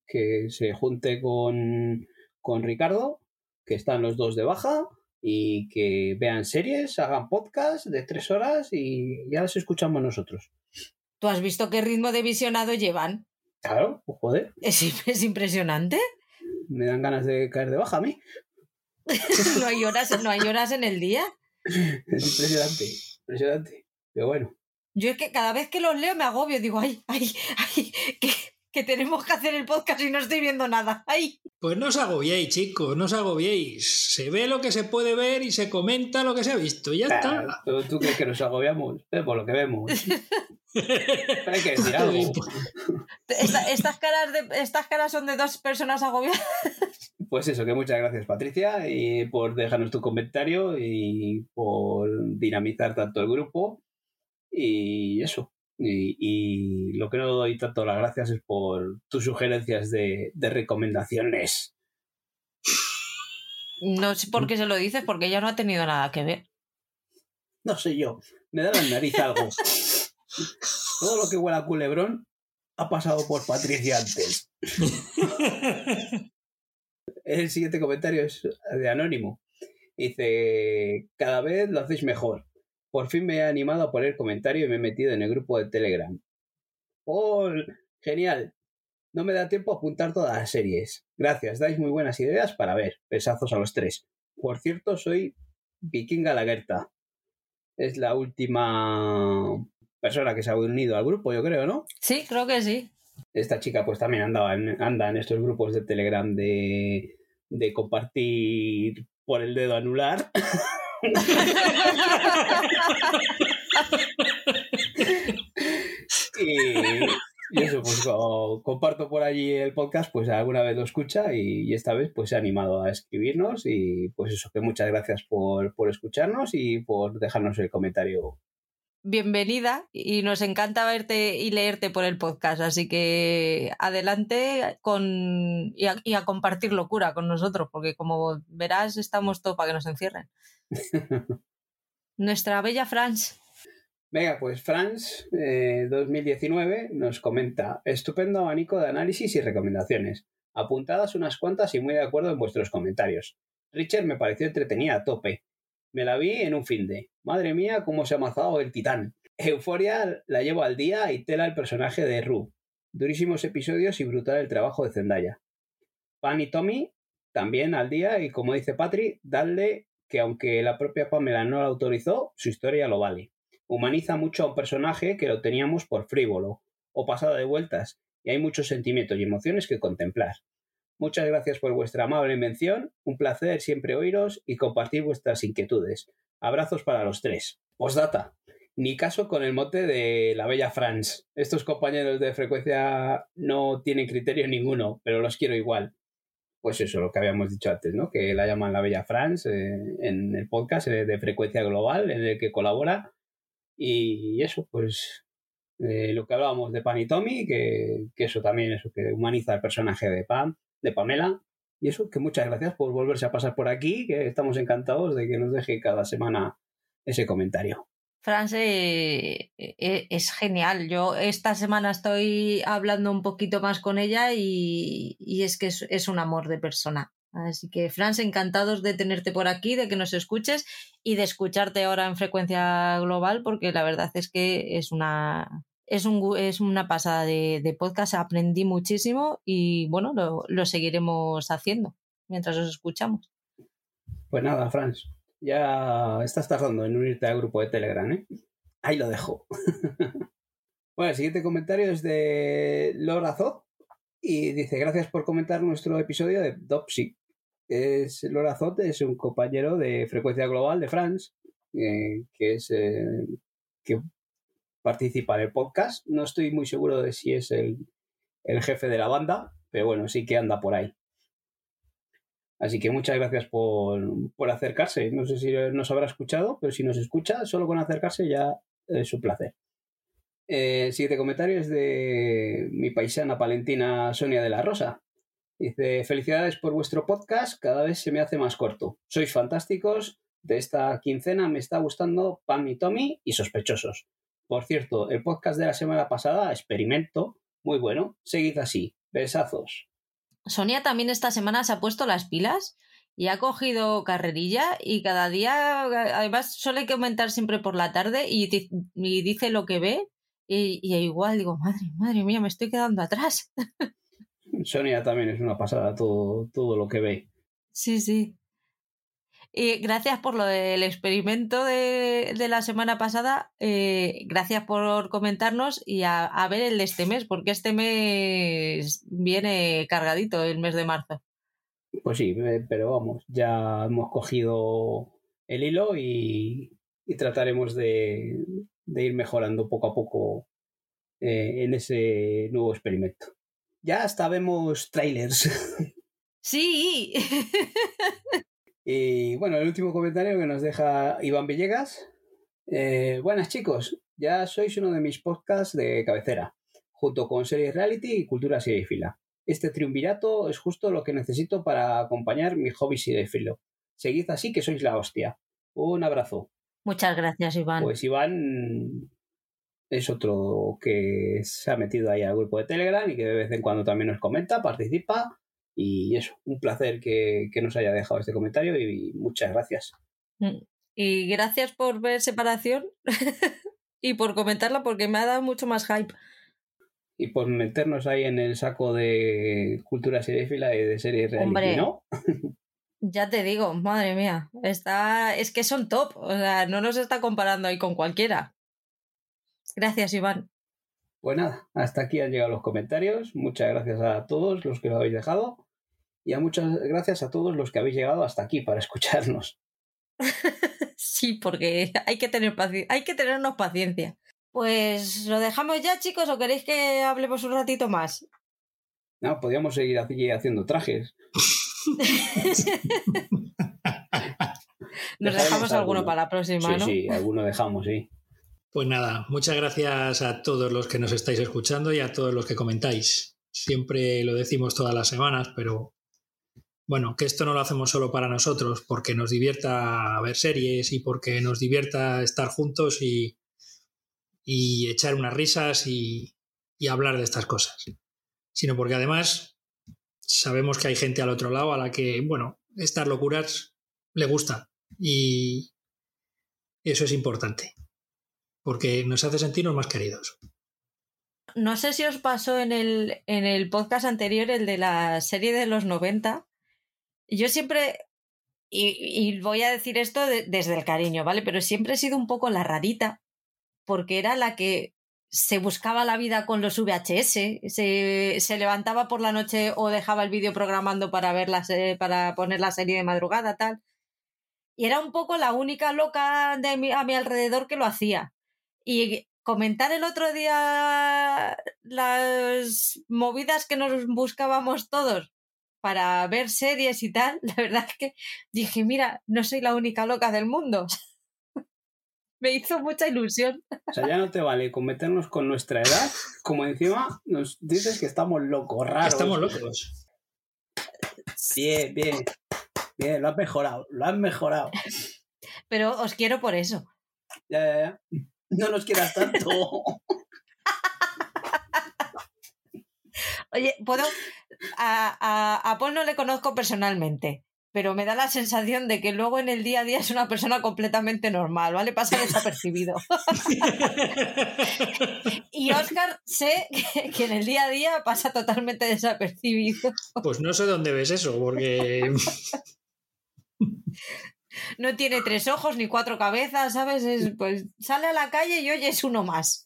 [SPEAKER 3] Que se junte con, con Ricardo, que están los dos de baja, y que vean series, hagan podcast de tres horas y ya las escuchamos nosotros.
[SPEAKER 1] ¿Tú has visto qué ritmo de visionado llevan?
[SPEAKER 3] Claro, pues joder.
[SPEAKER 1] Es, es impresionante.
[SPEAKER 3] Me dan ganas de caer de baja a mí.
[SPEAKER 1] no, hay horas, no hay horas en el día.
[SPEAKER 3] Es impresionante, impresionante. Pero bueno.
[SPEAKER 1] Yo es que cada vez que los leo me agobio, digo, ay, ay, ay, que, que tenemos que hacer el podcast y no estoy viendo nada. ¡Ay!
[SPEAKER 2] Pues no os agobiéis, chicos, no os agobiéis. Se ve lo que se puede ver y se comenta lo que se ha visto. Y ya está.
[SPEAKER 3] ¿Tú, ¿Tú, crees que nos agobiamos? por lo que vemos. hay que decir algo.
[SPEAKER 1] estas, caras de, estas caras son de dos personas agobiadas.
[SPEAKER 3] Pues eso, que muchas gracias Patricia y por dejarnos tu comentario y por dinamizar tanto el grupo. Y eso, y, lo que no doy tanto las gracias es por tus sugerencias de, recomendaciones.
[SPEAKER 1] No sé por qué se lo dices, porque ella no ha tenido nada que ver.
[SPEAKER 3] No sé yo, me da la nariz algo. Todo lo que huele a culebrón ha pasado por Patricia antes. El siguiente comentario es de Anónimo. Dice, cada vez lo hacéis mejor. Por fin me he animado a poner comentario y me he metido en el grupo de Telegram. ¡Oh! Genial. No me da tiempo a apuntar todas las series. Gracias, dais muy buenas ideas para ver. Besazos a los tres. Por cierto, soy Vikinga Lagerta. Es la última persona que se ha unido al grupo, yo creo, ¿no?
[SPEAKER 1] Sí, creo que sí.
[SPEAKER 3] Esta chica pues también andaba anda en estos grupos de Telegram de, de compartir por el dedo anular. y, eso, pues comparto por allí el podcast, pues alguna vez lo escucha y, esta vez pues se ha animado a escribirnos y pues eso, que muchas gracias por, por escucharnos y por dejarnos el comentario
[SPEAKER 1] bienvenida y nos encanta verte y leerte por el podcast. Así que adelante con, y, a, compartir locura con nosotros, porque como verás, estamos todos para que nos encierren. Nuestra bella Franz.
[SPEAKER 3] Venga, pues Franz, 2019, eh, nos comenta, estupendo abanico de análisis y recomendaciones. Apuntadas unas cuantas y muy de acuerdo en vuestros comentarios. Richard me pareció entretenida a tope. Me la vi en un fin de. Madre mía, cómo se ha amazado el titán. Euforia la llevo al día y tela el personaje de Ru. Durísimos episodios y brutal el trabajo de Zendaya. Pan y Tommy también al día y como dice Patri, dadle que aunque la propia Pamela no la autorizó, su historia lo vale. Humaniza mucho a un personaje que lo teníamos por frívolo o pasado de vueltas y hay muchos sentimientos y emociones que contemplar. Muchas gracias por vuestra amable mención, un placer siempre oíros y compartir vuestras inquietudes. Abrazos para los tres. Postdata. Ni caso con el mote de la bella Franz. Estos compañeros de frecuencia no tienen criterio ninguno, pero los quiero igual pues eso, lo que habíamos dicho antes, ¿no? Que la llaman la Bella France eh, en el podcast eh, de frecuencia global en el que colabora. Y eso, pues eh, lo que hablábamos de Pan y Tommy, que, eso también, eso que humaniza el personaje de Pam, de Pamela. Y eso, que muchas gracias por volverse a pasar por aquí, que estamos encantados de que nos deje cada semana ese comentario.
[SPEAKER 1] France eh, eh, es genial. Yo esta semana estoy hablando un poquito más con ella y, es que es, un amor de persona. Así que, France, encantados de tenerte por aquí, de que nos escuches y de escucharte ahora en frecuencia global, porque la verdad es que es una, es, un, es una pasada de, podcast. Aprendí muchísimo y bueno, lo, lo seguiremos haciendo mientras os escuchamos.
[SPEAKER 3] Pues nada, France, ya estás tardando en unirte al grupo de Telegram, ¿eh? Ahí lo dejo. bueno, el siguiente comentario es de Laura Zot y dice: Gracias por comentar nuestro episodio de Dopsy. Es, Laura Zot es un compañero de frecuencia global de France, eh, que es eh, que participa en el podcast. No estoy muy seguro de si es el, el jefe de la banda, pero bueno, sí que anda por ahí. Así que muchas gracias por, acercarse. No sé si nos habrá escuchado, pero si nos escucha, solo con acercarse ya es un placer. Eh, siguiente comentario es de mi paisana palentina Sonia de la Rosa. Dice, felicidades por vuestro podcast, cada vez se me hace más corto. Sois fantásticos, de esta quincena me está gustando Pam y Tommy y sospechosos. Por cierto, el podcast de la semana pasada, experimento, muy bueno. Seguid así. Besazos.
[SPEAKER 1] Sonia también esta semana se ha puesto las pilas y ha cogido carrerilla y cada día, además suele comentar siempre por la tarde y, dice lo que ve y, y, igual digo, madre, madre mía, me estoy quedando atrás.
[SPEAKER 3] Sonia también es una pasada todo, todo lo que ve.
[SPEAKER 1] Sí, sí. Y gracias por lo del experimento de, la semana pasada. Eh, gracias por comentarnos y a, a, ver el de este mes, porque este mes viene cargadito el mes de marzo.
[SPEAKER 3] Pues sí, eh, pero vamos, ya hemos cogido el hilo y, trataremos de, ir mejorando poco a poco eh, en ese nuevo experimento. Ya hasta vemos trailers.
[SPEAKER 1] Sí.
[SPEAKER 3] y bueno, el último comentario que nos deja Iván Villegas. Eh, buenas chicos, ya sois uno de mis podcasts de cabecera, junto con series reality y cultura fila. Este triunvirato es justo lo que necesito para acompañar mi hobby filo. Seguid así que sois la hostia. Un abrazo.
[SPEAKER 1] Muchas gracias, Iván.
[SPEAKER 3] Pues Iván es otro que se ha metido ahí al grupo de Telegram y que de vez en cuando también nos comenta, participa. Y eso, un placer que, nos haya dejado este comentario y, muchas gracias.
[SPEAKER 1] Mm. Y gracias por ver separación y por comentarla porque me ha dado mucho más hype
[SPEAKER 3] y por meternos ahí en el saco de cultura seriéfila y de series reality, ¿no?
[SPEAKER 1] ya te digo, madre mía, está, es que son top, o sea, no nos está comparando ahí con cualquiera. Gracias, Iván.
[SPEAKER 3] Pues nada, hasta aquí han llegado los comentarios. Muchas gracias a todos los que lo habéis dejado y a muchas gracias a todos los que habéis llegado hasta aquí para escucharnos.
[SPEAKER 1] sí, porque hay que tener hay que tenernos paciencia. Pues lo dejamos ya, chicos, o queréis que hablemos un ratito más.
[SPEAKER 3] No, podríamos seguir haciendo trajes.
[SPEAKER 1] Nos dejamos alguno, para la próxima,
[SPEAKER 3] ¿no? Sí, alguno dejamos, sí.
[SPEAKER 2] Pues nada, muchas gracias a todos los que nos estáis escuchando y a todos los que comentáis. Siempre lo decimos todas las semanas, pero bueno, que esto no lo hacemos solo para nosotros, porque nos divierta ver series y porque nos divierta estar juntos y, y echar unas risas y, hablar de estas cosas, sino porque además sabemos que hay gente al otro lado a la que, bueno, estas locuras le gustan y eso es importante, porque nos hace sentirnos más queridos.
[SPEAKER 1] No sé si os pasó en el, en el podcast anterior, el de la serie de los 90. Yo siempre, y, voy a decir esto desde el cariño, ¿vale? Pero siempre he sido un poco la rarita porque era la que se buscaba la vida con los VHS, se, se levantaba por la noche o dejaba el vídeo programando para, ver para poner la serie de madrugada, tal. Y era un poco la única loca de a mi alrededor que lo hacía. Y comentar el otro día las movidas que nos buscábamos todos para ver series y tal, la verdad es que dije, mira, no soy la única loca del mundo. me hizo mucha ilusión.
[SPEAKER 3] O sea, ya no te vale con meternos con nuestra edad, como encima nos dices que estamos locos, raros.
[SPEAKER 2] Estamos locos.
[SPEAKER 3] Bien, bien. Bien, lo has mejorado, lo has mejorado.
[SPEAKER 1] Pero os quiero por eso.
[SPEAKER 3] Ya, ya, ya. No nos quieras tanto.
[SPEAKER 1] Oye, puedo. A, a, a Paul no le conozco personalmente, pero me da la sensación de que luego en el día a día es una persona completamente normal, ¿vale? Pasa desapercibido. y Oscar sé que, en el día a día pasa totalmente desapercibido.
[SPEAKER 2] Pues no sé dónde ves eso, porque...
[SPEAKER 1] no tiene tres ojos ni cuatro cabezas, ¿sabes? pues sale a la calle y hoy es uno más.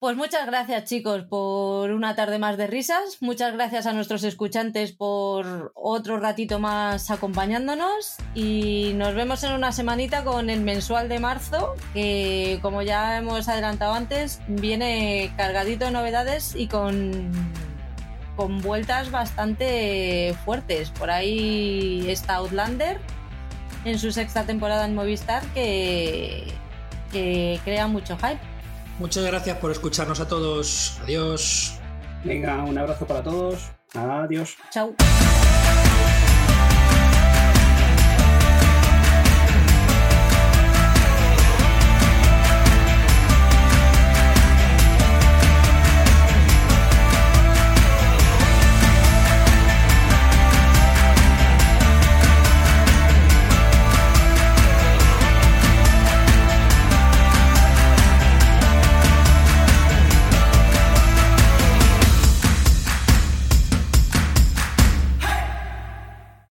[SPEAKER 1] Pues muchas gracias chicos por una tarde más de risas, muchas gracias a nuestros escuchantes por otro ratito más acompañándonos y nos vemos en una semanita con el mensual de marzo que como ya hemos adelantado antes viene cargadito de novedades y con, con vueltas bastante fuertes. Por ahí está Outlander en su sexta temporada en Movistar que, que crea mucho hype.
[SPEAKER 2] Muchas gracias por escucharnos a todos. Adiós.
[SPEAKER 3] Venga, un abrazo para todos. Adiós.
[SPEAKER 1] Chao.